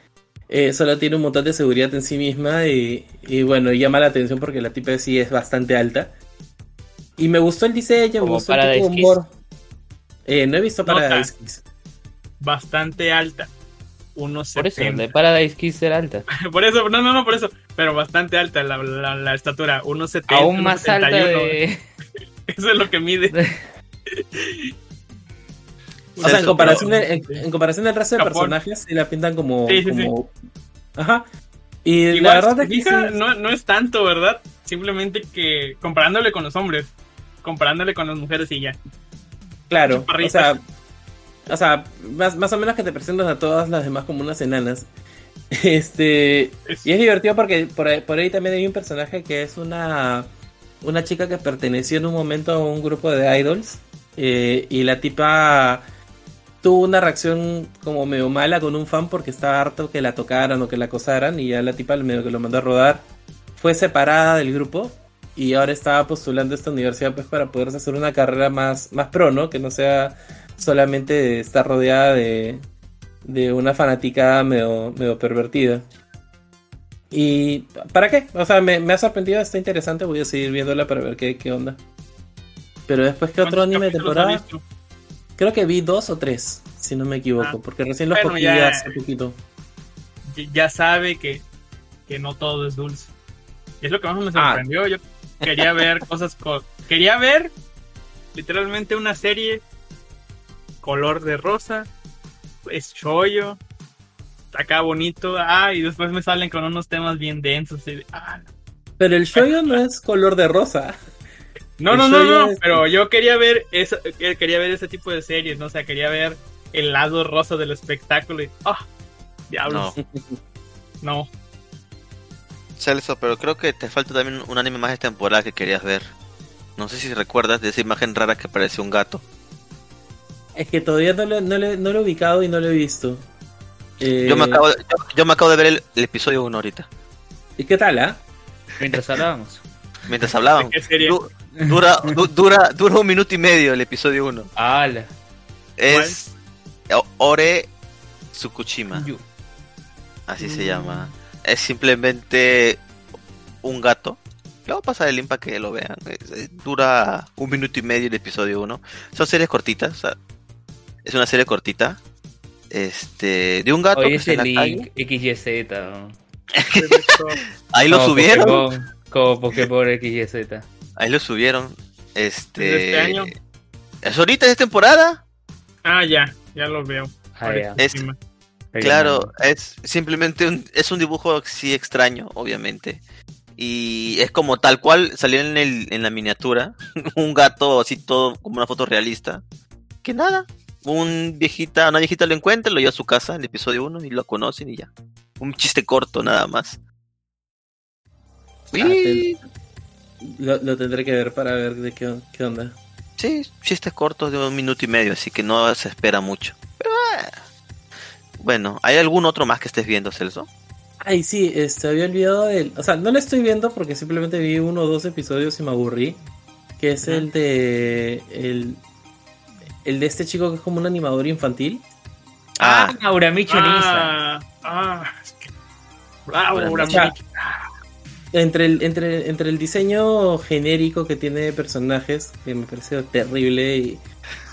eh, solo tiene un montón de seguridad en sí misma y, y bueno, llama la atención porque la tipa sí es bastante alta. Y me gustó el diseño, me gustó el tipo de Paradise Kiss. humor. Eh, no he visto. Paradise Kiss. Bastante alta. Unos Por eso, 70. de Paradise Kiss era alta. Por eso, no, no, no, por eso. Pero bastante alta la, la, la estatura. Unos 70. Aún más alta 71. de... Eso es lo que mide. O sea, en comparación, pero- en, en comparación del resto de Japón. personajes, sí la pintan como. Sí, sí, sí. como- Ajá. Y Igual, la verdad es que no, no es tanto, ¿verdad? Simplemente que comparándole con los hombres, comparándole con las mujeres y ya. Claro. O sea, o sea más, más o menos que te presentan a todas las demás como unas enanas. Este. Es- Y es divertido porque por ahí, por ahí también hay un personaje que es una. Una chica que perteneció en un momento a un grupo de idols. eh, y la tipa tuvo una reacción como medio mala con un fan porque estaba harto que la tocaran o que la acosaran. Y ya la tipa medio que lo mandó a rodar. Fue separada del grupo. Y ahora estaba postulando a esta universidad pues para poder hacer una carrera más, más pro, ¿no? Que no sea solamente estar rodeada de, de una fanática medio, medio pervertida. ¿Y para qué? O sea, me, me ha sorprendido, está interesante, voy a seguir viéndola para ver qué, qué onda. Pero después, ¿qué otro ¿Cuántos anime de temporada? Creo que vi dos o tres, si no me equivoco, Ah. porque recién los Bueno, cogí ya- hace poquito. Ya- sabe que, que no todo es dulce. Y es lo que más me Ah. sorprendió. Yo quería ver cosas. co- quería ver literalmente una serie color de rosa. Es chollo. Acá bonito. Ah, y después me salen con unos temas bien densos. y ah, no. Pero el shoyo no es color de rosa. No, El no, no, no, es- pero yo quería ver eso, eh, quería ver ese tipo de series, ¿no? O sea, quería ver el lado rosa del espectáculo y ¡ah! diablos, no. Celso, pero creo que te falta también un anime más de temporada que querías ver. No sé si recuerdas de esa imagen rara que parecía un gato. Es que todavía no lo, no lo- no lo he ubicado y no lo he visto. Eh, Yo, me acabo de, yo, yo me acabo de ver el, el episodio 1 ahorita. ¿Y qué tal, ah? Mientras hablábamos. Mientras. Du- dura, du- dura, dura un minuto y medio el episodio 1. ¡Hala! Es Ore Tsukushima. Así se llama. Es simplemente un gato. Le voy a pasar el link para que lo vean. Es- es- dura un minuto y medio el episodio 1. Son series cortitas. o sea, es una serie cortita. Este. De un gato Oye, que está ese en la link calle. XYZ. ¿no? Ahí lo Como subieron. Pokémon, como Pokémon XYZ. Ahí lo subieron. Este. ¿De este año? ¿Es ahorita de temporada? Ah, ya, ya lo veo. Ah, ya. Es- Encima. Claro, es simplemente un, es un dibujo sí extraño, obviamente. Y es como tal cual salió en, el, en la miniatura. un gato así todo como una foto realista. Que nada. Un viejita, una viejita lo encuentra, lo lleva a su casa en el episodio 1 y lo conocen y ya. Un chiste corto nada más. Ah, Y Lo, lo tendré que ver para ver de qué, qué onda. sí, chistes cortos de un minuto y medio, así que no se espera mucho. Pero, eh. Bueno, ¿hay algún otro más que estés viendo, Celso? Ay, sí, este, había olvidado del... O sea, no lo estoy viendo porque simplemente vi uno o dos episodios y me aburrí. Que es el de... El, el de este chico que es como un animador infantil. Ah, Ah, Uramicho Nisa. Ah, ah, ya. entre el, entre, entre el diseño genérico que tiene de personajes, que me pareció terrible, y,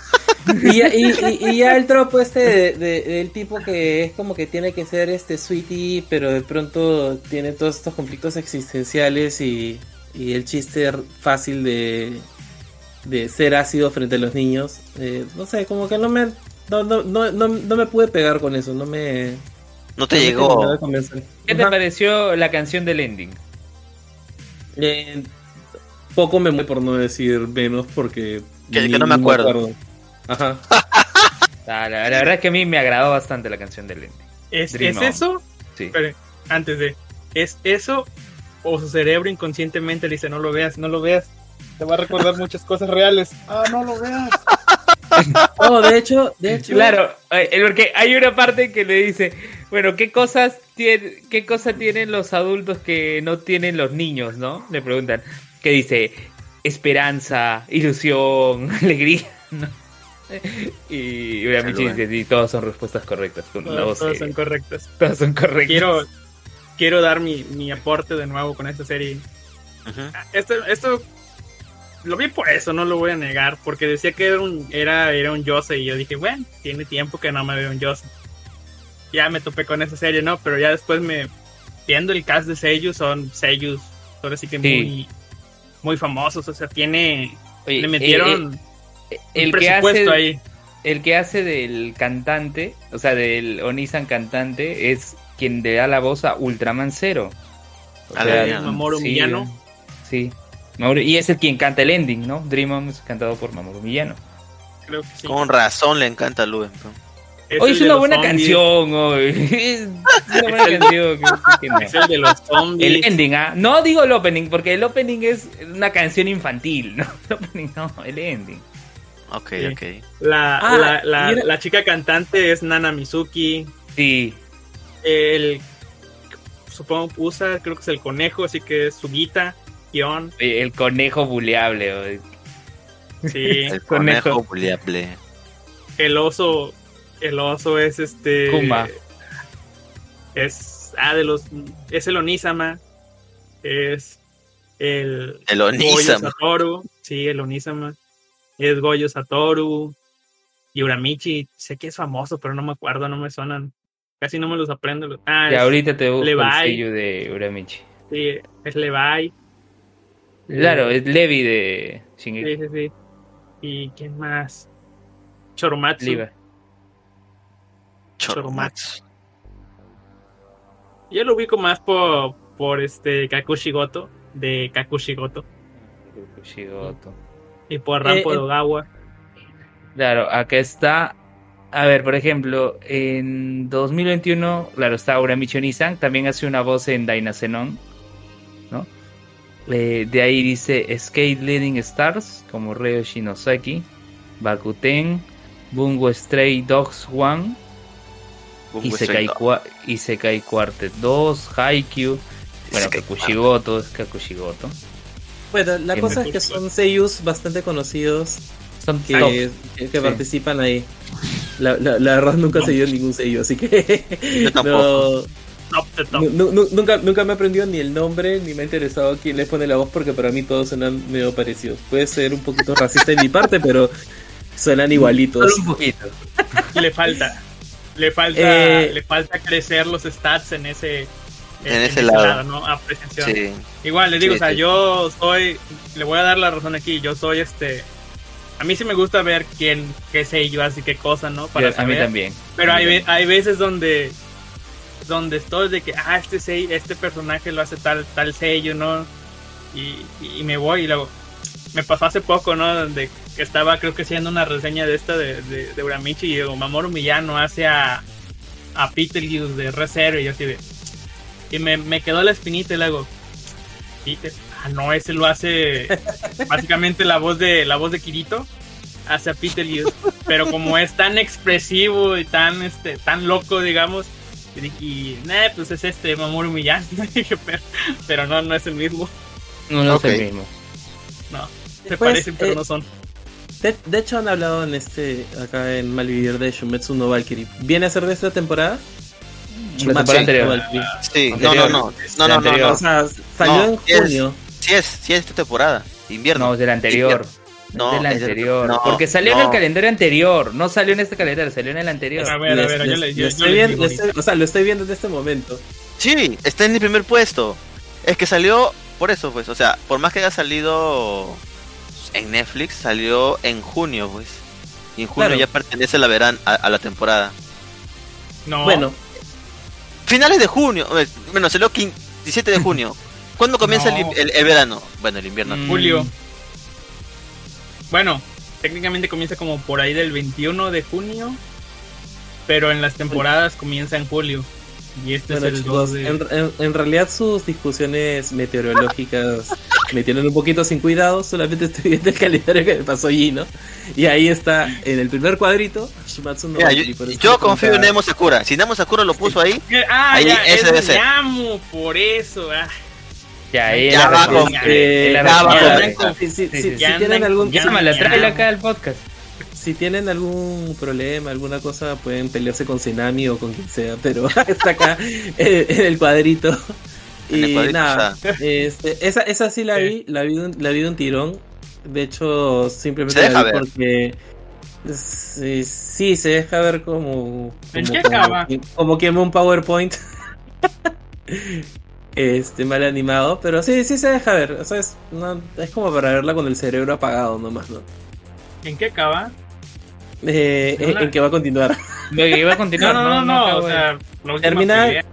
y, ya, y, y- y ya el tropo este de- de- del tipo que es como que tiene que ser este sweetie, pero de pronto tiene todos estos conflictos existenciales y, y el chiste fácil de, de ser ácido frente a los niños. eh, no sé, como que no me, no, no, no, no, no me pude pegar con eso, no me... No te me llegó. ¿Qué te Ajá. pareció la canción del ending? Eh, poco me mueve por no decir menos porque... Que- no me acuerdo. Ajá. Ah, la, la verdad es que a mí me agradó bastante la canción del ending. ¿Es, Dream ¿es On. eso? Sí. Antes de. ¿Es eso? O su cerebro inconscientemente le dice: No lo veas, no lo veas. Te va a recordar muchas cosas reales. Ah, no lo veas. Oh, de hecho, de hecho... Claro, eh, porque hay una parte que le dice, bueno, ¿qué cosas, tiene, ¿qué cosa tienen los adultos que no tienen los niños, no? Le preguntan, que dice, esperanza, ilusión, alegría, ¿no? Y Salud. dice, sí, todas son respuestas correctas. Con Todas, voz, todas eh, son correctas. todas son correctas. Quiero, quiero dar mi, mi aporte de nuevo con esta serie. Ujú. Esto, esto lo vi por eso, no lo voy a negar, porque decía que era un, era, era un Yose y yo dije, bueno, tiene tiempo que no me veo un Yose. Ya me topé con esa serie, ¿no? Pero ya después me, viendo el cast de Seiyuu, son Seiyuu, ahora sí que Sí. muy, muy famosos, o sea, tiene, Oye, le metieron eh, eh, un el, que hace, ahí. el que hace del cantante, o sea, del Onisan cantante, es quien le da la voz a Ultraman Zero. O A sea. Mamoru sí, Miyano. Sí. Mamoru- y es el quien canta el ending, ¿no? Dream On es cantado por Mamoru Miyano. Creo que sí. Con razón le encanta a Luen. ¿no? Es Hoy es una buena zombies, canción, hoy. Es una buena el- canción. que- que no. Es el de los zombies. El ending, ¿ah? No digo el opening, porque el opening es una canción infantil, ¿no? El opening no, el ending. Ok, Sí. ok. La, Ah, la, la, mira. la chica cantante es Nana Mizuki. Sí, El supongo usa, creo que es el conejo, así que es Sugita, Kion. el conejo buleable. Sí, El Conejo. conejo buleable. el oso, el oso es este. Kumba. Es ah de los es el Onisama. Es el El Onisama. Satoru. Sí, el Onisama. Es Goyo Satoru. Y Uramichi, sé que es famoso, pero no me acuerdo, no me suenan. Casi no me los aprendo. Ah, Y es- ahorita te busco el Levi. sello de Uramichi. sí, es Levi. Claro, es Levi de Shingeki. Sí, sí, sí. ¿Y quién más? Choromatsu. Choromatsu. Yo lo ubico más por, por este Kakushigoto, de Kakushigoto, Shigoto. Y por Rampo Eh, de eh. Ogawa. Claro, acá está. A ver, por ejemplo, en 2021, claro, está Uramichi Onisan, también hace una voz en Dainasenon, ¿no? Eh, de ahí dice Skate Leading Stars, como Reo Shinosaki, Bakuten, Bungo Stray Dogs 1, Bungo Isekai, Stray Qua- Isekai Quartet 2, Haikyuu, bueno, Kakushigoto, es Kakushigoto. Bueno, la cosa es que son seiyus bastante conocidos Son que, que, que Sí. participan ahí. La, la, la verdad nunca se dio ningún sello, así que no, nu- nunca, nunca me he aprendido ni el nombre ni me ha interesado quién le pone la voz porque para mí todos suenan medio parecidos. Puede ser un poquito racista de mi parte, pero suenan igualitos. Solo un poquito. Le falta. Le falta, Eh, le falta crecer los stats en ese, En ese lado. ¿no? Apreciación. Sí. Igual, le digo, Sí, o sea, sí. yo soy, le voy a dar la razón aquí, yo soy este, a mí sí me gusta ver quién, qué sé yo, así qué cosa, ¿no? Para a mí saber. también. Pero A mí hay, también. hay veces donde donde estoy de que, ah, este, sei- este personaje lo hace tal, tal sello, ¿no? Y, y me voy y luego, me pasó hace poco, ¿no? Donde que estaba, creo que haciendo una reseña de esta de, de, de Uramichi y digo, Mamoru Miyano hace a, a Peter Hughes de Re Zero y yo así de... Y me, me quedó la espinita y luego, Peter, ah, no, ese lo hace básicamente la voz de la voz de Kirito hacia Peter Hughes, pero como es tan expresivo y tan este tan loco, digamos, y, dije, y nah, pues es este Mamoru dije, pero, pero no, no es el mismo, No, es el mismo. no, se Después, parecen pero eh, no son. De, de hecho han hablado en este acá en Malvivir de Shumetsu no Valkyrie. ¿Viene a ser de esta temporada? Shumatsu, temporada anterior. Sí, no, Anterior. no, no. Es No, la no, no, no. O sea, salió No, en es- junio. Sí es, sí es esta temporada. Invierno. No, es del anterior. No, es del es del- anterior. no, Porque salió en no. el calendario anterior. No salió en este calendario, salió en el anterior. A ver, a ver, yo le- lo yo- yo estoy les viendo- digo lo estoy- o sea, lo estoy viendo en este momento. Sí, está en el primer puesto. Es que salió por eso, pues. O sea, por más que haya salido en Netflix, salió en junio, pues. Y en junio Claro. ya pertenece a la, verán, a, a la temporada. No. Bueno, Finales de junio. eh, Bueno, salió 15 17 de junio. ¿Cuándo comienza el, No. el- el verano? Bueno, el invierno. Mm. Julio. Bueno, técnicamente comienza como por ahí del 21 de junio, pero en las temporadas comienza en julio. Y este bueno es el chicos, 2 de... en, en- en realidad sus discusiones meteorológicas me tienen un poquito sin cuidado. Solamente estoy viendo el calendario que me pasó Gino. Y ahí está, en el primer cuadrito, Shumatsu no Mira, yo, yo confío en Nemo Sakura. Si Nemo Sakura lo puso ahí, Ah, Ahí, ya, ese es debe ser. Llamo, por eso. ah. Ya, ahí Ya la va con- Eh, Si, tienen algún Llámala, tráela acá al podcast. si tienen algún problema, alguna cosa, pueden pelearse con Senami o con quien sea, pero está acá eh, en el cuadrito. Y nada, este, esa, esa sí la vi, la vi, de un, la vi de un tirón. De hecho, simplemente Se deja la vi ver. porque sí, sí, se deja ver como ¿En como, qué como, acaba? como quema un PowerPoint. este mal animado, pero sí, sí se deja ver. O sea, es, no- es como para verla con el cerebro apagado nomás, ¿no? ¿En qué acaba? Eh, No en- la- en que va a continuar. Lo que iba a No, continuar. no, no, no. acabo o de- sea, la última Termina- pelea.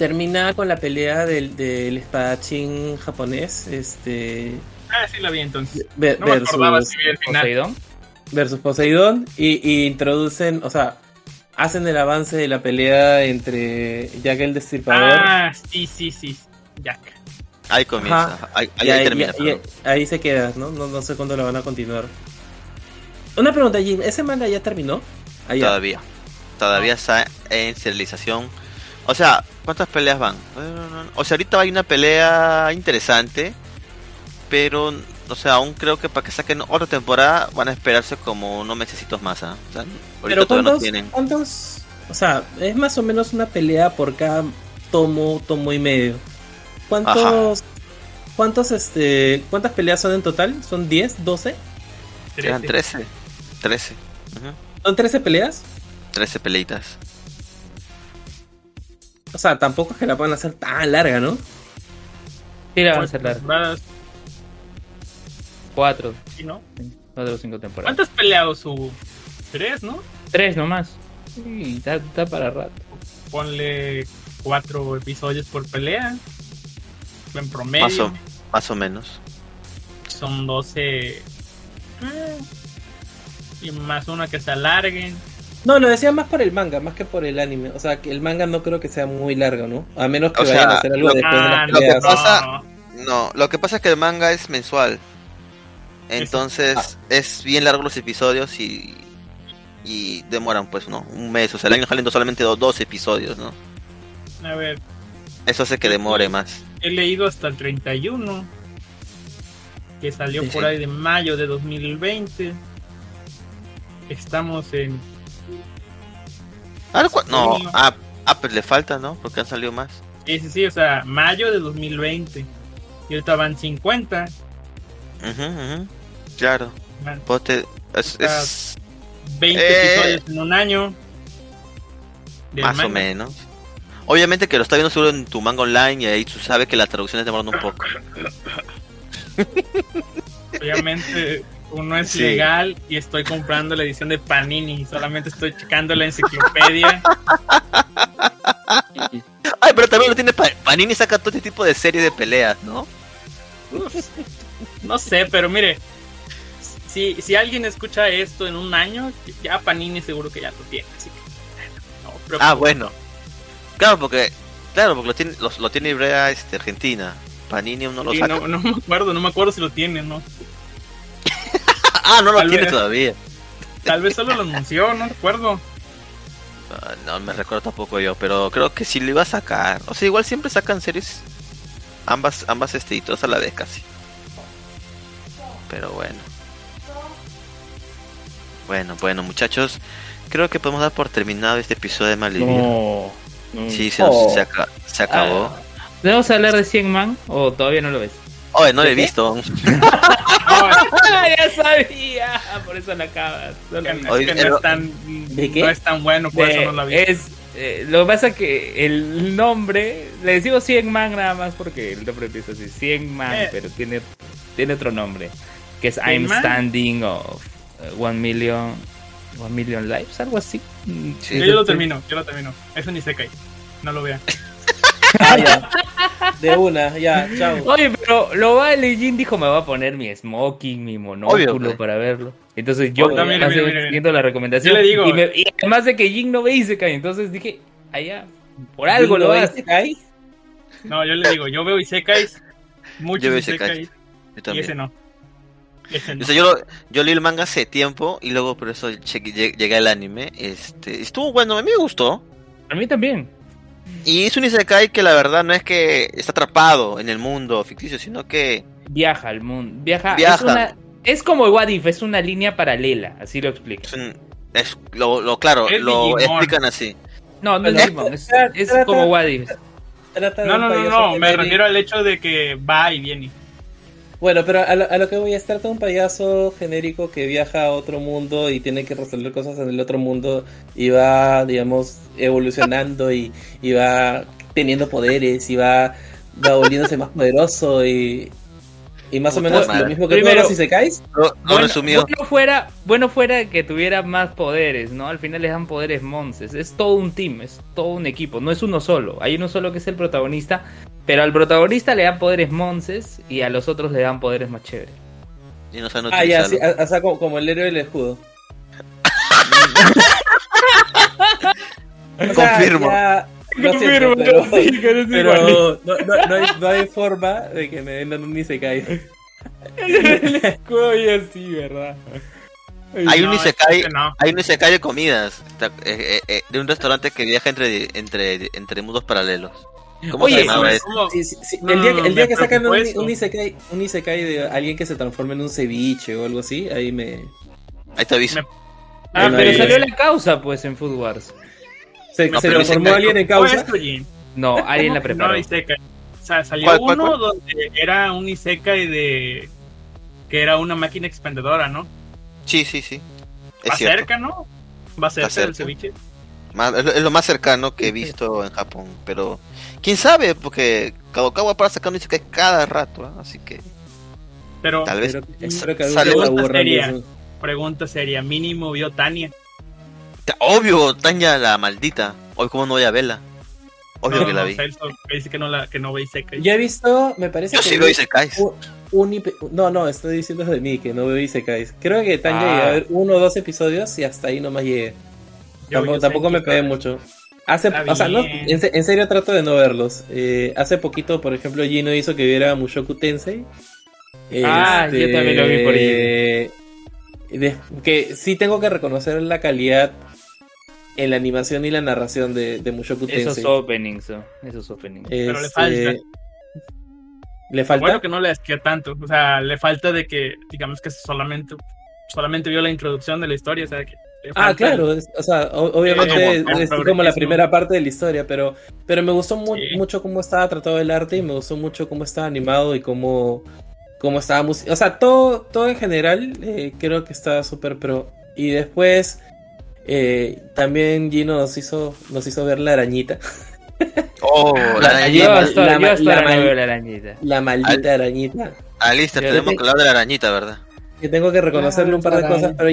Termina con la pelea del, del espadachín japonés, este Ah, sí la vi entonces. No me versus, si vi el final. Poseidón. versus Poseidón y, y introducen, o sea, hacen el avance de la pelea entre Jack el Destripador. Ah, sí, sí, sí. Jack. ahí comienza. Ajá. Ahí, termina. y- y- perdón. ahí se queda, ¿no? ¿no? No sé cuándo la van a continuar. Una pregunta, Jim, ¿ese manga ya terminó? Ah. Todavía. Todavía está en serialización. O sea, ¿cuántas peleas van? O sea, ahorita hay una pelea interesante. Pero, o sea, aún creo que para que saquen otra temporada van a esperarse como unos mesecitos más. ¿ah? O sea, ahorita Pero todavía no ¿cuántos, tienen. cuántos? O sea, es más o menos una pelea por cada tomo, tomo y medio. ¿Cuántos? ¿Cuántos este cuántas peleas son en total? ¿Son 10, 12? Eran Trece. 13. 13. Ujú. ¿Son 13 peleas? 13 peleitas. O sea, tampoco es que la puedan hacer tan larga, ¿no? Sí, la van a hacer larga. temporadas, Cuatro. sí, ¿no? Cuatro o cinco temporadas. ¿Cuántas peleados hubo? Tres, ¿no? Tres nomás. Sí, está, está para rato. Ponle cuatro episodios por pelea. En promedio. Más o, más o menos. Son 12. eh, y más una que se alarguen. No, lo decía más por el manga, más que por el anime. O sea, que el manga no creo que sea muy largo, ¿no? A menos que O vayan sea, a hacer algo lo- después de Ah, las lo que pasa- No, lo que pasa es que el manga es mensual. Entonces Ah. es bien largo los episodios y y demoran pues, ¿no? Un mes, o sea, el año saliendo solamente do- dos episodios, ¿no? A ver, Eso hace que demore más. he leído hasta el 31. Que salió Sí, por sí. ahí de mayo de 2020. Estamos en. Ah, ¿cu- no, ah, ah, pues le falta, ¿no? Porque han salido más. Sí, sí, sí, o sea, mayo de 2020. Y ahorita van 50. Ujú, ujú. Claro. van Pues te- es, es 20 Eh. episodios en un año. más o menos. Obviamente que lo está viendo solo en tu manga online y ahí tú sabes que la traducción es demorando un poco. Obviamente uno es Sí. legal y estoy comprando la edición de Panini. Solamente estoy checando la enciclopedia. Ay, pero también lo tiene Pa- Panini saca todo este tipo de series de peleas, ¿no? No sé, pero mire. Si, si alguien escucha esto en un año, ya Panini seguro que ya lo tiene. Así que, no, pero- Ah, bueno. Claro, porque claro, porque lo tiene lo, lo tiene Ibrea este Argentina. Panini aún no lo saca. no, no me acuerdo, no me acuerdo si lo tiene, ¿no? Ah, no lo Tal tiene vez. todavía. Tal vez solo lo anunció, no recuerdo. Ah, no me recuerdo tampoco yo, pero creo que sí lo iba a sacar. O sea, igual siempre sacan series ambas ambas este y todas a la vez casi. Pero bueno. Bueno, bueno, muchachos, creo que podemos dar por terminado este episodio de Malvivir. No. no. Sí, se, Oh. se aca- se acabó. Ah, ¿Debemos hablar de 100 Man o todavía no lo ves? Oye, no lo he visto. Ya sabía, por eso la acabas. No es que, no es tan ¿De qué? no es tan bueno, por eso Eh, no lo vi. es, eh, lo que pasa es que el nombre, le decimos 100 Man nada más porque el nombre empieza así, 100 Man, Eh. pero tiene, tiene otro nombre, que es 100 I'm Man. Standing of eh, One Million, One Million Lives, algo así. Sí. yo, yo lo termino, yo lo termino. Es un Isekai. No lo vean. Ah, ya. De una, ya, chao. Oye, pero lo vale, Jin dijo me va a poner mi smoking, mi monóculo Obvio. para verlo. Entonces yo Obvio, mire, pasé mire, mire. siguiendo la recomendación. Yo le digo- y, me- y además de que Jin no ve Isekai, entonces dije, allá, por algo ¿No lo ves hace. Isekai? No, yo le digo, yo veo Isekais, muchos Yo veo Isekais. Yo y también. ese no. Ese no. O sea, yo, lo- yo leí el manga hace tiempo y luego por eso cheque- lleg- llegué al anime. Este, estuvo bueno, a mí me gustó. A mí también. Y es un Isekai que la verdad no es que está atrapado en el mundo ficticio, sino que Viaja al mundo. Viaja. Viaja. Es, una- es como What If, es una línea paralela, así lo explico. es, un- es lo, lo- claro, Es lo Digimon. explican así. No, no es Digimon, es, como What If. No, no, no, no, me refiero al hecho de que va y viene. Bueno, pero a lo, a lo que voy es trata de un payaso genérico que viaja a otro mundo y tiene que resolver cosas en el otro mundo y va, digamos, evolucionando y, y va teniendo poderes y va, va volviéndose más poderoso y, y más o menos madre. lo mismo que Primero- todos los Isekais. Lo, lo Bueno, resumido. bueno fuera, bueno fuera que tuviera más poderes, ¿no? Al final les dan poderes monces. Es todo un team, es todo un equipo, no es uno solo. Hay uno solo que es el protagonista, pero al protagonista le dan poderes monces y a los otros le dan poderes más chéveres. Y no saben Ah, ya, sí, o sea, como, como el héroe del escudo. O sea, Confirmo. ya- lo siento, pero, sí, que pero no, no, no hay, no hay forma de que me vendan un Isekai. el escudo y así, ¿verdad? Hay un No, Isekai, este no. hay un Isekai de comidas, eh, eh, eh, de un restaurante que viaja entre, entre, entre mundos paralelos. ¿Cómo Oye, se llamaba ¿Cómo- eso? cómo? Sí, sí, sí. No, el día, no, que- no, el día me que sacan un, un, isekai, un isekai de alguien que se transforma en un ceviche o algo así, ahí me... Ahí te aviso. Me- Ah, pero salió la causa, pues, en Food Wars. Se, No, se pero transformó Isekai- alguien en ¿Cómo causa. esto? No, alguien la ¿Cómo que preparó. No, Isekai. O sea, salió ¿Cuál, cuál, uno cuál? donde era un Isekai de. que era una máquina expendedora, ¿no? Sí, sí, sí. Es Va cierto. cerca, ¿no? Va cerca cerca. del ceviche. Más- es, lo, lo más cercano que he visto en Japón, pero quién sabe, porque Kadokawa para sacando Isekai cada rato, ¿ah? así que Pero, tal vez espero que sale serie. eso. pregunta seria: ¿mínimo vio Tania? Obvio, Tanya la maldita. Hoy como no voy a verla. Obvio No, que la vi. Celso, que dice que no, la, que no ve Isekai. Yo he visto, me parece Yo que sí veo Isekais. un, un No, no, estoy diciendo de mí que no veo Isekais. Creo que Tanya Ah. a ver uno o dos episodios y hasta ahí nomás llegué. Yo- tampoco yo tampoco sé me pegué mucho. Hace, o sea, no, en, se- en serio trato de no verlos. Eh, hace poquito, por ejemplo, Gino hizo que viera Mushoku Tensei. Ah, yo también lo vi por Este, de- que sí tengo que reconocer la calidad en la animación y la narración de, de Mushoku Esos Tensei. openings, ¿no? esos openings. Pero le Este, falta. ¿Le falta? Bueno, que no le asquea tanto. O sea, le falta de que, digamos que solamente, solamente vio la introducción de la historia. O sea, que Ah, claro, es- o sea, o- obviamente es, como- es como como la primera parte de la historia, pero, pero me gustó mu- Sí. mucho cómo estaba tratado el arte y me gustó mucho cómo estaba animado y cómo, cómo estaba O sea, todo, todo en general eh, creo que estaba súper pro. Y después eh, también Gino nos hizo, nos hizo ver la arañita, Oh, la La- yo arañita. la- yo la- hasta la ahora no mal- veo la arañita. la maldita arañita. Alistair, Yo tenemos te- que hablar de la arañita, ¿verdad? Que tengo que reconocerle Ah, un par de cosas, pero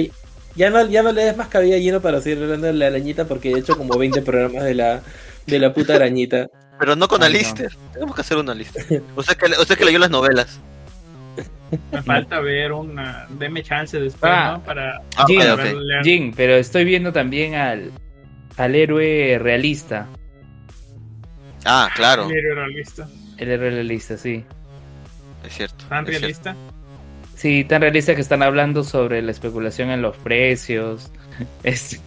ya no, ya no le des más cabida a Gino para seguir hablando de la arañita porque he hecho como 20 programas de la, de la puta arañita. Pero no con Ay, no. Alistair. Tenemos que hacer una lista. Usted que, usted que leyó las novelas. Me falta ver una. Deme chance después, Ah. ¿no? Para. Ah, Jin, para pero estoy viendo también al, al héroe realista. Ah, claro, El héroe realista. El héroe realista, sí. es cierto. Tan es cierto. realista. Sí, tan realista que están hablando sobre la especulación en los precios. Es,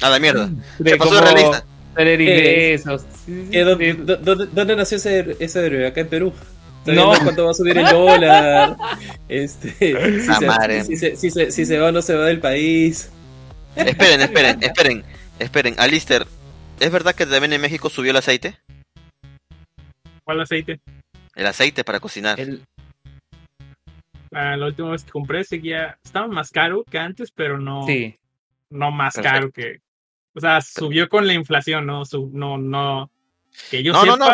A la mierda. de ¿Qué pasó realista? tener ¿Qué? ingresos. Sí, sí, ¿Qué, dó- sí. dó- dónde, dónde nació ese, ese héroe? Acá en Perú. No. cuánto va a subir el dólar. Este, si, Ah, se, madre. si, se, si, se, si se va o no se va del país. Esperen, esperen, esperen, esperen. Alister, ¿es verdad que también en México subió el aceite? ¿Cuál aceite? El aceite para cocinar. El- Ah, la última vez que compré seguía, estaba más caro que antes, pero no, Sí, no más Perfecto. caro que, o sea, subió con la inflación, no, Su- no, no, que yo No, sepa, no.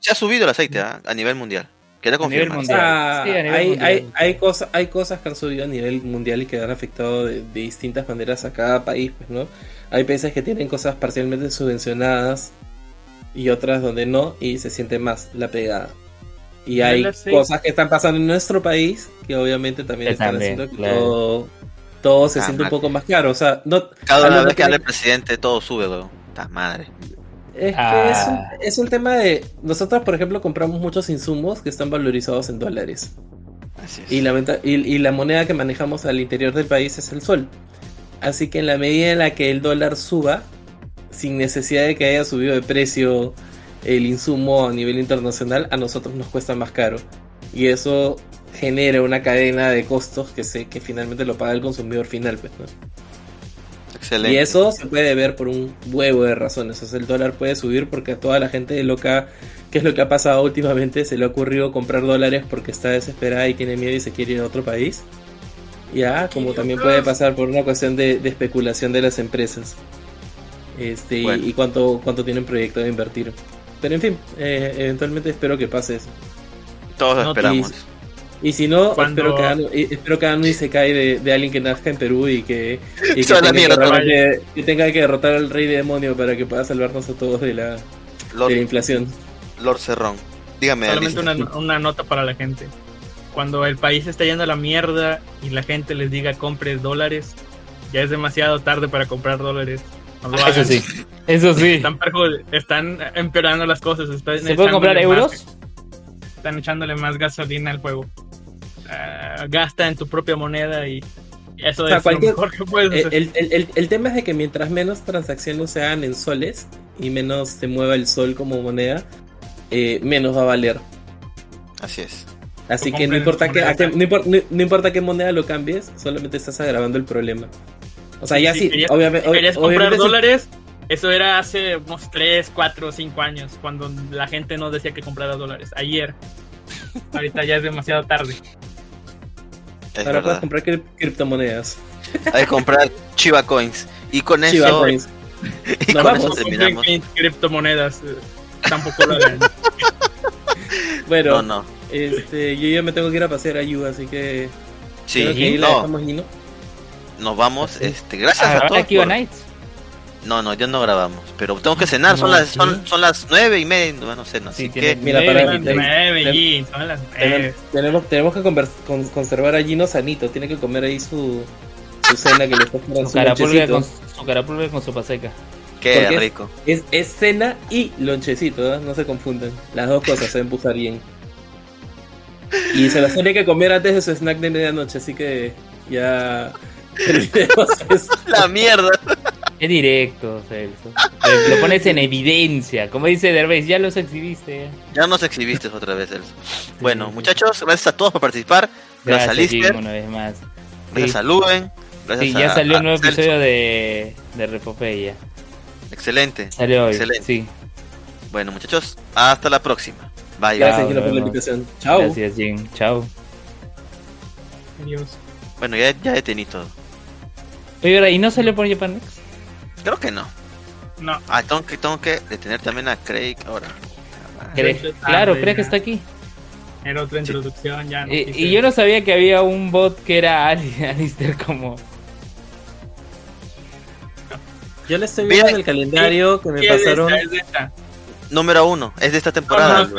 Se ha subido el aceite ¿ah? a nivel mundial. Queda A nivel confirmado. O mundial. sea, Sí, a nivel hay, mundial. hay, hay, cosas, hay cosas que han subido a nivel mundial y que han afectado de, de distintas maneras a cada país, pues, ¿no? Hay países que tienen cosas parcialmente subvencionadas y otras donde no, y se siente más la pegada. Y hay cosas que están pasando en nuestro país que obviamente también Que están también, haciendo que claro. todo, todo se Ah, siente un poco más caro. O sea, no, Cada vez que habla el presidente, todo sube, weón. Madre. Es que Ah. es, un, es un tema de... Nosotros, por ejemplo, compramos muchos insumos que están valorizados en dólares. Así es. Y la, venta- y, y la moneda que manejamos al interior del país es el sol. Así que en la medida en la que el dólar suba, sin necesidad de que haya subido de precio el insumo a nivel internacional, a nosotros nos cuesta más caro. Y eso genera una cadena de costos que, se, que finalmente lo paga el consumidor final. pues, ¿no? Excelente. Y eso se puede ver por un huevo de razones. O sea, el dólar puede subir porque a toda la gente loca, que es lo que ha pasado últimamente, se le ha ocurrido comprar dólares porque está desesperada y tiene miedo y se quiere ir a otro país. Ya, como también puede pasar por una cuestión de, de especulación de las empresas. Este, y- Bueno. y, cuánto, cuánto tienen proyecto de invertir. Pero en fin, eh, eventualmente espero que pase eso. Todos lo esperamos. Y si no, Cuando- espero, que hagan, espero que hagan un Isekai de, de alguien que nazca en Perú y que, y que, tenga, que mierda, realmente- que tenga que derrotar al rey demonio para que pueda salvarnos a todos de la, de la Lord, inflación. Lord Cerrón. Dígame, solamente una, una nota para la gente. Cuando el país está yendo a la mierda y la gente les diga compre dólares, ya es demasiado tarde para comprar dólares. No eso sí. Eso sí. Están, empeorando las cosas. Están ¿Se puede comprar euros? Están echándole más gasolina al juego. Ah, gasta en tu propia moneda y eso O sea, es cualquier- lo mejor que puedes El, hacer. el- el- el- el tema es de que mientras menos transacciones se hagan en soles y menos se mueva el sol como moneda, eh, menos va a valer. Así es. Así que no importa, que, a moneda. qué- no, impor- no- no importa qué moneda lo cambies, solamente estás agravando el problema. O sea, ya Si sí, querías- obviamente. Si querías comprar obviamente dólares, eso era hace unos 3, 4, 5 años, cuando la gente no decía que comprara dólares. Ayer. Ahorita ya es demasiado tarde. Es Ahora puedes comprar cri- criptomonedas. Hay que comprar Chiva Coins. Y con Chiva eso, Coins. y Nos con vamos. eso terminamos. Compren criptomonedas. eh, Tampoco lo hagan. Bueno, No, no. Este, yo ya me tengo que ir a pasear a Yu, así que Sí, creo que ahí la no, dejamos nos vamos. Este, gracias Ah, a ¿Ahora todos. Kiva por- Nights? No, no, ya no grabamos. Pero tengo que cenar. Son No, las, sí. son, son las nueve y media. No, no sé, no. Sí, Así que Mira, Nueve, para. Nueve, son las ten- nueve. tenemos, tenemos que con- conservar a Gino sanito. Tiene que comer ahí su, su cena que le está esperando Su su carapulga con, su carapulga con sopa seca. qué porque rico. Es, es cena y lonchecito, ¿eh? no se confundan. Las dos cosas se usar bien. Y se las tiene que comer antes de su snack de medianoche, así que ya. La mierda. Es directo, Celso. Lo lo pones en evidencia. Como dice Derbez, ya los exhibiste. Ya nos exhibiste otra vez, Elso. Bueno, muchachos, gracias a todos por participar. Gracias, Gracias, a Jim, Lister. una vez más. Gracias Sí. a. Gracias Sí, ya a- salió a un nuevo Celso. episodio de, de Repopeya. Excelente. Salió hoy. Excelente. Sí, Bueno, muchachos, hasta la próxima. Bye. Gracias, por la invitación. Chao. gracias, Jim. Chao. Adiós. Bueno, ya, ya detení todo. Oye, ahora, ¿y no salió por Japan Next? Creo que no. No. Ah, tengo que, tengo que detener también a Craig ahora. Claro, ya. creo que está aquí. Era otra introducción, ya no Y, yo no sabía que había un bot que era Ali- Alistair como... Yo le estoy viendo en el calendario que me pasaron es esta. Número uno, es de esta temporada. no,